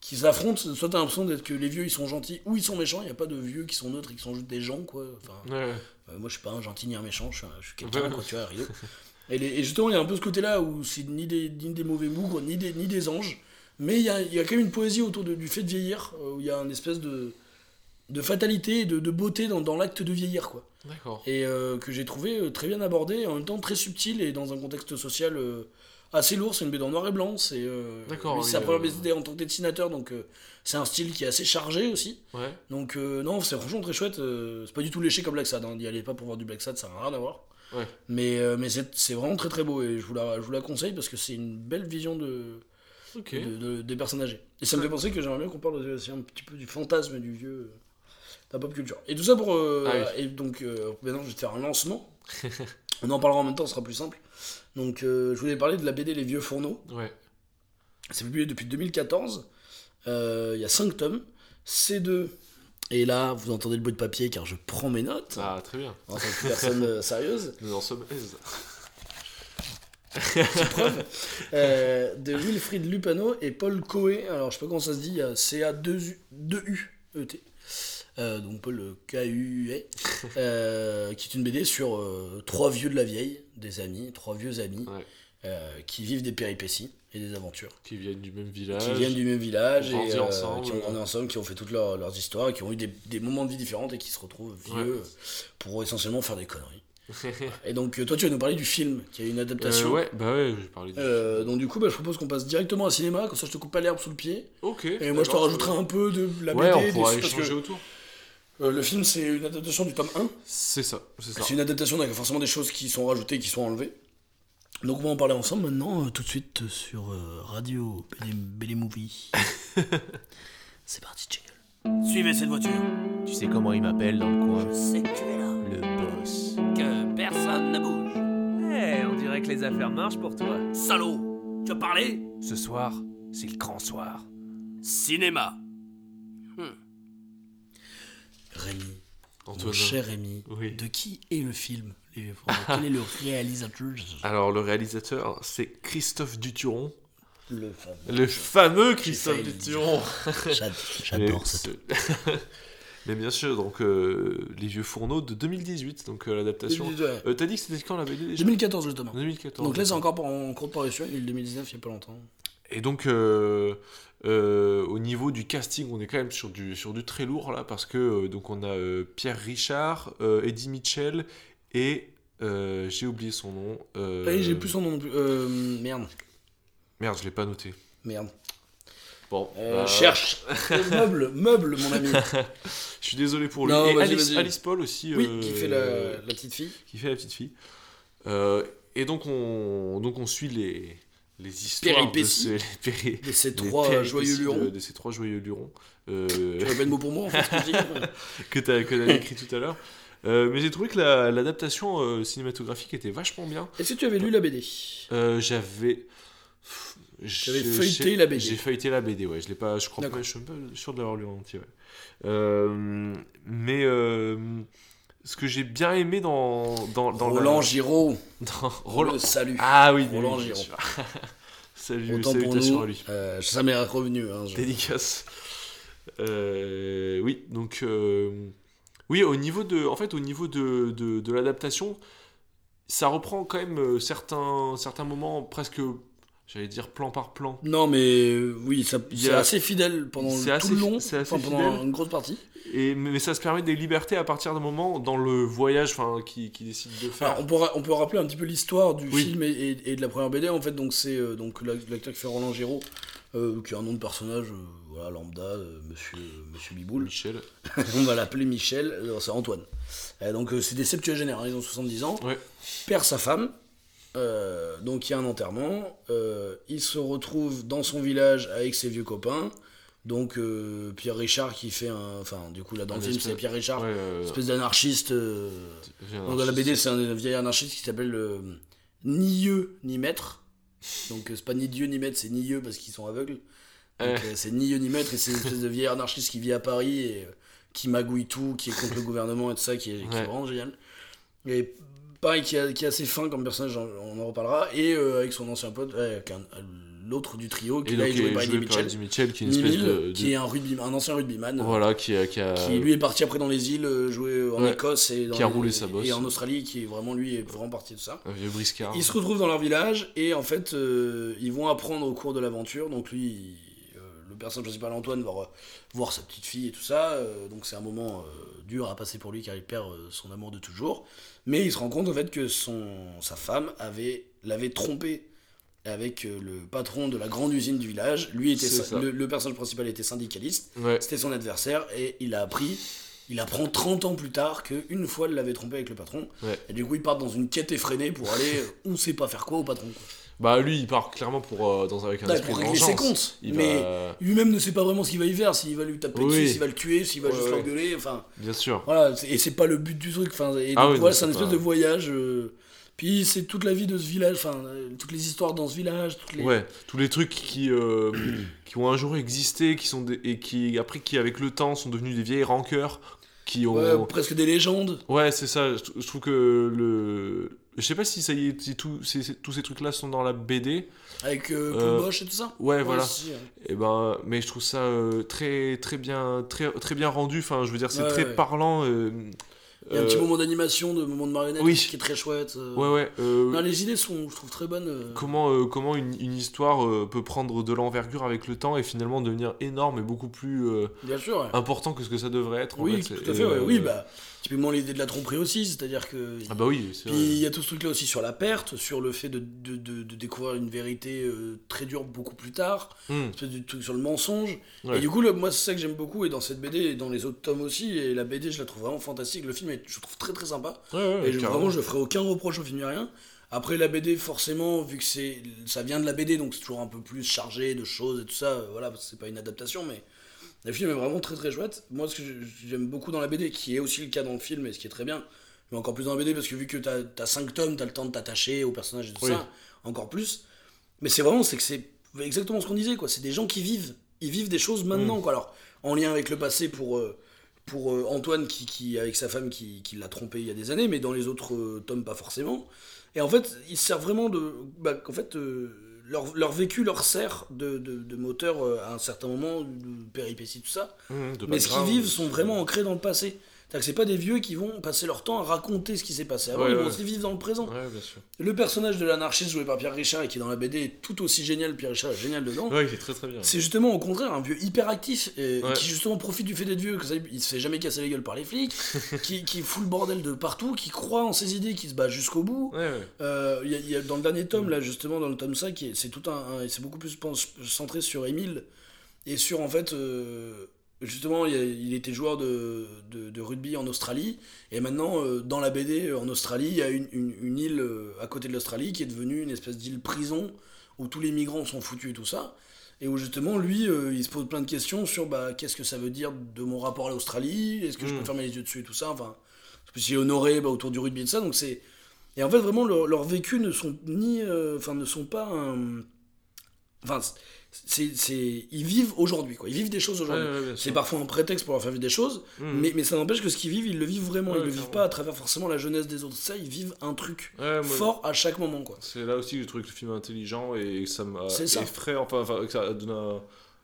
qui s'affrontent. Soit t'as l'impression d'être que les vieux ils sont gentils ou ils sont méchants. Il n'y a pas de vieux qui sont neutres et qui sont juste des gens quoi. Enfin, Ouais. euh, moi je suis pas un gentil ni un méchant, je suis, suis quelqu'un quoi, tu vois, rideau. Et, les- et justement il y a un peu ce côté là où c'est ni des, ni des mauvais bougres ni des, ni des anges, mais il y a, y a quand même une poésie autour de- du fait de vieillir, euh, où il y a une espèce de de fatalité et de, de beauté dans, dans l'acte de vieillir quoi D'accord. et euh, que j'ai trouvé très bien abordé, en même temps très subtil et dans un contexte social euh, assez lourd. C'est une BD en noir et blanc. C'est euh, c'est sa première euh, BD en tant que dessinateur, donc euh, c'est un style qui est assez chargé aussi. Ouais. Donc euh, non, c'est franchement très chouette. euh, c'est pas du tout léché comme Black Sad. Hein. N'y allez pas pour voir du Black Sad, ça n'a rien à voir. Ouais. Mais, euh, mais c'est, vraiment très très beau et je vous la, je vous la conseille parce que c'est une belle vision de, Ok. de- de- des personnes âgées. Et ça me fait penser que j'aimerais bien qu'on parle aussi un petit peu du fantasme du vieux, euh, de la pop culture. Et tout ça pour. euh, Ah oui. Et donc, euh, maintenant, je vais te faire un lancement. On en parlera en même temps, ce sera plus simple. Donc, euh, je voulais parler de la BD Les Vieux Fourneaux. Ouais. C'est publié depuis 2014. Euh, Il y a 5 tomes. C2. Et là, vous entendez le bruit de papier car je prends mes notes. Ah, très bien. En tant que personne euh, sérieuse. Nous en sommes aise. preuve, euh, de Wilfried Lupano et Paul Coé. Alors, je sais pas comment ça se dit, il y a C-A-2-U-E-T. Euh, donc Paul K-U-E, euh, qui est une BD sur trois vieux de la vieille, des amis, trois vieux amis, Ouais. euh, qui vivent des péripéties et des aventures. Qui viennent du même village. Qui viennent du même village et euh, ensemble. qui ont grandi ensemble, qui ont fait toutes leurs, leurs histoires, et qui ont eu des, des moments de vie différents et qui se retrouvent vieux Ouais. pour essentiellement faire des conneries. Et donc, euh, toi, tu vas nous parler du film, qui a une Euh, adaptation. ouais, bah ouais, j'ai parlé du. Euh, donc du coup, bah, je propose qu'on passe directement au cinéma, comme ça je te coupe pas l'herbe sous le pied. Ok. Et moi je te rajouterai un peu de la Ouais, BD, on pourra des- parce que autour. Euh, le film c'est une adaptation du tome 1. C'est ça, c'est ça. C'est une adaptation, donc il y a forcément des choses qui sont rajoutées, qui sont enlevées. Donc on va en parler ensemble maintenant, euh, tout de suite euh, sur euh, Radio BD Movie. c'est parti, jingle. Suivez cette voiture. Tu sais comment il m'appelle dans le coin C'est que tu es là. Le boss. Que personne ne bouge. Eh, on dirait que les affaires marchent pour toi. Salaud, tu as parlé? Ce soir, c'est le grand soir. Cinéma. Rémi, mon cher Rémi, Oui. de qui est le film Les Quel est le réalisateur? Alors, le réalisateur, c'est Christophe Duturon. Le fameux. Le fameux Christophe le Duturon. J'ad- J'adore c'est- Mais bien sûr, donc, euh, Les Vieux Fourneaux de 2018, donc euh, l'adaptation. Euh, T'as dit que c'était quand la BD déjà? 2014 justement. 2014. Donc là c'est encore pas en cours de parution, il est le 2019 il y a pas longtemps. Et donc, euh, au niveau du casting, on est quand même sur du, sur du très lourd là, parce que euh, donc on a euh, Pierre Richard, euh, Eddie Mitchell et euh, j'ai oublié son nom. euh, Allez, j'ai plus son nom non plus. Euh, merde, Merde, je l'ai pas noté. merde. Bon, Euh, bah, Cherche. Meuble, meuble mon ami. Je suis désolé pour lui. Non, et vas-y, Alice, Paul aussi. Oui, euh, qui fait la, la petite fille. qui fait la petite fille. Euh, et donc on, donc on suit les, les histoires de, ce- les péri- De ces trois joyeux de- lurons. De, ces trois joyeux lurons. euh, Tu répètes mot pour mot en fait ce que je dis que tu as, écrit tout à l'heure. Euh, mais j'ai trouvé que la- l'adaptation euh, cinématographique était vachement bien. Est-ce que tu avais lu la BD Euh, J'avais. J'avais feuilleté la BD. J'ai feuilleté la BD, ouais. Je l'ai pas. Je crois pas. Je suis un peu sûr de l'avoir lu en entier, ouais. Euh, mais euh, ce que j'ai bien aimé dans dans, dans Roland la- Giraud. dans Roland, salut. Ah oui, Roland oui, Giraud. Salut, Autant pour nous. à lui. Euh, ça m'est revenu. Hein, je- Dédicace. Euh, oui, donc euh, oui, au niveau de, en fait, au niveau de, de, de l'adaptation, ça reprend quand même euh, certains certains moments presque, j'allais dire plan par plan. Non, mais euh, oui, c'est assez fidèle pendant le- assez tout le fi- long, c'est assez enfin, pendant fidèle. une grosse partie. Et mais ça se permet des libertés à partir d'un moment dans le voyage, qui, qui décide de faire. Alors, on, peut, on peut rappeler un petit peu l'histoire du Oui. film et, et- et de la première BD. En fait, donc c'est euh, donc l'ac- l'acteur qui fait Roland Giraud, euh, qui a un nom de personnage, euh, voilà, lambda, euh, Monsieur Monsieur Biboul. Michel. on va l'appeler Michel. c'est Antoine. Donc c'est des septuagénaires, hein, ils ont 70 ans. Ouais. Perd sa femme. Euh, donc il y a un enterrement. euh, il se retrouve dans son village avec ses vieux copains. Donc euh, Pierre Richard qui fait un. Enfin, du coup, là dans le film, c'est Pierre Richard, Ouais, espèce d'anarchiste. dans la BD, c'est un vieil anarchiste qui s'appelle ni Dieu ni Maître. Donc c'est pas ni Dieu ni Maître, c'est ni Dieu parce qu'ils sont aveugles. Donc c'est ni Dieu ni Maître et c'est une espèce de vieil anarchiste qui vit à Paris et qui magouille tout, qui est contre le gouvernement et tout ça, qui est, qui est vraiment génial. Et pareil, qui, a- qui est assez fin comme personnage, on en reparlera. Et euh, avec son ancien pote, avec un- l'autre du trio, qui là est joué par Eddie par Mitchell. Eddie Mitchell, qui est une espèce de, de- qui est un, rugby, un ancien rugbyman. Voilà, qui a. Qui, a, Qui lui est parti après dans les îles, euh, jouer en Ouais. Écosse et, dans Qui a les- roulé sa bosse. et en Australie, qui est vraiment lui est vraiment parti de ça. un vieux briscard. Ils se retrouvent dans leur village et en fait euh, ils vont apprendre au cours de l'aventure. Donc lui, il- euh, le personnage principal Antoine va re- voir sa petite fille et tout ça. euh, donc c'est un moment euh, dur à passer pour lui car il perd euh, son amour de toujours. Mais il se rend compte en fait que son, sa femme avait l'avait trompé avec euh, le patron de la grande usine du village. Lui était le, le personnage principal était syndicaliste. Ouais. C'était son adversaire et il a appris, il apprend 30 ans plus tard qu'une fois il l'avait trompé avec le patron. Ouais. Et du coup il part dans une quête effrénée pour aller euh, on sait pas faire quoi au patron. quoi. Bah, lui, il part clairement pour, euh, dans, avec un Ouais, esprit pour de régler ses comptes. Il mais va- lui-même ne sait pas vraiment ce qu'il va y faire, s'il va lui taper Oui. dessus, s'il va le tuer, s'il va Ouais, juste ouais. l'engueuler, enfin Bien sûr. voilà, et c'est pas le but du truc. Enfin, et Ah donc, oui, voilà, c'est un espèce pas- de voyage. euh, Puis c'est toute la vie de ce village, enfin euh, toutes les histoires dans ce village, toutes les... Ouais, tous les trucs qui, euh, qui ont un jour existé, qui sont des- et qui, après, qui avec le temps sont devenus des vieilles rancœurs, qui ont... Ouais, presque des légendes. Ouais, c'est ça. Je, je trouve que le. Je sais pas si ça y est, si tout- tous ces trucs-là sont dans la BD. Avec euh, Euh, et tout ça? Ouais, voilà. si, hein. Et ben, mais je trouve ça euh, très, très bien, très, très bien rendu. Enfin, je veux dire, c'est Ouais, très ouais. parlant. euh, Il y a un petit euh, moment d'animation, de moment de marionnette oui. qui est très chouette. Ouais, ouais. Non, les idées sont, je trouve, très bonnes. Comment, comment une, une histoire peut prendre de l'envergure avec le temps et finalement devenir énorme et beaucoup plus Bien sûr. ouais. important que ce que ça devrait être. en oui, fait. tout à Et, fait. Oui, bah, typiquement l'idée de la tromperie aussi, c'est-à-dire que. Ah bah oui, c'est Puis il y a tout ce truc-là aussi sur la perte, sur le fait de, de, de- de découvrir une vérité euh, très dure beaucoup plus tard, Hmm, espèce de truc sur le mensonge. Ouais. Et du coup, le- moi, c'est ça que j'aime beaucoup, et dans cette BD, et dans les autres tomes aussi, et la BD, je la trouve vraiment fantastique. Le film, est, je le trouve très très sympa. Ouais, ouais, et je- vraiment, je ferai aucun reproche au film ni rien. Après, la BD, forcément, vu que c'est ça vient de la BD, donc c'est toujours un peu plus chargé de choses et tout ça, euh, voilà, c'est pas une adaptation, mais le film est vraiment très très chouette. Moi, ce que j'aime beaucoup dans la BD, qui est aussi le cas dans le film, et ce qui est très bien, mais encore plus dans la BD, parce que vu que t'as as 5 tomes, t'as le temps de t'attacher au personnage et tout Oui. ça, encore plus. Mais c'est vraiment, c'est que c'est exactement ce qu'on disait, quoi. C'est des gens qui vivent. Ils vivent des choses maintenant, Mm. quoi. Alors, en lien avec le passé pour, euh, pour euh, Antoine, qui, qui, avec sa femme, qui, qui l'a trompé il y a des années, mais dans les autres euh, tomes, pas forcément. Et en fait, ils servent vraiment de. Bah, qu'en fait, euh, leur, leur vécu leur sert de, de, de moteur euh, à un certain moment, de péripéties, tout ça. De Mais ce qu'ils vivent sont vraiment ancrés dans le passé. C'est-à-dire que c'est pas des vieux qui vont passer leur temps à raconter ce qui s'est passé avant, Ouais, ils vont aussi vivre dans le présent. Ouais, bien sûr. Le personnage de l'anarchiste joué par Pierre Richard et qui est dans la BD est tout aussi génial, Pierre Richard est génial dedans. Ouais, il est très très bien. C'est justement au contraire un vieux hyper actif et qui justement profite du fait d'être vieux, que ça, il se fait jamais casser la gueule par les flics, qui, qui fout le bordel de partout, qui croit en ses idées, qui se bat jusqu'au bout. Euh, il y a- il y a- dans le dernier tome, là justement, dans le tome 5, qui est- c'est tout un, un- c'est beaucoup plus centré sur Émile et sur en fait, euh, justement, il, était joueur de, de, de rugby en Australie et maintenant euh, dans la BD euh, en Australie, il y a une, une, une île euh, à côté de l'Australie qui est devenue une espèce d'île prison où tous les migrants sont foutus et tout ça. Et où justement, lui, il se pose plein de questions sur bah, qu'est-ce que ça veut dire de mon rapport à l'Australie, est-ce que je Mm. peux fermer les yeux dessus et tout ça, enfin, qu'il est honoré bah, autour du rugby et tout ça, donc c'est. Et en fait, vraiment, leur, leur vécu ne sont ni. euh, Enfin, ne sont pas. un- Enfin, c'est, c'est, ils vivent aujourd'hui, quoi. Ils vivent des choses aujourd'hui. ouais, c'est parfois un prétexte pour leur faire vivre des choses, Hmm. mais, mais ça n'empêche que ce qu'ils vivent, ils le vivent vraiment. Ouais, ils le vivent pas à travers forcément la jeunesse des autres. Ça, ils vivent un truc Ouais, moi, fort à chaque moment, quoi. C'est là aussi que je trouve que le film est intelligent et que ça m'a C'est ça. effraie, enfin, enfin, que ça donne un...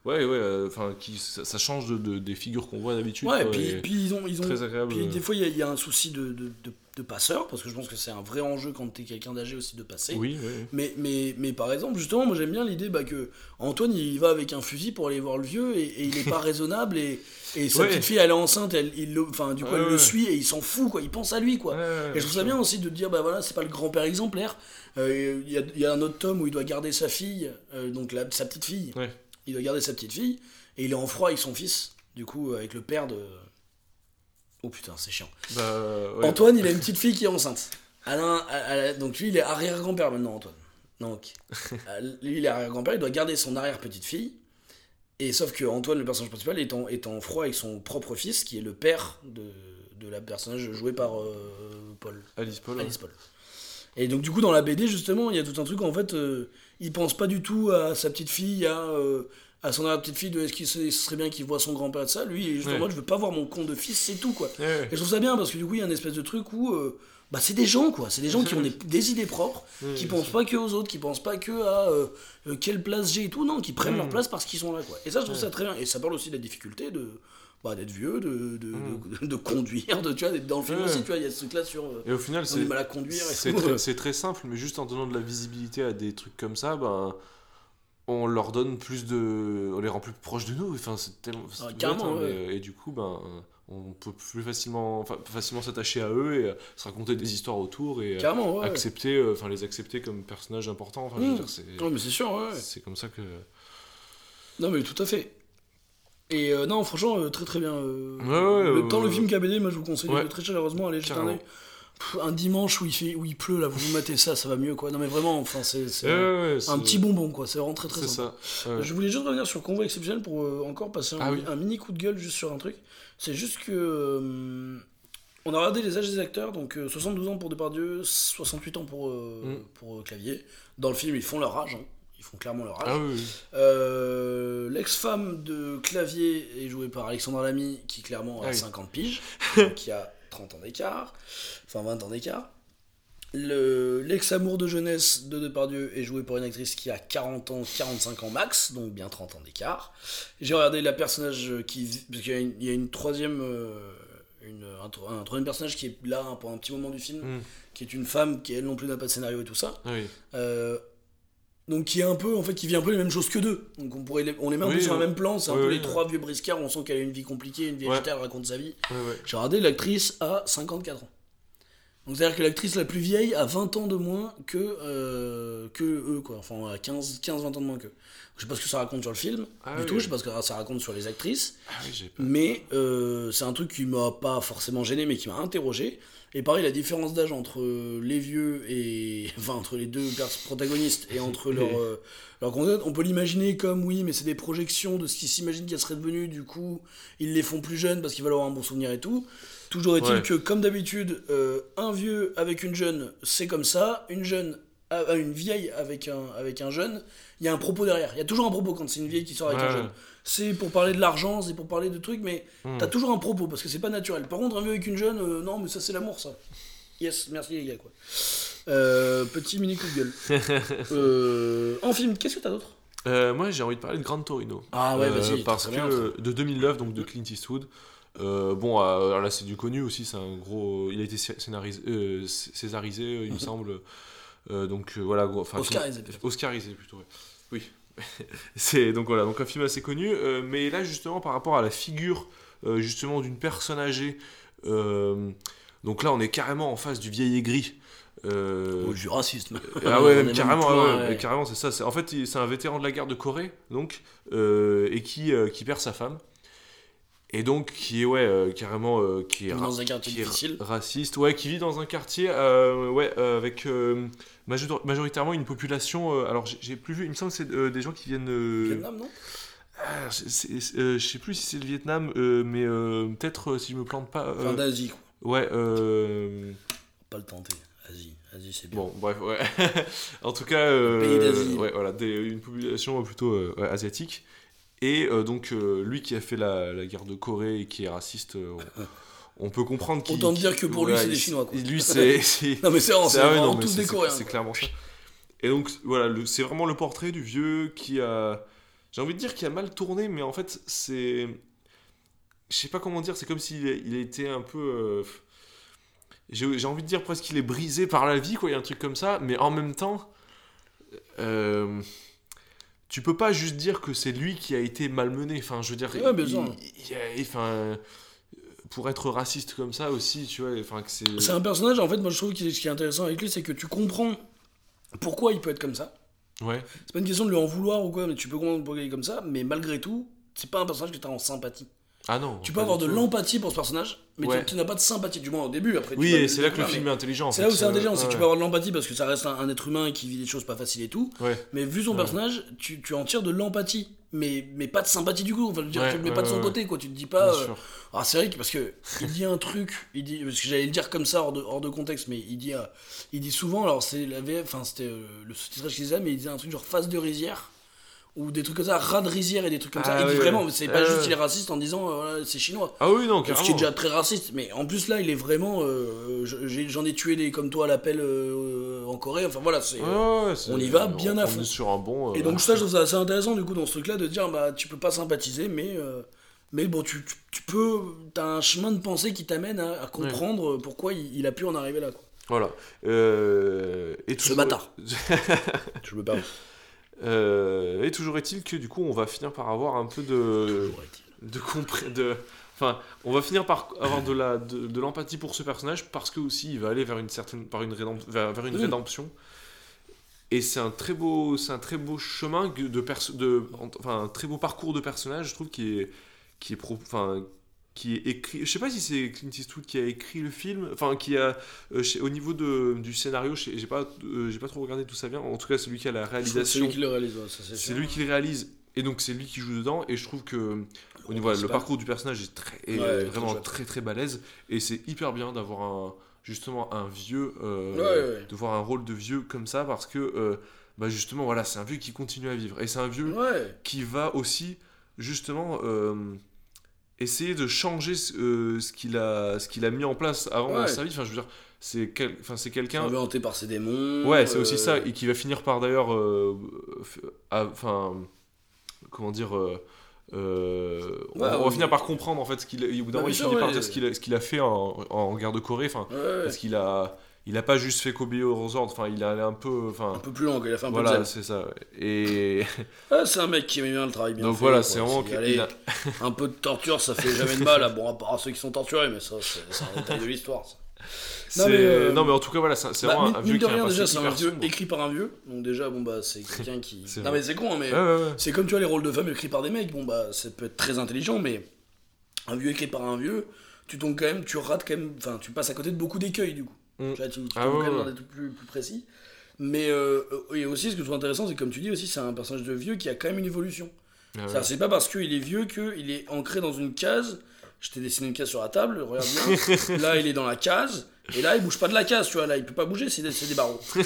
Ouais, ouais, euh, enfin, qui, ça, ça change de, de- des figures qu'on voit d'habitude. Ouais, quoi, puis, et puis ils ont. Ils ont très agréable. puis des fois, il y a- il y, a un souci de, de, de, passeur, parce que je pense que c'est un vrai enjeu quand t'es quelqu'un d'âgé aussi de passer. Oui, oui. Mais, mais, mais par exemple, justement, moi j'aime bien l'idée bah, que Antoine il va avec un fusil pour aller voir le vieux et, et il est pas raisonnable et, et sa Ouais. petite fille elle est enceinte, elle, il le, enfin, du coup Ouais, elle le suit et il s'en fout quoi, il pense à lui quoi. Et je trouve ça bien aussi de dire, bah voilà, c'est pas le grand-père exemplaire. Euh, Il y, a, il y a un autre tome où il doit garder sa fille, euh, donc la, sa petite fille. Ouais. Il doit garder sa petite fille, et il est en froid avec son fils, du coup, avec le père de. Oh putain, c'est chiant. Bah, ouais. Antoine, il a une petite fille qui est enceinte. Alain, Alain- donc lui, il est arrière-grand-père maintenant, Antoine. Donc, euh, lui, il est arrière-grand-père, il doit garder son arrière-petite fille. Et sauf que Antoine, le personnage principal, est en, est en froid avec son propre fils, qui est le père de, de la personnage joué par euh, Paul. Alice Paul. Alice Paul. Et donc du coup dans la BD justement il y a tout un truc en fait euh, il pense pas du tout à sa petite fille à, euh, à son petite fille de est-ce qu'il serait- ce serait bien qu'il voit son grand-père de ça. Lui il est juste en Ouais. mode je veux pas voir mon con de fils c'est tout quoi. Ouais, ouais. et je trouve ça bien parce que du coup il y a une espèce de truc où euh, bah c'est des gens quoi. C'est des gens qui ont des, des idées propres qui pensent pas que aux autres qui pensent pas que à euh, euh, quelle place j'ai et tout. Non qui prennent Mm. leur place parce qu'ils sont là quoi. Et ça je trouve ça très bien. Et ça parle aussi de la difficulté de bah, d'être vieux de, de, Mm. de, de conduire de tu vois d'être dans le film Ouais. aussi tu vois il y a ce truc là sur euh, Et au final, c'est. mal à conduire C'est très, simple, mais juste en donnant de la visibilité à des trucs comme ça, ben, on leur donne plus de. On les rend plus proches de nous. Enfin, c'est tellement. Ah, tout carrément, bête, hein, ouais. mais- Et du coup, ben, on peut plus facilement, facilement s'attacher à eux et euh, se raconter des histoires autour et euh, ouais. accepter, euh, enfin, les accepter comme personnages importants. Enfin, Mm. dire, c'est. Ouais, c'est sûr, ouais. C'est comme ça que. Non, mais tout à fait. Et euh, non, franchement, euh, très très bien. euh, Ouais, ouais, le temps, le film KBD, moi je vous conseille ouais. très chaleureusement, allez jeter un œil. Un dimanche où il, fait, où il pleut, là, vous vous matez ça, ça va mieux, quoi. Non, mais vraiment, enfin, c'est un, petit bonbon, quoi. C'est vraiment très très sympa. ça. Je voulais juste revenir sur Convoi Exceptionnel pour euh, encore passer un, Ah oui. un mini coup de gueule juste sur un truc. C'est juste que. on a regardé les âges des acteurs, donc euh, 72 ans pour Depardieu, 68 ans pour, Mm. pour Clavier. Dans le film, ils font leur âge, hein. Ils font clairement leur âge. Ah oui, oui. Euh, L'ex-femme de Clavier est jouée par Alexandra Lamy, qui clairement a Ah oui. 50 piges, qui a 30 ans d'écart, enfin 20 ans d'écart. Le- L'ex-amour de jeunesse de Depardieu est joué par une actrice qui a 40 ans, 45 ans max, donc bien 30 ans d'écart. J'ai regardé la personnage qui. Parce qu'il y a une, il y a une troisième. euh, une- un, tro- un troisième personnage qui est là hein, pour un petit moment du film, Mm. qui est une femme qui elle non plus n'a pas de scénario et tout ça. Ah oui. Euh, donc qui est un peu en fait qui vit un peu les mêmes choses que deux. Donc on pourrait les- on les met un peu Oui, sur un ouais. même plan. C'est un Oui, peu les trois vieux briscards. On sent qu'elle a une vie compliquée une vie agitée elle raconte sa vie. J'ai regardé l'actrice a 54 ans donc c'est à dire que l'actrice la plus vieille a 20 ans de moins que euh, que eux quoi enfin à 15 15 20 ans de moins que je sais pas ce que ça raconte sur le film Ah du oui. tout je sais pas ce que ça raconte sur les actrices Ah oui, pas. mais euh, c'est un truc qui m'a pas forcément gêné, mais qui m'a interrogé. Et pareil, la différence d'âge entre les vieux et. Enfin, entre les deux protagonistes et entre leurs euh, leurs concepts, on peut l'imaginer comme oui, mais c'est des projections de ce qu'ils s'imaginent qu'elle serait devenue, du coup, ils les font plus jeunes parce qu'ils veulent avoir un bon souvenir et tout. Toujours est-il Ouais. que, comme d'habitude, euh, un vieux avec une jeune, c'est comme ça, une jeune. ah, une vieille avec un, avec un jeune, il y a un propos derrière. Il y a toujours un propos quand c'est une vieille qui sort avec un jeune. C'est pour parler de l'argent, c'est pour parler de trucs, mais Hmm. T'as toujours un propos parce que c'est pas naturel. Par contre, un vieux avec une jeune, euh, non, mais ça c'est l'amour, ça. Yes, merci les gars, quoi. Euh, petit mini coup de gueule. Euh, en film, qu'est-ce que t'as d'autre? Euh, moi, j'ai envie de parler de Grand Torino. Ah ouais, Euh, vas-y. parce que euh, de 2009, donc de Clint Eastwood. Euh, bon, euh, alors là, c'est du connu aussi. C'est un gros. Il a été scé- scénarisé, euh, césarisé, il me semble. Euh, donc voilà. enfin, Oscarisé, film- peut-être. Oscarisé plutôt. Oui. c'est donc voilà, donc un film assez connu. mais là, justement, par rapport à la figure justement d'une personne âgée. donc là, on est carrément en face du vieil aigri. Euh, Oh, du racisme. ah ouais, même carrément, ouais, ouais. carrément, c'est ça. En fait, c'est un vétéran de la guerre de Corée, donc, euh, et qui, euh, qui perd sa femme. Et donc, qui est, ouais, euh, carrément, euh, qui est, Dans un quartier qui est difficile. raciste, ouais, qui vit dans un quartier, euh, ouais, avec major- majoritairement une population. alors, j'ai- plus vu, il me semble que c'est des gens qui viennent. Vietnam, non? Ah, je sais plus si c'est le Vietnam, mais peut-être si je me plante pas. Enfin, d'Asie, quoi. ouais, Pas le tenter. Asie, Asie, c'est bien. Bon, bref, ouais. en tout cas, Pays d'Asie. ouais, voilà, des- une population plutôt ouais, asiatique. Et euh, donc, euh, lui qui a fait la, la guerre de Corée et qui est raciste, euh, on, on peut comprendre qu'il. Autant dire que pour lui, c'est des Chinois, quoi. Lui, c'est. Non, mais c'est vraiment, c'est ah vraiment non, tous des Coréens. C'est clairement ça. Et donc, voilà, c'est vraiment le portrait du vieux qui a. J'ai envie de dire qu'il a mal tourné, mais en fait, c'est. Je sais pas comment dire, c'est comme s'il a, il a été un peu. J'ai j'ai envie de dire presque qu'il est brisé par la vie, quoi, il y a un truc comme ça, mais en même temps. euh, tu peux pas juste dire que c'est lui qui a été malmené. Enfin, je veux dire, Ouais, bien il- sûr. il- il- enfin, pour être raciste comme ça aussi, tu vois, enfin que c'est. C'est un personnage, en fait, moi je trouve que ce qui est intéressant avec lui, c'est que tu comprends pourquoi il peut être comme ça. Ouais. C'est pas une question de lui en vouloir ou quoi, mais tu peux comprendre pourquoi il est comme ça, mais malgré tout, c'est pas un personnage que t'as en sympathie. Ah non. Tu peux avoir de l'empathie pour ce personnage, mais Ouais. tu, tu n'as pas de sympathie, du moins au début. Après, Oui, et c'est là que le film est intelligent. en C'est là où c'est Euh, intelligent, c'est que tu peux avoir de l'empathie parce que ça reste un, un être humain qui vit des choses pas faciles et tout. Ouais. Mais vu son Ouais. personnage, tu, tu en tires de l'empathie. Mais, mais pas de sympathie du coup. Enfin, je veux dire, Ouais, tu le mets ouais, pas de son ouais, côté, quoi. Tu te dis pas. Euh. Ah, c'est vrai que parce que il dit un truc, il dit parce que j'allais le dire comme ça hors de, hors de contexte, mais il dit euh, il dit souvent alors c'est la VF, enfin c'était euh, le sous-titrage qu'il disait, mais il disait un truc genre face de rizière ou des trucs comme ça, rat de rizière et des trucs comme ça. Ah, Il dit ouais, vraiment, c'est pas Euh, juste il est raciste en disant euh, c'est chinois. Ah oui, non, Ce qui est carrément. déjà très raciste, mais en plus là il est vraiment, euh, j'en ai, tué des comme toi à l'appel euh, en Corée. Enfin voilà, c'est. C'est- on y va bien on- à on fond. est sur un bon. euh, Et donc ça, je trouve ça assez intéressant du coup dans ce truc-là de dire bah tu peux pas sympathiser, mais euh, mais bon tu, tu, tu peux, t'as un chemin de pensée qui t'amène à, à comprendre pourquoi il, il a pu en arriver là. Quoi. Voilà. Et Ce toujours- bâtard. Je me parle. Euh, et toujours est-il que du coup, on va finir par avoir un peu de. de, compré- de enfin on va finir par avoir de la de, de l'empathie pour ce personnage parce que aussi il va aller vers une certaine par une rédemp- vers, une rédemption et c'est un très beau c'est un très beau chemin de de enfin un très beau parcours de personnage je trouve qui est qui est pro- enfin qui est écrit je sais pas si c'est Clint Eastwood qui a écrit le film enfin qui a euh, chez- au niveau de, du scénario j'ai pas euh, j'ai pas trop regardé d'où ça vient en tout cas c'est lui qui a la C'est réalisation. lui qui le réalise, ouais, ça c'est c'est lui qui le réalise et donc c'est lui qui joue dedans et je trouve que au niveau le parcours du personnage est, très, est Ouais, très vraiment chouette. très très balèze et c'est hyper bien d'avoir un justement un vieux euh, Ouais, de voir un rôle de vieux comme ça parce que bah justement voilà c'est un vieux qui continue à vivre et c'est un vieux qui va aussi justement essayer de changer ce, euh, ce qu'il a ce qu'il a mis en place avant dans sa vie enfin je veux dire c'est quel, enfin c'est quelqu'un hanté par ses démons. Ouais, c'est euh, aussi ça, et qui va finir par d'ailleurs, euh, enfin, comment dire, euh, euh, on, Ouais, on va finir par comprendre en fait ce qu'il, a- Bah, il sûr, finit par dire ce qu'il a, ce qu'il a fait en, en guerre de Corée, enfin, ouais. parce qu'il a, il a pas juste fait qu'obéir aux ordres, enfin, il a allé un peu, Un enfin, peu plus long, il a fait un peu voilà, c'est ça, et Ah, c'est un mec qui aime bien le travail bien donc fait, voilà, c'est vraiment allez, a- un peu de torture, ça fait jamais de mal. à- Bon, à part à ceux qui sont torturés, mais ça, c'est un détail de l'histoire. mais, euh, non mais en tout cas voilà, c'est Bah, vraiment un vieux de un rien, déjà, c'est un vieux écrit par un vieux. Donc, déjà, bon, bah, c'est quelqu'un qui. Non, vrai. mais c'est con, hein, mais. Ouais, ouais, ouais. C'est comme tu vois les rôles de femmes écrits par des mecs, bon bah ça peut être très intelligent, mais un vieux écrit par un vieux, tu tombes quand même, tu rates quand même, enfin tu passes à côté de beaucoup d'écueils du coup. Mm. Tu, vois, tu, tu Ah ouais, quand même ouais. trucs plus, plus précis. Mais euh, et aussi ce que je trouve intéressant, c'est que comme tu dis aussi, c'est un personnage de vieux qui a quand même une évolution. Ah ouais. C'est pas parce qu'il est vieux qu'il est ancré dans une case. Je t'ai dessiné une case sur la table, regarde bien. là, il est dans la case. Et là, il bouge pas de la case, tu vois. Là, il peut pas bouger, c'est des, barreaux.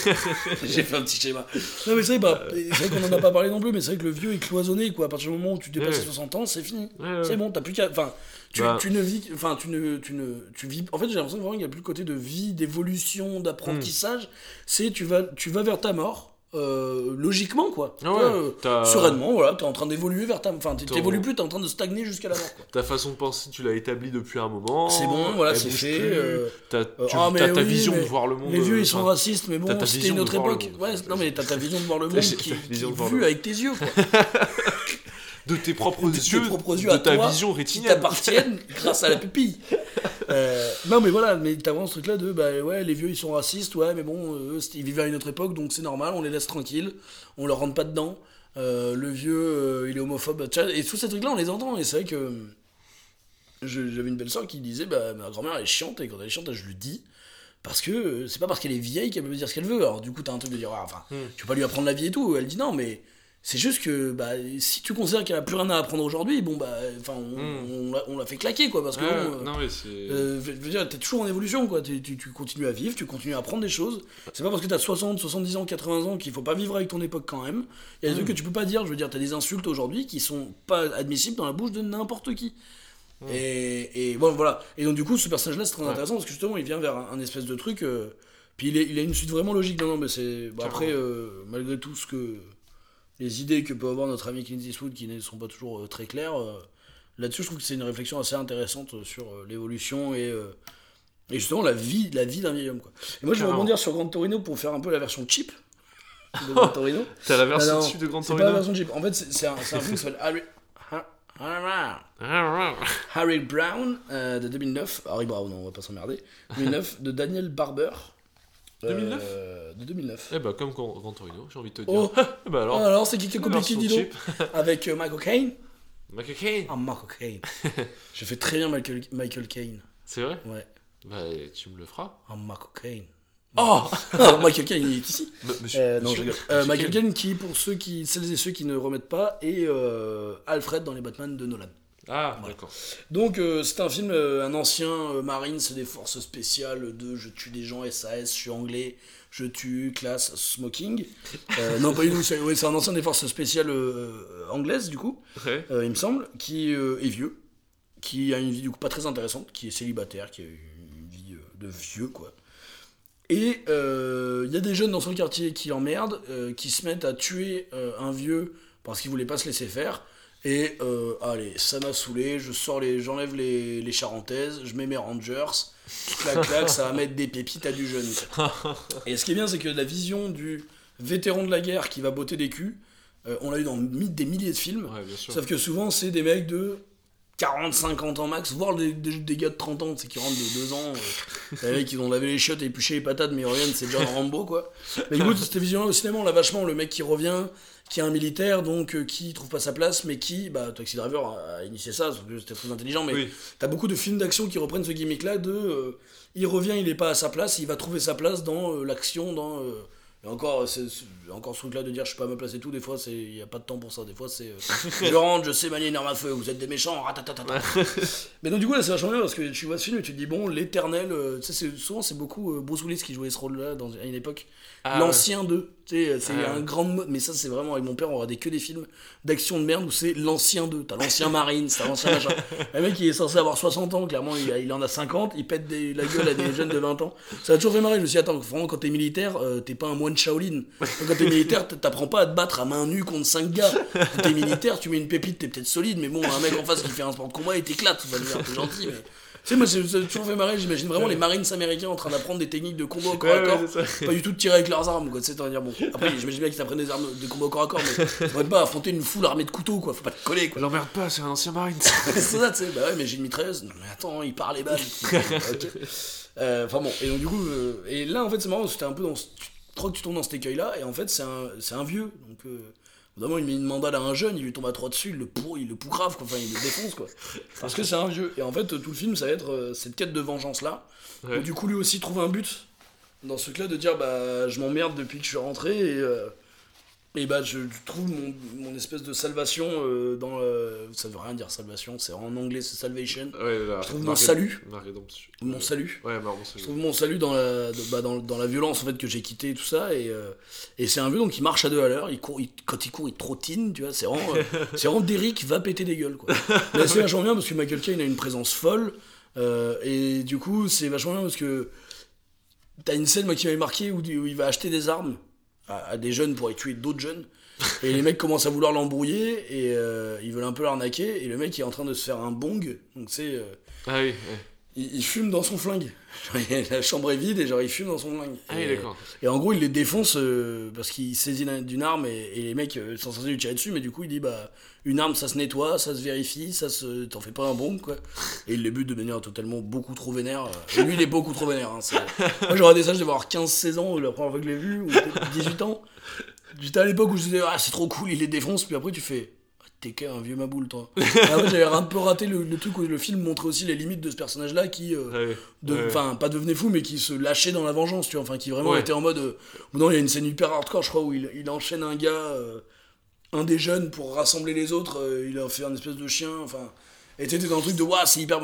J'ai fait un petit schéma. Non, mais c'est vrai, bah, c'est vrai qu'on en a pas parlé non plus, mais c'est vrai que le vieux est cloisonné, quoi. À partir du moment où tu dépasses Ouais. les 60 ans, c'est fini. Ouais. C'est bon, t'as plus qu'à. Enfin, tu, Bah. tu ne vis. Enfin, tu ne, tu ne. Tu vis. En fait, j'ai l'impression vraiment qu'il n'y a plus le côté de vie, d'évolution, d'apprentissage. C'est tu vas, tu vas vers ta mort. euh, logiquement quoi Ah ouais, euh, sereinement voilà t'es en train d'évoluer vers ta enfin t'évolues plus t'es en train de stagner jusqu'à la mort quoi. Ta façon de penser, tu l'as établie depuis un moment. c'est bon voilà c'est fait euh, T'as tu- ah, ta oui, vision mais de voir le monde. les vieux euh, ils sont racistes mais bon ta c'était une autre époque ouais non mais t'as ta vision de voir le monde qui, qui vue avec tes yeux quoi de tes propres de yeux, tes propres yeux de à ta toi, vision qui rétinienne. t'appartiennent grâce à la pupille. Euh, non mais voilà, mais t'as vraiment ce truc là de bah ouais les vieux ils sont racistes, ouais mais bon eux c'était- ils vivaient à une autre époque donc c'est normal, on les laisse tranquilles, on leur rentre pas dedans. Euh, le vieux euh, il est homophobe, et tous ces trucs là on les entend et c'est vrai que j'avais une belle soeur qui disait bah ma grand-mère elle est chiante et quand elle est chiante je le dis. Parce que euh, c'est pas parce qu'elle est vieille qu'elle peut me dire ce qu'elle veut. Alors du coup t'as un truc de dire ouais, enfin Hmm. tu peux pas lui apprendre la vie et tout. Elle dit non mais c'est juste que bah, si tu considères qu'elle a plus rien à apprendre aujourd'hui, bon bah enfin on, Hmm. on l'a- on l'a fait claquer quoi parce que bon, euh, non mais c'est. euh, je veux dire, t'es toujours en évolution, quoi. Tu, tu continues à vivre, tu continues à apprendre des choses. C'est pas parce que t'as 60, 70 ans, 80 ans qu'il faut pas vivre avec ton époque quand même. Il y a des Mm. trucs que tu peux pas dire. Je veux dire, t'as des insultes aujourd'hui qui sont pas admissibles dans la bouche de n'importe qui. Et, et bon, voilà. Et donc, du coup, ce personnage-là, c'est très. Ouais. intéressant parce que justement, il vient vers un, un espèce de truc. euh, puis il, est- il a une suite vraiment logique. Non, non, mais c'est. bon, après, euh, malgré tout ce que. Les idées que peut avoir notre ami Clint Eastwood qui ne sont pas toujours euh, très claires. euh, Là-dessus, je trouve que c'est une réflexion assez intéressante euh, sur l'évolution et, et justement la vie, la vie d'un vieil homme. Quoi. Et moi, je vais rebondir sur Grand Torino pour faire un peu la version cheap de Grand Torino. T'as la version non, dessus de Grand C'est pas la Torino version cheap. En fait, c'est un, film qui s'appelle Harry, Ha- Harry Brown euh, de 2009. Harry Brown, on va pas s'emmerder. 2009 de Daniel Barber. Euh, 2009 De 2009. Eh bah comme Torino, j'ai envie de te dire. Oh, bah alors. alors, c'est qui qui version dis donc. Avec euh, Michael Caine. Michael Caine Ah, Michael Caine. Je fais très bien Michael, Michael Caine. C'est vrai? Ouais. Bah, tu me le feras. Ah, Michael Caine. Oh Ah, Michael Caine, il est ici. Monsieur. Euh, non, monsieur- je rigole. Euh, monsieur Michael Caine, qui, pour ceux qui, celles et ceux qui ne remettent pas, est euh, Alfred dans les Batman de Nolan. Ah, Voilà. d'accord. Donc, euh, c'est un film, euh, un ancien euh, Marines des forces spéciales de je tue des gens, SAS, je suis anglais, je tue, classe, smoking. Non, pas du tout, c'est ouais, c'est un ancien des forces spéciales anglaises, du coup, Ouais. il me semble, qui est vieux, qui a une vie du coup pas très intéressante, qui est célibataire, qui a une vie de vieux, quoi. Et il y a des jeunes dans son quartier qui l'emmerdent, euh, qui se mettent à tuer un vieux parce qu'il voulait pas se laisser faire. Et euh, allez, ça m'a saoulé, je sors les, j'enlève les, les charentaises, je mets mes rangers, clac clac, ça va mettre des pépites à du jeune. Et ce qui est bien, c'est que la vision du vétéran de la guerre qui va botter des culs, euh, on l'a eu dans des milliers de films. Ouais. Sauf que souvent, c'est des mecs de 40, 50 ans max, voire des, des, des gars de 30 ans, c'est qui rentrent de 2 ans. Euh, les mecs, ils ont lavé les chiottes et épluché les patates, mais ils reviennent, c'est John Rambo, quoi. Mais écoute, cette vision-là au cinéma, on l'a vachement, le mec qui revient, qui est un militaire, donc euh, qui trouve pas sa place, mais qui, bah, Taxi Driver a, initié ça, c'était très intelligent, mais Oui. T'as beaucoup de films d'action qui reprennent ce gimmick-là de euh, il revient, il est pas à sa place, il va trouver sa place dans euh, l'action, dans euh, et encore c'est- encore ce truc-là de dire je suis pas à ma place et tout. Des fois c'est il y a pas de temps pour ça. Des fois c'est euh, je rentre, je sais manier une arme à feu, vous êtes des méchants, ratatatata. Mais donc du coup là c'est vachement bien parce que tu vois ce film et tu te dis bon l'éternel, euh, tu sais c'est- souvent c'est beaucoup euh, Bruce Willis qui jouait ce rôle-là dans à une époque. Ah, l'ancien 2, tu sais, c'est Ah, un ouais. grand mot, mais ça c'est vraiment avec mon père on regardait que des films d'action de merde où c'est l'ancien 2, t'as l'ancien Marine, t'as l'ancien machin. Le mec il est censé avoir 60 ans, clairement il, en a 50, il pète des- la gueule à des jeunes de 20 ans. Ça a toujours fait marrer, je me suis dit attends, vraiment quand t'es militaire, euh, t'es pas un moine Shaolin. Donc, Quand t'es militaire, t'apprends pas à te battre à main nue contre 5 gars. Quand t'es militaire, tu mets une pépite, t'es peut-être solide, mais bon, un mec en face qui fait un sport de combat, il t'éclate, tu vas dire, t'es gentil, mais... Tu sais, moi, c'est- ça a toujours fait marrer, j'imagine vraiment les Marines américains en train d'apprendre des techniques de combat au corps Ouais, à corps ça. pas du tout de tirer avec leurs armes quoi tu sais dire bon après j'imagine bien qu'ils apprennent des armes de combat au corps à corps mais pourraient pas affronter une foule armée de couteaux quoi faut pas te coller quoi L'emmerde pas, c'est un ancien marine. c'est ça tu sais bah ouais mais j'ai une mitrailleuse non mais attends il part les balles. Euh, enfin bon et donc du coup euh, et là en fait c'est marrant t'es un peu dans crois que tu tombes dans cet écueil là et en fait c'est un c'est un vieux donc euh, Évidemment, il met une mandale à un jeune, il lui tombe à trois dessus, il le pour, il le quoi. enfin il le défonce quoi. Parce que c'est un vieux. Et en fait, tout le film, ça va être euh, cette quête de vengeance là. Ouais. Où du coup, lui aussi trouve un but dans ce truc-là de dire bah je m'emmerde depuis que je suis rentré et, euh, et bah je trouve mon, mon espèce de salvation euh, dans le... ça veut rien dire salvation c'est en anglais c'est salvation. Ouais, Je trouve mon salut. Mon salut. Ouais, bah, je trouve mon salut dans la, de- bah, dans, dans la violence en fait que j'ai quitté et tout ça et, euh, et c'est un vieux donc il marche à deux à l'heure il court il- quand il court il trottine tu vois c'est vraiment euh, c'est vraiment Derrick va péter des gueules quoi. Mais c'est vachement bien parce que Michael Caine a une présence folle euh, et du coup c'est vachement bien parce que t'as une scène moi qui m'avait marqué où, où il va acheter des armes à, des jeunes pour aller tuer d'autres jeunes. Et les mecs commencent à vouloir l'embrouiller et euh, ils veulent un peu l'arnaquer. Et le mec est en train de se faire un bong. Donc c'est euh, Ah oui. Il, il fume dans son flingue. La chambre est vide et genre il fume dans son flingue. Ah et, d'accord. et en gros, il les défonce euh, parce qu'il saisit d'un- d'une arme et, et les mecs euh, sont censés lui tirer dessus, mais du coup, il dit bah une arme ça se nettoie, ça se vérifie, ça se t'en fais pas un bon quoi. Et il les bute de manière totalement beaucoup trop vénère. euh. Et lui, il est beaucoup trop vénère. hein, Moi, j'aurais des ça, je devais avoir 15-16 ans la première fois que je l'ai vu, ou peut-être 18 ans. J'étais à l'époque où je disais ah c'est trop cool, il les défonce, puis après tu fais. T'es qu'un vieux maboule, toi. J'avais un peu raté le, le truc où le film montrait aussi les limites de ce personnage-là qui, euh, oui. de- Ouais. enfin pas devenait fou mais qui se lâchait dans la vengeance tu vois enfin qui vraiment Ouais. était en mode euh, non il y a une scène hyper hardcore je crois où il, il enchaîne un gars euh, un des jeunes pour rassembler les autres il a fait un espèce de chien enfin et t'étais dans le truc de waouh c'est hyper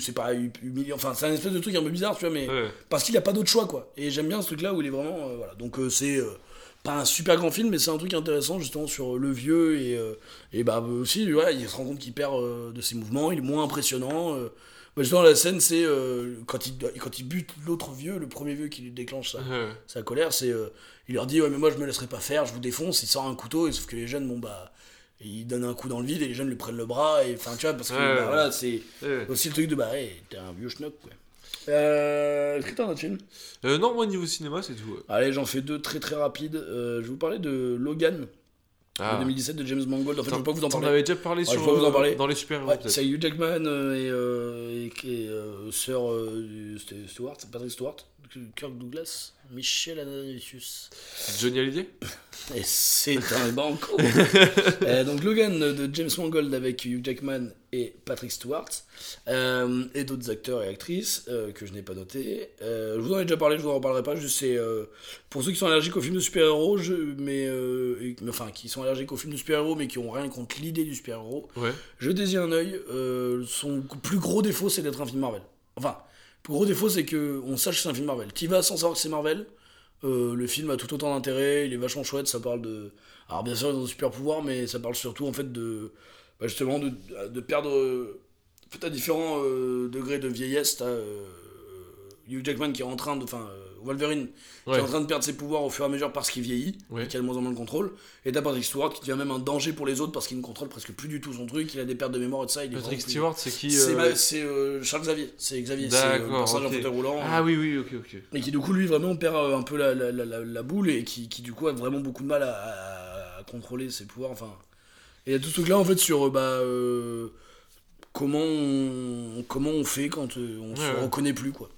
c'est pas humiliant enfin c'est un espèce de truc un peu bizarre tu vois mais Ouais. parce qu'il a pas d'autre choix quoi et j'aime bien ce truc là où il est vraiment voilà donc c'est pas un super grand film mais c'est un truc intéressant justement sur le vieux et et et bah aussi ouais, il se rend compte qu'il perd euh, de ses mouvements il est moins impressionnant euh. Moi, justement la scène c'est euh, quand il quand il bute l'autre vieux le premier vieux qui lui déclenche sa colère, c'est euh, il leur dit ouais mais moi je me laisserai pas faire, je vous défonce, il sort un couteau et sauf que les jeunes bon bah il donne un coup dans le vide et les jeunes lui prennent le bras et enfin tu vois parce que bah, voilà c'est aussi le truc de bah hey, t'es un vieux schnock quoi. Euh, est-ce que t'as un autre film Euh, non, moi, niveau cinéma, c'est tout. ouais. Allez j'en fais deux très très rapides. Euh, je vais vous parler de Logan Ah. de 2017 de James Mangold. En fait je vais pas vous en T'en parler. avais déjà parlé sur, je vais vous en euh, parler. dans les super-héros, Ouais, peut-être. c'est Hugh Jackman euh, et, euh, et, et, euh, sœur euh, c'était Stewart, Patrick Stewart, Kirk Douglas. Michel Ananius. Johnny Hallyday Et c'est un banco. Euh, donc Logan de James Mangold avec Hugh Jackman et Patrick Stewart. Euh, et d'autres acteurs et actrices euh, que je n'ai pas notés. Euh, je vous en ai déjà parlé, je vous en reparlerai pas. Euh, pour ceux qui sont allergiques aux films de super-héros, mais, et- mais enfin qui sont allergiques aux films de super-héros mais qui ont rien contre l'idée du super-héros, Ouais. je désigne un œil. son plus gros défaut, c'est d'être un film Marvel. Enfin, le gros défaut, c'est que on sache que c'est un film Marvel. Tu vas sans savoir que c'est Marvel. euh, le film a tout autant d'intérêt, il est vachement chouette, ça parle de... Alors bien sûr, ils ont des super pouvoirs, mais ça parle surtout en fait de... bah, justement de, perdre... En fait, à différents euh, degrés de vieillesse, t'as Hugh Jackman qui est en train de... Enfin, euh, Wolverine qui est en train de perdre ses pouvoirs au fur et à mesure parce qu'il vieillit, Ouais. et qu'il a de moins en moins de contrôle. Et t'as Patrick Stewart qui devient même un danger pour les autres parce qu'il ne contrôle presque plus du tout son truc, il a des pertes de mémoire et de ça. Il est Patrick plus- Stewart, c'est qui C'est euh, c'est, euh, Charles Xavier, c'est Xavier, c'est euh, le personnage en fauteuil roulant. Ah oui, oui, ok, ok. Et qui du coup lui vraiment perd un peu la, la, la, la- la boule et qui, qui du coup a vraiment beaucoup de mal à, à- à contrôler ses pouvoirs. Enfin, et il y a tout ce truc là en fait sur bah, comment, on, comment on fait quand on se Ouais, ouais. reconnaît plus quoi.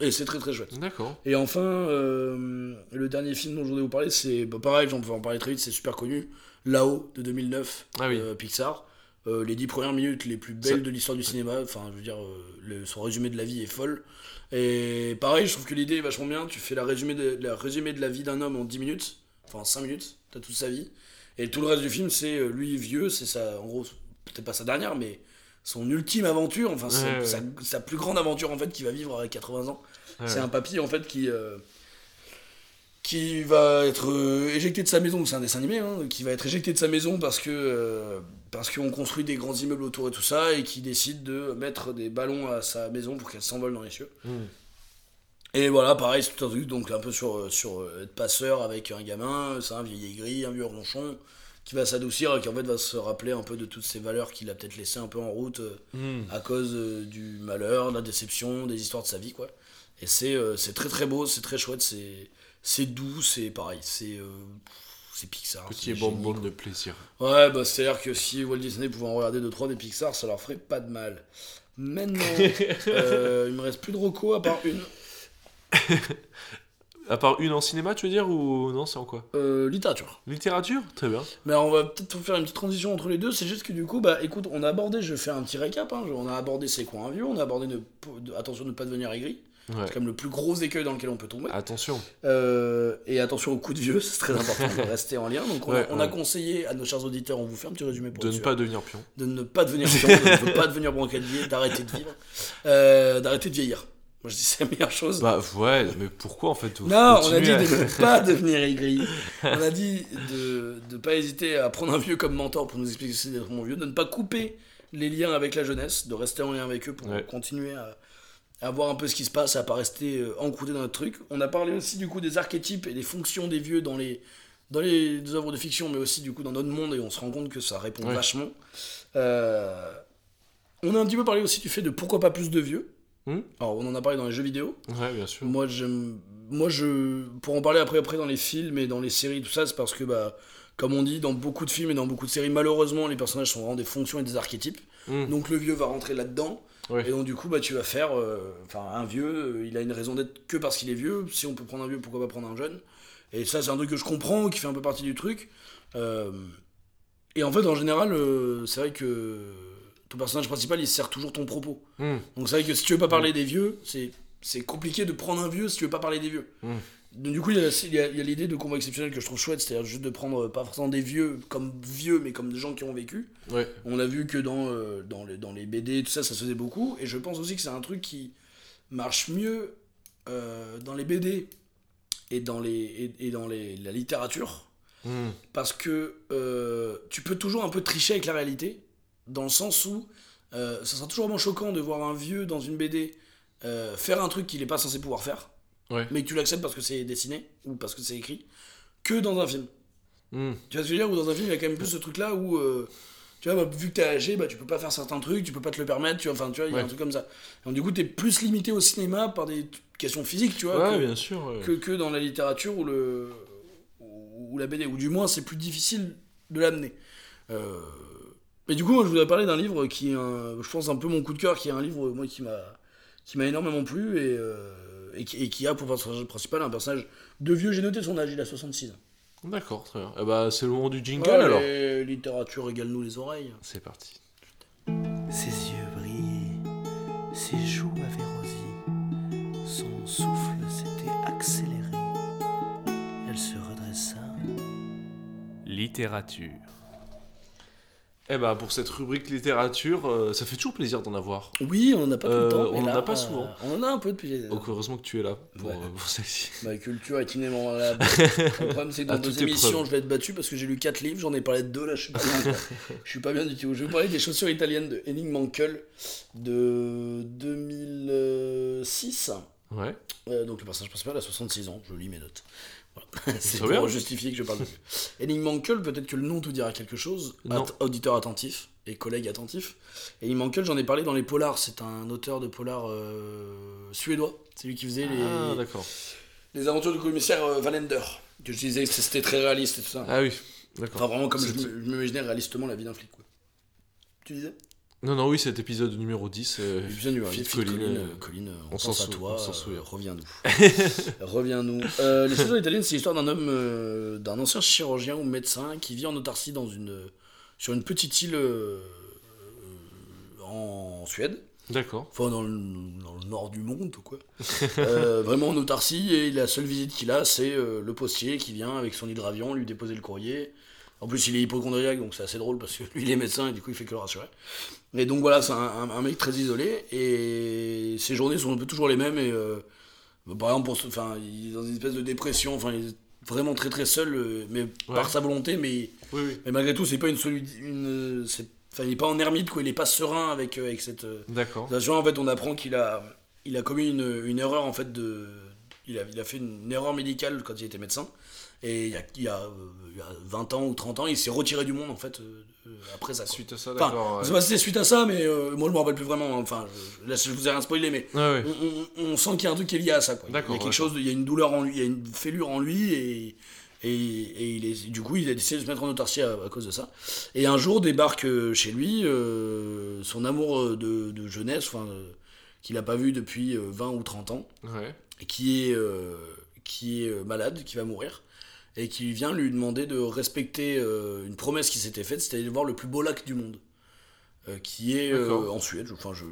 Et c'est très très chouette. D'accord. Et enfin, euh, le dernier film dont je voulais vous parler, c'est bah, pareil, j'en peux en parler très vite, c'est super connu. Là-haut de 2009, Ah oui. euh, Pixar. Euh, les dix premières minutes les plus belles de l'histoire du cinéma. Enfin, je veux dire, le- son résumé de la vie est folle. Et pareil, je trouve que l'idée est vachement bien. Tu fais la résumé de la, résumé de la vie d'un homme en 10 minutes, enfin en 5 minutes, t'as toute sa vie. Et tout le reste du film, c'est lui vieux, c'est sa, en gros, peut-être pas sa dernière, mais son ultime aventure, enfin c'est Ouais, ouais. Sa, sa plus grande aventure en fait qu'il va vivre à 80 ans. Ouais. C'est un papy en fait qui euh, qui va être euh, éjecté de sa maison, c'est un dessin animé, hein, qui va être éjecté de sa maison parce que euh, parce qu'on construit des grands immeubles autour et tout ça et qui décide de mettre des ballons à sa maison pour qu'elle s'envole dans les cieux. Hmm. Et voilà, pareil, c'est tout un truc donc un peu sur euh, sur être passeur avec un gamin, c'est un vieil aigri, un vieux ronchon qui va s'adoucir et qui en fait va se rappeler un peu de toutes ces valeurs qu'il a peut-être laissées un peu en route euh, Hmm. à cause euh, du malheur, de la déception, des histoires de sa vie, quoi. Et c'est euh, très très beau, c'est très chouette, c'est doux, c'est pareil, c'est c'est Pixar. Petit c'est bonbon de plaisir. Ouais, bah c'est à dire que si Walt Disney pouvait en regarder 2-3 des Pixar, ça leur ferait pas de mal. Maintenant, euh, il me reste plus de Rocco à part une. À part une en cinéma, tu veux dire, ou non, c'est en quoi Euh, littérature. Littérature Très bien. Mais on va peut-être faire une petite transition entre les deux. C'est juste que du coup, bah écoute, on a abordé, je fais un petit récap. hein, on a abordé c'est quoi un vieux, on a abordé de- attention de ne pas devenir aigri. Ouais. C'est même le plus gros écueil dans lequel on peut tomber. Attention. Euh, et attention aux coups de vieux, c'est très important de rester en lien. Donc on, a, Ouais, conseillé à nos chers auditeurs, on vous fait un petit résumé pour De ne sûr, pas devenir pion. de ne pas devenir chiant, de ne pas devenir brancalier, d'arrêter de vivre, euh, d'arrêter de vieillir. Moi je dis c'est la meilleure chose. Bah ouais, mais pourquoi en fait non, on a dit à- de ne pas devenir aigri. On a dit de ne pas hésiter à prendre un vieux comme mentor pour nous expliquer ce que c'est d'être mon vieux, de ne pas couper les liens avec la jeunesse, de rester en lien avec eux pour Ouais. continuer à, à voir un peu ce qui se passe, à pas rester euh, encroûté dans notre truc. On a parlé aussi du coup des archétypes et des fonctions des vieux dans les dans les œuvres de fiction, mais aussi du coup dans notre monde, et on se rend compte que ça répond Ouais. vachement. Euh, on a un petit peu parlé aussi du fait de pourquoi pas plus de vieux. Hmm Alors on en a parlé dans les jeux vidéo. Ouais, bien sûr. Moi, j'aime. Moi, je. Pour en parler après, après dans les films et dans les séries, tout ça, c'est parce que, bah, comme on dit, dans beaucoup de films et dans beaucoup de séries, malheureusement, les personnages sont vraiment des fonctions et des archétypes. Hmm. Donc, le vieux va rentrer là-dedans. Et donc, du coup, bah, tu vas faire. euh, Enfin, un vieux, euh, il a une raison d'être que parce qu'il est vieux. Si on peut prendre un vieux, pourquoi pas prendre un jeune? Et ça, c'est un truc que je comprends, qui fait un peu partie du truc. Euh, Et en fait, en général, euh, c'est vrai que ton personnage principal, il sert toujours ton propos. Hmm. Donc c'est vrai que si tu veux pas parler des vieux, c'est c'est compliqué de prendre un vieux si tu veux pas parler des vieux. Mm. Donc du coup, il y a, il y a- il y a l'idée de combat exceptionnel que je trouve chouette, c'est-à-dire juste de prendre euh, pas forcément des vieux comme vieux, mais comme des gens qui ont vécu. Ouais. On a vu que dans, euh, dans, les, dans les BD, tout ça, ça se faisait beaucoup. Et je pense aussi que c'est un truc qui marche mieux euh, dans les BD et dans, les, et, et dans les, la littérature Hmm. parce que euh, tu peux toujours un peu tricher avec la réalité, dans le sens où euh, ça sera toujours vraiment choquant de voir un vieux dans une BD euh, faire un truc qu'il n'est pas censé pouvoir faire, Ouais. mais que tu l'acceptes parce que c'est dessiné ou parce que c'est écrit, que dans un film. Hmm. Tu vois ce que je veux dire? Ou dans un film, il y a quand même plus ce truc-là où, euh, tu vois, bah, vu que t'es âgé, bah, tu peux pas faire certains trucs, tu peux pas te le permettre, tu vois, enfin, tu vois, il y a Ouais. un truc comme ça. Donc, du coup, t'es plus limité au cinéma par des questions physiques, tu vois, Ouais, que- bien sûr. ouais. que, que dans la littérature ou, le, ou la BD, ou du moins c'est plus difficile de l'amener. Euh, mais du coup, moi je voudrais parler d'un livre qui est, un, je pense, un peu mon coup de cœur, qui est un livre moi, qui m'a qui m'a énormément plu et, euh, et, qui, et qui a pour personnage principal un personnage de vieux. J'ai noté son âge, il a 66 ans. D'accord, très bien. Eh bah, c'est le moment du jingle Ouais, alors. littérature régale-nous les oreilles. C'est parti. Ses yeux brillaient, ses joues avaient rosi, son souffle s'était accéléré. Elle se redressa. Littérature. Eh bah, pour cette rubrique littérature, euh, ça fait toujours plaisir d'en avoir. Oui, on n'en a pas tout Euh, le temps. on mais en là, a pas souvent. euh, on en a un peu depuis. Donc, heureusement que tu es là pour, Ouais. euh, pour celle-ci. Ma culture est inébranlable. Le problème, c'est que dans À deux émissions, je vais être battu parce que j'ai lu 4 livres, j'en ai parlé de deux, là, je suis pas bien. je suis pas bien du tout. Je vais vous parler des chaussures italiennes de Henning Mankell de 2006. Ouais. Euh, donc le personnage principal a 66 ans, je lis mes notes. C'est pour bien. justifier que je parle de lui. Henning Mankell, peut-être que le nom te dira quelque chose. At- auditeur attentif et collègue attentif. Henning Mankell, j'en ai parlé dans les polars. C'est un auteur de polars euh, suédois. C'est lui qui faisait les, Ah, d'accord. les aventures du commissaire euh, Valender. Que je disais que c'était très réaliste et tout ça. Ah oui, d'accord. Enfin, vraiment comme je je m'imaginais réalistement la vie d'un flic. Quoi. Tu disais? Non, non, oui, cet épisode numéro 10. euh, Bien du Colline, Colline, euh, Colline, euh, on, on s'en pense à toi, on s'en euh, souvient. reviens-nous. reviens-nous. Euh, les chaussures italiennes, c'est l'histoire d'un homme, euh, d'un ancien chirurgien ou médecin qui vit en autarcie dans une, sur une petite île en Suède. D'accord. Enfin, dans le, dans le nord du monde, quoi. Vraiment en autarcie, et la seule visite qu'il a, c'est le postier qui vient avec son hydravion lui déposer le courrier. En plus, il est hypochondriaque, donc c'est assez drôle parce que lui, il est médecin et du coup, il fait que le rassurer. Et donc voilà, c'est un, un- un mec très isolé, et ses journées sont un peu toujours les mêmes. Et euh, bah, par exemple, pour enfin, il est dans une espèce de dépression, enfin, il est vraiment très très seul, euh, mais par sa volonté, mais Oui, oui. mais malgré tout, c'est pas une c'est- enfin, il est pas en ermite, quoi. Il est pas serein avec, euh, avec cette. euh, D'accord. situation. En fait, on apprend qu'il a, il a commis une, une erreur, en fait, de. Il a, il a fait une erreur médicale quand il était médecin. Et il y a, il y a, euh, il y a 20 ans ou 30 ans, il s'est retiré du monde, en fait, euh, euh, après ça. quoi. Suite à ça, Enfin, d'accord. je sais ouais. pas si c'est suite à ça, mais euh, moi je me rappelle plus vraiment. hein. Enfin, je, là, je vous ai rien spoilé, mais ouais. on, on- on sent qu'il y a un truc qui est lié à ça. Quoi. Il y a quelque chose, il y a une douleur en lui, il y a une fêlure en lui, et, et, et il est, du coup, il a décidé de se mettre en autarcie à, à cause de ça. Et un jour débarque euh, chez lui euh, son amour euh, de, de jeunesse, enfin, euh, qu'il n'a pas vu depuis euh, 20 ou 30 ans, Ouais. et qui est, euh, qui est euh, malade, qui va mourir, et qui vient lui demander de respecter euh, une promesse qui s'était faite, c'était d'aller voir le plus beau lac du monde, euh, qui est euh, en Suède. Enfin, je,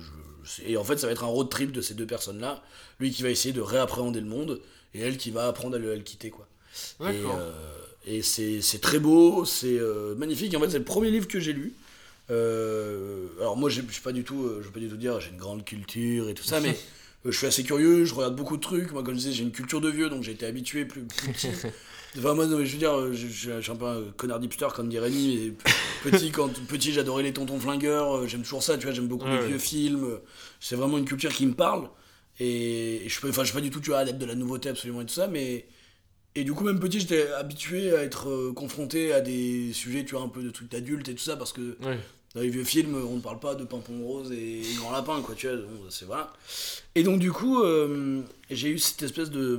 et en fait, ça va être un road trip de ces deux personnes-là. Lui qui va essayer de réappréhender le monde, et elle qui va apprendre à le, à le quitter, quoi. Et, et c'est très beau, c'est magnifique. En fait, c'est le premier livre que j'ai lu. Alors moi, je suis pas du tout, je peux pas du tout dire, j'ai une grande culture et tout ça, mais je suis assez curieux, je regarde beaucoup de trucs. Moi, comme je disais, j'ai une culture de vieux, donc j'ai été habitué plus, plus petit. Enfin, moi, non, mais je veux dire, euh, je, je- je suis un peu un connard d'hipster, comme dirait Rémi, petit, quand petit, j'adorais les tontons flingueurs, euh, j'aime toujours ça, tu vois, j'aime beaucoup Ouais, les ouais. vieux films. euh, C'est vraiment une culture qui me parle. Et, et je, je suis pas du tout, tu vois, adepte de la nouveauté absolument et tout ça, mais. Et du coup, même petit, j'étais habitué à être euh, confronté à des sujets, tu vois, un peu de trucs d'adultes et tout ça, parce que Ouais. Dans les vieux films, on ne parle pas de Pimpon Rose et Grand Lapin, quoi, tu vois, bon, c'est voilà. Et donc, du coup, euh, j'ai eu cette espèce de.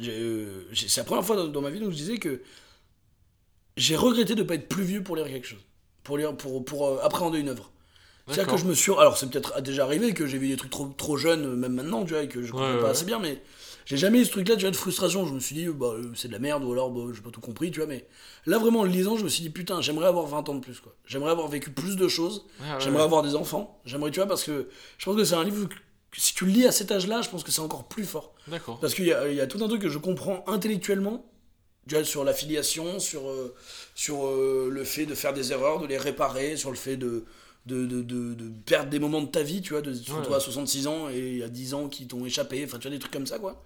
euh, j'ai- c'est la première fois dans, dans ma vie où je disais que j'ai regretté de ne pas être plus vieux pour lire quelque chose, pour, lire, pour, pour euh, appréhender une œuvre. C'est-à-dire que je me suis. Alors, c'est peut-être déjà arrivé que j'ai vu des trucs trop, trop jeunes, même maintenant, tu vois, et que je comprends Ouais, pas ouais, assez bien, mais j'ai jamais eu ce truc-là, tu vois, de frustration. Je me suis dit, bah, euh, c'est de la merde, ou alors, bah, j'ai pas tout compris, tu vois, mais là, vraiment, en le lisant, je me suis dit, putain, j'aimerais avoir 20 ans de plus, quoi. J'aimerais avoir vécu plus de choses, ouais, j'aimerais ouais. avoir des enfants, j'aimerais, tu vois, parce que je pense que c'est un livre que si tu le lis à cet âge-là, je pense que c'est encore plus fort. D'accord. Parce qu'il y y a tout un truc que je comprends intellectuellement, tu vois, sur l'affiliation, sur, euh, sur euh, le fait de faire des erreurs, de les réparer, sur le fait de, de, de, de- de perdre des moments de ta vie, tu vois, de te Ouais. retrouves à 66 ans et il y a 10 ans qui t'ont échappé, enfin, tu vois, des trucs comme ça, quoi.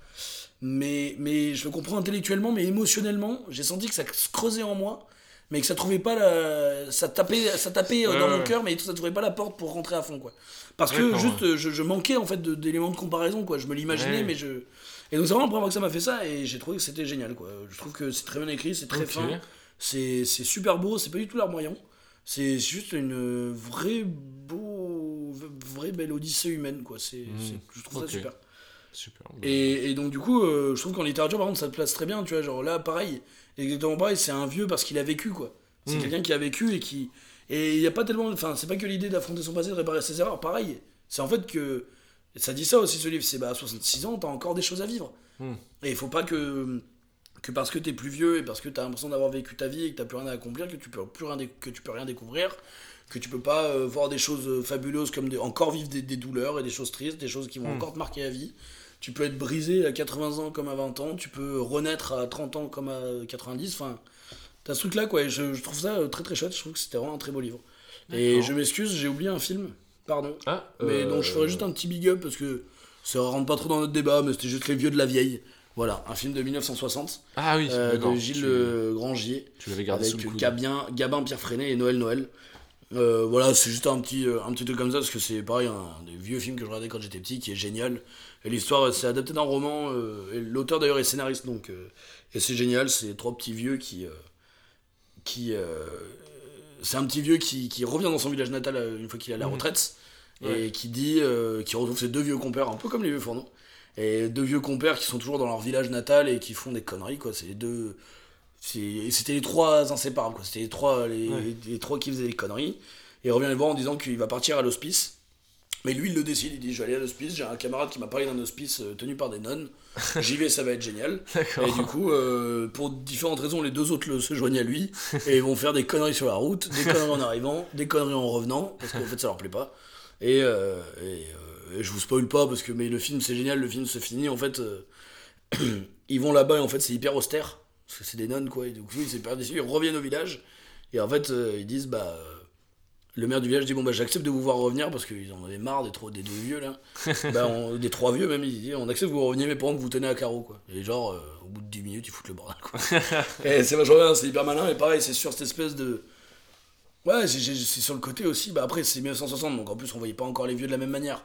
Mais, mais je le comprends intellectuellement, mais émotionnellement, j'ai senti que ça se creusait en moi, mais que ça trouvait pas la... Ça tapait, ça tapait euh, Ouais, dans ouais. mon cœur, mais ça trouvait pas la porte pour rentrer à fond, quoi. Parce que juste, je, je manquais, en fait, d'éléments de comparaison, quoi. Je me l'imaginais, Ouais. mais je... Et donc c'est vraiment la première fois que ça m'a fait ça, et j'ai trouvé que c'était génial, quoi. Je trouve que c'est très bien écrit, c'est très fin, c'est c'est super beau, c'est pas du tout l'art moyen. C'est juste une vraie beau, vraie belle odyssée humaine, quoi. C'est, c'est- je trouve ça super. Super. Et, et donc du coup, euh, je trouve qu'en littérature, par contre, ça te place très bien, tu vois. Genre là, pareil, exactement pareil, c'est un vieux parce qu'il a vécu, quoi. C'est Mm. quelqu'un qui a vécu et qui... Et il n'y a pas tellement... Enfin, c'est pas que l'idée d'affronter son passé, de réparer ses erreurs, pareil. C'est en fait que ça dit ça aussi ce livre, c'est bah à 66 ans, t'as encore des choses à vivre. Hmm. Et il faut pas que, que parce que t'es plus vieux et parce que t'as l'impression d'avoir vécu ta vie et que t'as plus rien à accomplir, que tu peux plus rien, que tu peux rien découvrir, que tu peux pas euh, voir des choses euh, fabuleuses comme des, encore vivre des, des douleurs et des choses tristes, des choses qui vont Hmm. encore te marquer la vie. Tu peux être brisé à 80 ans comme à 20 ans, tu peux renaître à 30 ans comme à 90, enfin, t'as ce truc là quoi, et je, je trouve ça euh, très très chouette, je trouve que c'était vraiment un très beau livre. Et je m'excuse, j'ai oublié un film, pardon. Ah, Mais donc je ferais juste un petit big up parce que ça rentre pas trop dans notre débat, mais c'était juste Les Vieux de la Vieille. Voilà, un film de 1960 Ah oui, euh, de Gilles Tu- Grangier Tu l'avais gardé avec. Gabien, Gabin, Pierre Freinet et Noël Noël. Euh, voilà, c'est juste un petit, euh, un petit truc comme ça parce que c'est pareil, un des vieux films que je regardais quand j'étais petit qui est génial. Et l'histoire, c'est adapté d'un roman. euh, et l'auteur d'ailleurs est scénariste donc. euh, et c'est génial, c'est trois petits vieux qui. qui c'est un petit vieux qui, qui revient dans son village natal une fois qu'il est à la Mhm. retraite et Ouais. qui dit qui retrouve ses deux vieux compères un peu comme les vieux fourneaux et deux vieux compères qui sont toujours dans leur village natal et qui font des conneries quoi. C'est les deux c'était les trois inséparables quoi. C'était les trois les, Ouais. les trois qui faisaient des conneries. Et il revient les voir en disant qu'il va partir à l'hospice. Mais lui il le décide il dit je vais aller à l'hospice j'ai un camarade qui m'a parlé d'un hospice euh, tenu par des nonnes. J'y vais ça va être génial. Et du coup, euh, pour différentes raisons, les deux autres le- se joignent à lui et ils vont faire des conneries sur la route, des conneries en arrivant, des conneries en revenant, parce qu'en fait ça leur plaît pas. Et, euh, et, et je vous spoil pas parce que mais le film c'est génial, le film se finit en fait. euh, ils vont là-bas et en fait c'est hyper austère parce que c'est des nonnes quoi. Et du coup ils hyper ils reviennent au village et en fait euh, ils disent bah euh, le maire du village dit bon bah j'accepte de vous voir revenir parce qu'ils en avaient marre des, trois, des deux vieux là. bah, on- des trois vieux même, il dit on accepte que vous reveniez mais pendant que vous tenez à carreau quoi. Et genre euh, au bout de 10 minutes ils foutent le bordel quoi. et c'est vachement bien, c'est hyper malin et pareil c'est sur cette espèce de... Ouais c'est sur le côté aussi, bah après c'est 1960 donc en plus on voyait pas encore les vieux de la même manière.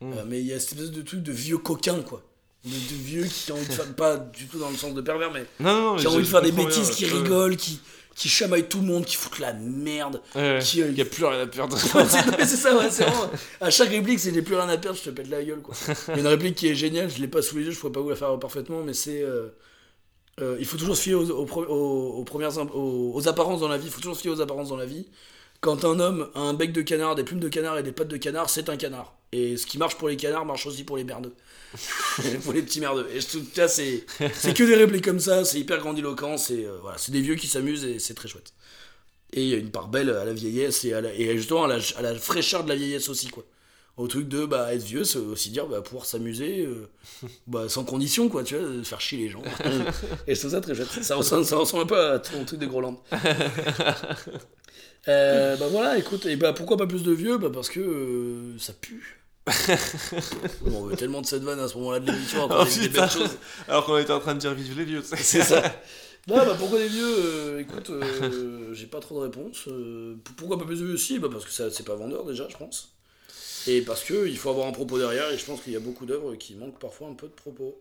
Mm. Euh, mais il y a cette espèce de truc de vieux coquins quoi. De, de vieux qui ont envie de faire, pas du tout dans le sens de pervers mais Non, non, non. qui ont envie de faire des bêtises, bien, qui rigolent, qui, qui chamaillent tout le monde, qui foutent la merde. Ouais. Qui, euh, Il y a plus rien à perdre. C'est ça, ouais, c'est vraiment. À chaque réplique, c'est j'ai plus rien à perdre, je te pète la gueule, quoi. Il y a une réplique qui est géniale, je l'ai pas sous les yeux, je pourrais pas vous la faire parfaitement, mais c'est. euh, euh, il faut toujours se fier aux, aux, pre- aux- aux premières, aux apparences dans la vie, il faut toujours se fier aux apparences dans la vie. Quand un homme a un bec de canard, des plumes de canard et des pattes de canard, c'est un canard. Et ce qui marche pour les canards marche aussi pour les merdeux. pour les petits merdeux. Et que là, c'est c'est que des répliques comme ça, c'est hyper grandiloquent, c'est euh, voilà, c'est des vieux qui s'amusent et c'est très chouette. Et il y a une part belle à la vieillesse et, à la- et justement à la, à la fraîcheur de la vieillesse aussi, quoi. Au truc de bah, être vieux, c'est aussi dire bah, pouvoir s'amuser euh, bah, sans condition, quoi, tu vois, de faire chier les gens. et je trouve ça très chouette. Ça ressemble, ça ressemble un peu à ton truc de Groland. Euh, bah voilà, écoute, et bah pourquoi pas plus de vieux? Bah parce que euh, ça pue. On veut tellement de cette vanne à ce moment-là de l'émission, après Oh. Alors qu'on était en train de dire vive les vieux. C'est ça. Non, bah pourquoi des vieux euh, Écoute, j'ai pas trop de réponse. Pourquoi pas plus de vieux? Aussi bah Parce que ça, c'est pas vendeur déjà, je pense. Et parce que il faut avoir un propos derrière, et je pense qu'il y a beaucoup d'œuvres qui manquent parfois un peu de propos.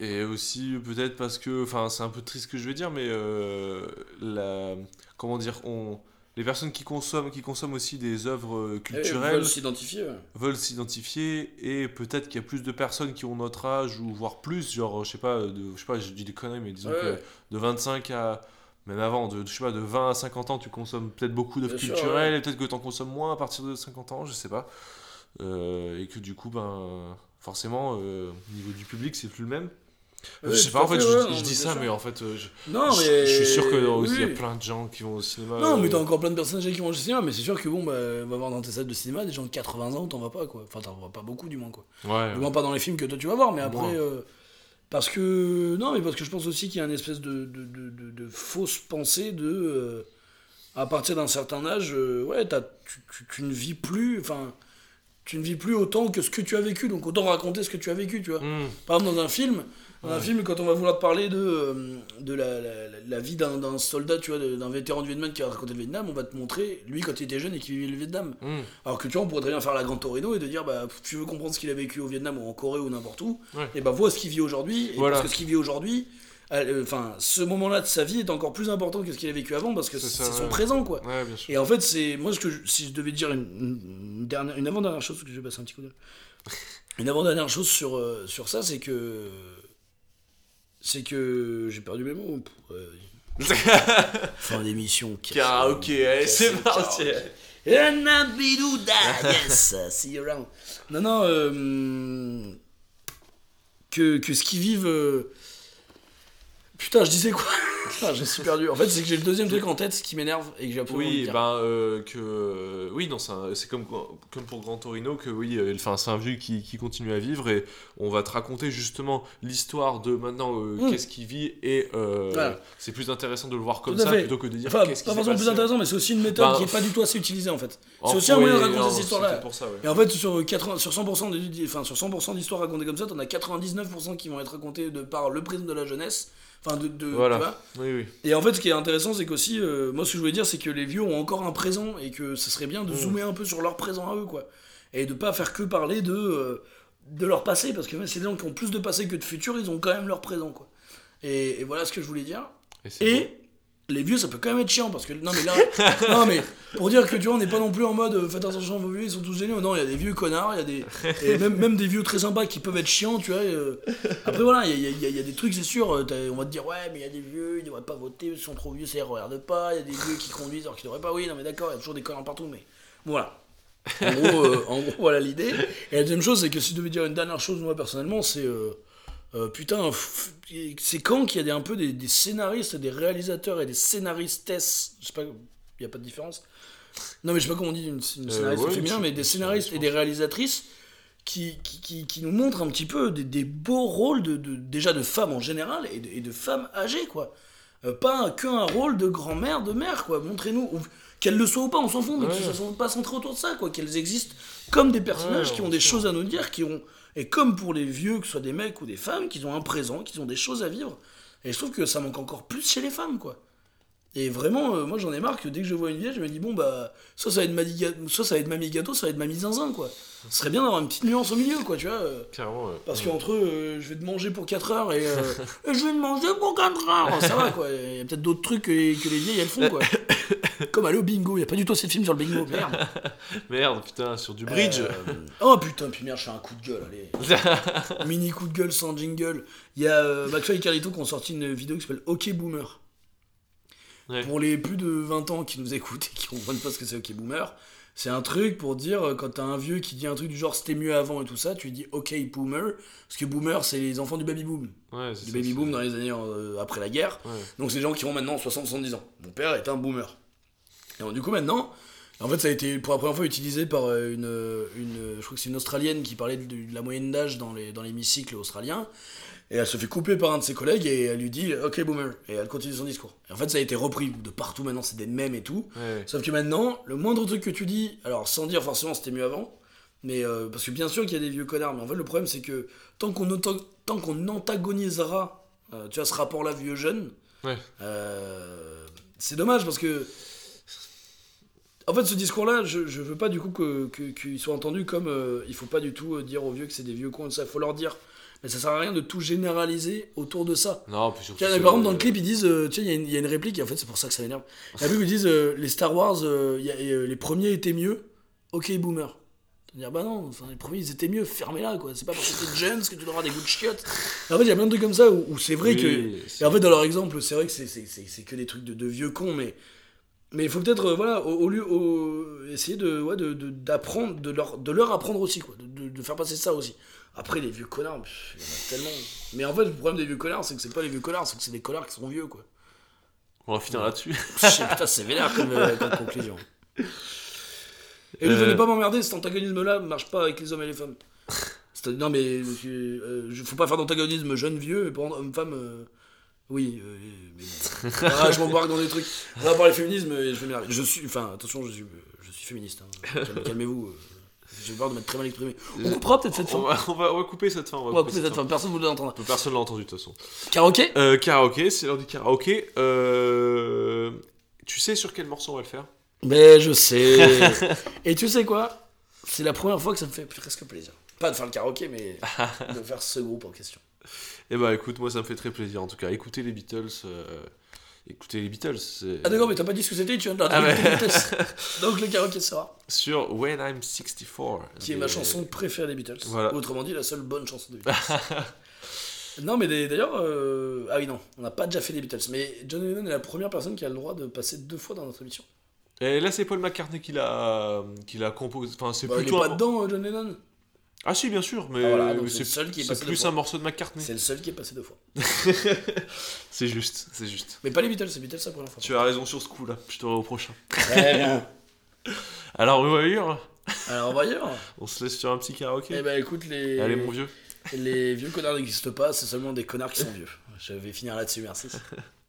Et aussi peut-être parce que, enfin c'est un peu triste ce que je vais dire, mais euh, la, comment dire, on, les personnes qui consomment, qui consomment aussi des œuvres euh, Eh, culturelles veulent s'identifier. veulent s'identifier et peut-être qu'il y a plus de personnes qui ont notre âge ou voire plus, genre je sais pas, de, je sais pas, je dis des conneries, mais disons Ouais, que de 25 à même avant, de, je sais pas, de 20 à 50 ans, tu consommes peut-être beaucoup d'œuvres culturelles ouais. et peut-être que tu en consommes moins à partir de 50 ans, je sais pas. Euh, et que du coup, ben forcément, euh, au niveau du public, c'est plus le même. Ouais, je sais pas, en fait, fait, je, ouais, je non, dis ça, mais en fait, euh, je, Non, je- mais. je, suis sûr qu'il oui, y a plein de gens qui vont au cinéma. Non, mais euh, t'as encore plein de personnes qui vont au cinéma, mais c'est sûr que bon, bah, on va voir dans tes salles de cinéma des gens de 80 ans, t'en vas pas, quoi. Enfin, t'en vas pas beaucoup, du moins, quoi. Ouais, Du moins pas dans les films que toi tu vas voir, mais après. Euh, parce que. Non, mais parce que je pense aussi qu'il y a une espèce de, de, de, de- de fausse pensée de. euh, à partir d'un certain âge, euh, ouais, t'as- tu, tu, tu ne vis plus. Enfin. Tu ne vis plus autant que ce que tu as vécu, donc autant raconter ce que tu as vécu, tu vois. Hmm. Par exemple, dans un film, dans un film, quand on va vouloir te parler de, euh, de la, la, la- la vie d'un d'un soldat, tu vois, de- d'un vétéran du Vietnam qui a raconté le Vietnam, on va te montrer, lui, quand il était jeune et qui vivait le Vietnam. Hmm. Alors que tu vois, on pourrait très bien faire la Grande Torino et de dire, bah, tu veux comprendre ce qu'il a vécu au Vietnam ou en Corée ou n'importe où, Ouais. et bah, vois ce qu'il vit aujourd'hui, Voilà. parce que ce qu'il vit aujourd'hui, euh, enfin, ce moment-là de sa vie est encore plus important que ce qu'il a vécu avant, parce que C'est son ouais. présent, quoi. Ouais, bien sûr. Et en fait, c'est moi ce que je- si je devais dire une, dernière, une avant-dernière chose, parce que je vais passer un petit coup d'œil. Une avant-dernière chose sur, euh, sur ça, c'est que c'est que j'ai perdu mes mots. Euh, Fin d'émission. Karaoké, allez, c'est parti. Yes, see you around. Non, non, euh, que, que ce qu'ils vivent. euh, Putain, je disais quoi Ah, Je suis perdu. En fait, c'est que j'ai le deuxième truc en tête qui m'énerve et que j'ai absolument envie de Oui, dire. ben euh, que oui non c'est un- c'est comme comme pour Gran Torino que oui euh, enfin c'est un vieux qui, qui continue à vivre et on va te raconter justement l'histoire de maintenant euh, Mm. qu'est-ce qu'il vit et euh, Voilà. c'est plus intéressant de le voir comme Tout à ça fait. plutôt que de dire Enfin, qu'est-ce qui pas s'est forcément plus intéressant, mais c'est aussi une méthode Bah, qui est pas du tout assez utilisée en fait. C'est aussi un moyen de raconter non, cette histoire-là. peut-être pour ça, ouais. Et en fait, sur, 80, sur 100% des- enfin, sur 100% d'histoires racontées comme ça, t'en as 99% qui vont être racontées de par le prisme de la jeunesse. Enfin, de. de Voilà. tu vois Oui oui. et en fait, ce qui est intéressant, c'est qu'aussi, euh, moi, ce que je voulais dire, c'est que les vieux ont encore un présent et que ce serait bien de Mm. zoomer un peu sur leur présent à eux, quoi. Et de pas faire que parler de, euh, de leur passé, parce que c'est des gens qui ont plus de passé que de futur, ils ont quand même leur présent, quoi. Et, et voilà ce que je voulais dire. Et les vieux, ça peut quand même être chiant parce que non mais là, non mais pour dire que tu vois, on n'est pas non plus en mode euh, faites attention vos vieux, ils sont tous géniaux. Non, il y a des vieux connards, il y a des et même même des vieux très sympas qui peuvent être chiants, tu vois. et, euh, après voilà, il y a, il y a- il y a des trucs, c'est sûr. euh, On va te dire ouais, mais il y a des vieux, ils devraient pas voter, ils sont trop vieux, ça les regarde pas. Il y a des vieux qui conduisent alors qu'ils devraient pas. Oui, non mais d'accord, il y a toujours des connards partout, mais voilà. En gros, euh, en gros, voilà l'idée. Et la deuxième chose, c'est que si je devais dire une dernière chose, moi personnellement, c'est. Euh, euh, putain, c'est quand qu'il y a des, un peu des, des scénaristes, des réalisateurs et des scénaristesses, je sais pas, il n'y a pas de différence. Non, mais je sais pas comment on dit une, une Euh, scénariste ouais, féminin, mais des scénariste, scénaristes et des réalisatrices qui, qui, qui, qui nous montrent un petit peu des, des beaux rôles de, de- déjà de femmes en général et de, et de femmes âgées, quoi. Euh, pas qu'un rôle de grand-mère, de mère, quoi. Montrez-nous. ou- Qu'elles le soient ou pas, on s'en fout, mais Ouais. que ça soit pas centré autour de ça, quoi. Qu'elles existent comme des personnages Ouais, qui ont des sûr. choses à nous dire, qui ont. Et comme pour les vieux, que ce soit des mecs ou des femmes, qu'ils ont un présent, qu'ils ont des choses à vivre. Et je trouve que ça manque encore plus chez les femmes, quoi. Et vraiment, euh, moi j'en ai marre que dès que je vois une vieille, je me dis, bon bah, soit ça va être, Ga- soit ça va être mamie gâteau, ça va être mamie zinzin, quoi. Ce serait bien d'avoir une petite nuance au milieu, quoi, tu vois. euh, Carrément. ouais. parce qu'entre eux, euh, je vais te manger pour 4 heures et, euh, et je vais te manger pour 4 heures. Ça va, quoi. Il y a peut-être d'autres trucs que les, que les vieilles, elles font, quoi. Comme aller au bingo. Il n'y a pas du tout assez de films sur le bingo. Merde. Merde putain sur du bridge. Oh putain, puis merde, je fais un coup de gueule. Allez. Mini coup de gueule sans jingle. Il y a McFly et Carlito qui ont sorti une vidéo qui s'appelle Ok Boomer. Ouais. Pour les plus de 20 ans qui nous écoutent et qui comprennent pas ce que c'est Ok Boomer, c'est un truc pour dire euh, quand t'as un vieux qui dit un truc du genre c'était mieux avant et tout ça, tu lui dis Ok Boomer. Parce que Boomer, c'est les enfants du baby boom. Ouais, Du baby boom dans les années euh, après la guerre. Ouais. Donc c'est des gens qui ont maintenant 60-70 ans. Mon père est un boomer. Et donc, du coup maintenant, en fait ça a été pour la première fois utilisé par euh, une, une je crois que c'est une Australienne qui parlait de, de la moyenne d'âge dans les dans l'hémicycle australien. Et elle se fait couper par un de ses collègues et elle lui dit Ok boomer. Et elle continue son discours. Et en fait ça a été repris de partout maintenant, c'est des mèmes et tout. Ouais. Sauf que maintenant, le moindre truc que tu dis, alors sans dire forcément c'était mieux avant, mais euh, parce que bien sûr qu'il y a des vieux connards, mais en fait le problème c'est que tant qu'on auto- tant qu'on antagonisera, euh, tu vois, ce rapport-là vieux-jeune, Ouais. euh, c'est dommage parce que. En fait, ce discours-là, je, je veux pas du coup que- que- qu'il soit entendu comme euh, il faut pas du tout dire aux vieux que c'est des vieux cons, ça, faut leur dire. Mais ça sert à rien de tout généraliser autour de ça. Non puis surtout. Tiens, par exemple, dans le clip, ils disent, euh, tu sais, il y, a une- il y a une réplique, et en fait, c'est pour ça que ça m'énerve. La pub, ils disent, euh, les Star Wars, euh, il y a- et, euh, les premiers étaient mieux, ok, boomer. C'est-à-dire, bah non, enfin, les premiers, ils étaient mieux, fermez-la, quoi. C'est pas parce que t'es jeune que tu dois avoir des goûts de chiottes. En fait, il y a plein de trucs comme ça où, où c'est vrai Oui, que. Et en fait, dans leur exemple, c'est vrai que c'est- c'est c'est- c'est que des trucs de, de vieux cons, mais. Mais il faut peut-être, euh, voilà, au, au lieu. au- essayer de, ouais, de, de- d'apprendre, de leur, de leur apprendre aussi, quoi. De, de- de faire passer ça aussi. Après, les vieux connards, il y en a tellement. Mais en fait, le problème des vieux connards, c'est que c'est pas les vieux connards, c'est que c'est des connards qui sont vieux, quoi. On va finir là-dessus. Putain, c'est vénère comme, euh, comme conclusion. Et ne Euh. venez pas m'emmerder, cet antagonisme-là marche pas avec les hommes et les femmes. Non, mais euh, euh, faut pas faire d'antagonisme jeune-vieux, et pour homme-femme, euh, oui. euh, mais bon. Ah, je m'embarque dans des trucs. On va parler féminisme et je vais m'énerver. Je suis, enfin, attention, je suis, je suis féministe. hein. Calme- Calmez-vous. J'ai peur de m'être très mal exprimé. On coupera peut-être cette on, fin. va, on, va, on va couper cette fin. On va, couper couper cette fin, personne ne voulait l'entendre. Personne l'a entendu de toute façon. Karaoké? Euh, karaoké, c'est l'heure du karaoké. Euh, Tu sais sur quel morceau on va le faire? Mais je sais. Et tu sais quoi? C'est la première fois que ça me fait presque plaisir. Pas de faire le karaoké, mais de faire ce groupe en question. Eh bah écoute, moi ça me fait très plaisir en tout cas. Écoutez les Beatles. euh, Écoutez les Beatles. Ah d'accord, mais t'as pas dit ce que c'était, tu viens de leur Ah dire les Beatles. Donc le karaoké sera. Sur When I'm 64. Qui est ma chanson préférée des Beatles. Voilà. Autrement dit, la seule bonne chanson des Beatles. Non, mais d'ailleurs, euh, ah oui, non, on n'a pas déjà fait des Beatles, mais John Lennon est la première personne qui a le droit de passer deux fois dans notre émission. Et là, c'est Paul McCartney qui l'a, qui l'a composé. Enfin, c'est Bah, il est plutôt. pas un- dedans, euh, John Lennon. Ah si, bien sûr, mais voilà, c'est c'est le seul qui est c'est passé deux plus fois. un morceau de McCartney. C'est le seul qui est passé deux fois. C'est juste, c'est juste. Mais pas les Beatles, c'est Beatles la première fois. Tu as raison sur ce coup-là. Je t'aurai au prochain. Très bien. Alors, ailleurs, Alors, on va y aller. on se laisse sur un petit karaoké. Eh ben, écoute, les, Allez, mon vieux. les vieux connards n'existent pas, c'est seulement des connards qui sont vieux. Je vais finir là-dessus, merci.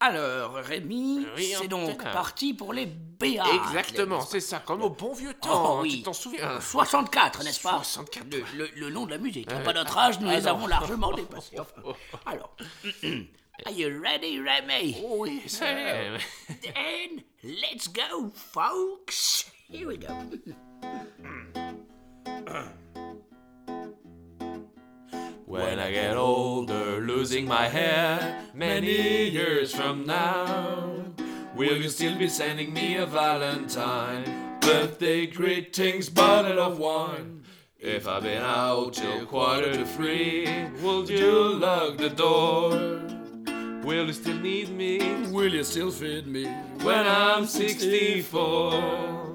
Alors, Rémi, Oui, c'est donc parti pour les BA. Exactement, c'est ça, comme au bon vieux temps. Oh, oui. Tu t'en souviens 64, n'est-ce pas? 64. le, le- le nom de la musique. Euh, pas notre âge, nous ah les non. avons largement dépassés. Enfin, alors, are you ready, Rémi? Oh oui, ça y est. Then, let's go, folks. Here we go. When I get older, losing my hair, many years from now, will you still be sending me a Valentine? Birthday greetings, bottle of wine. If I've been out till quarter to three, will you lock the door? Will you still need me Will you still feed me when I'm 64?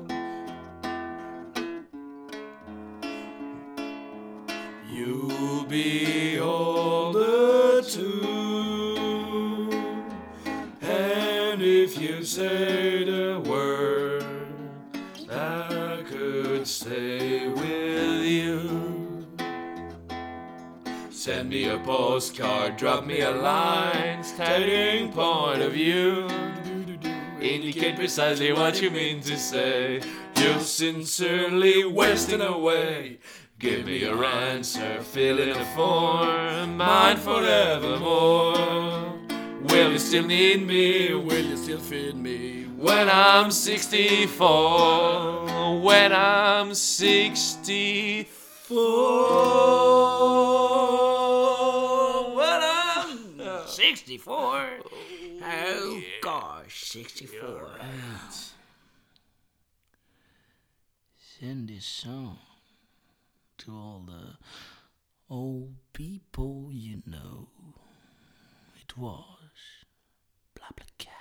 You'll be older too. And if you say the word, I could stay with you. Send me a postcard, drop me a line, stating point of view. Indicate precisely what you mean to say. You're sincerely wasting away. Give me your answer, fill in the form, mine forevermore. Will you still need me? Will you still feed me? When I'm 64, when I'm 64, when I'm 64? Oh, gosh, 64. Send this song to all the old people you know. It was Blablacat.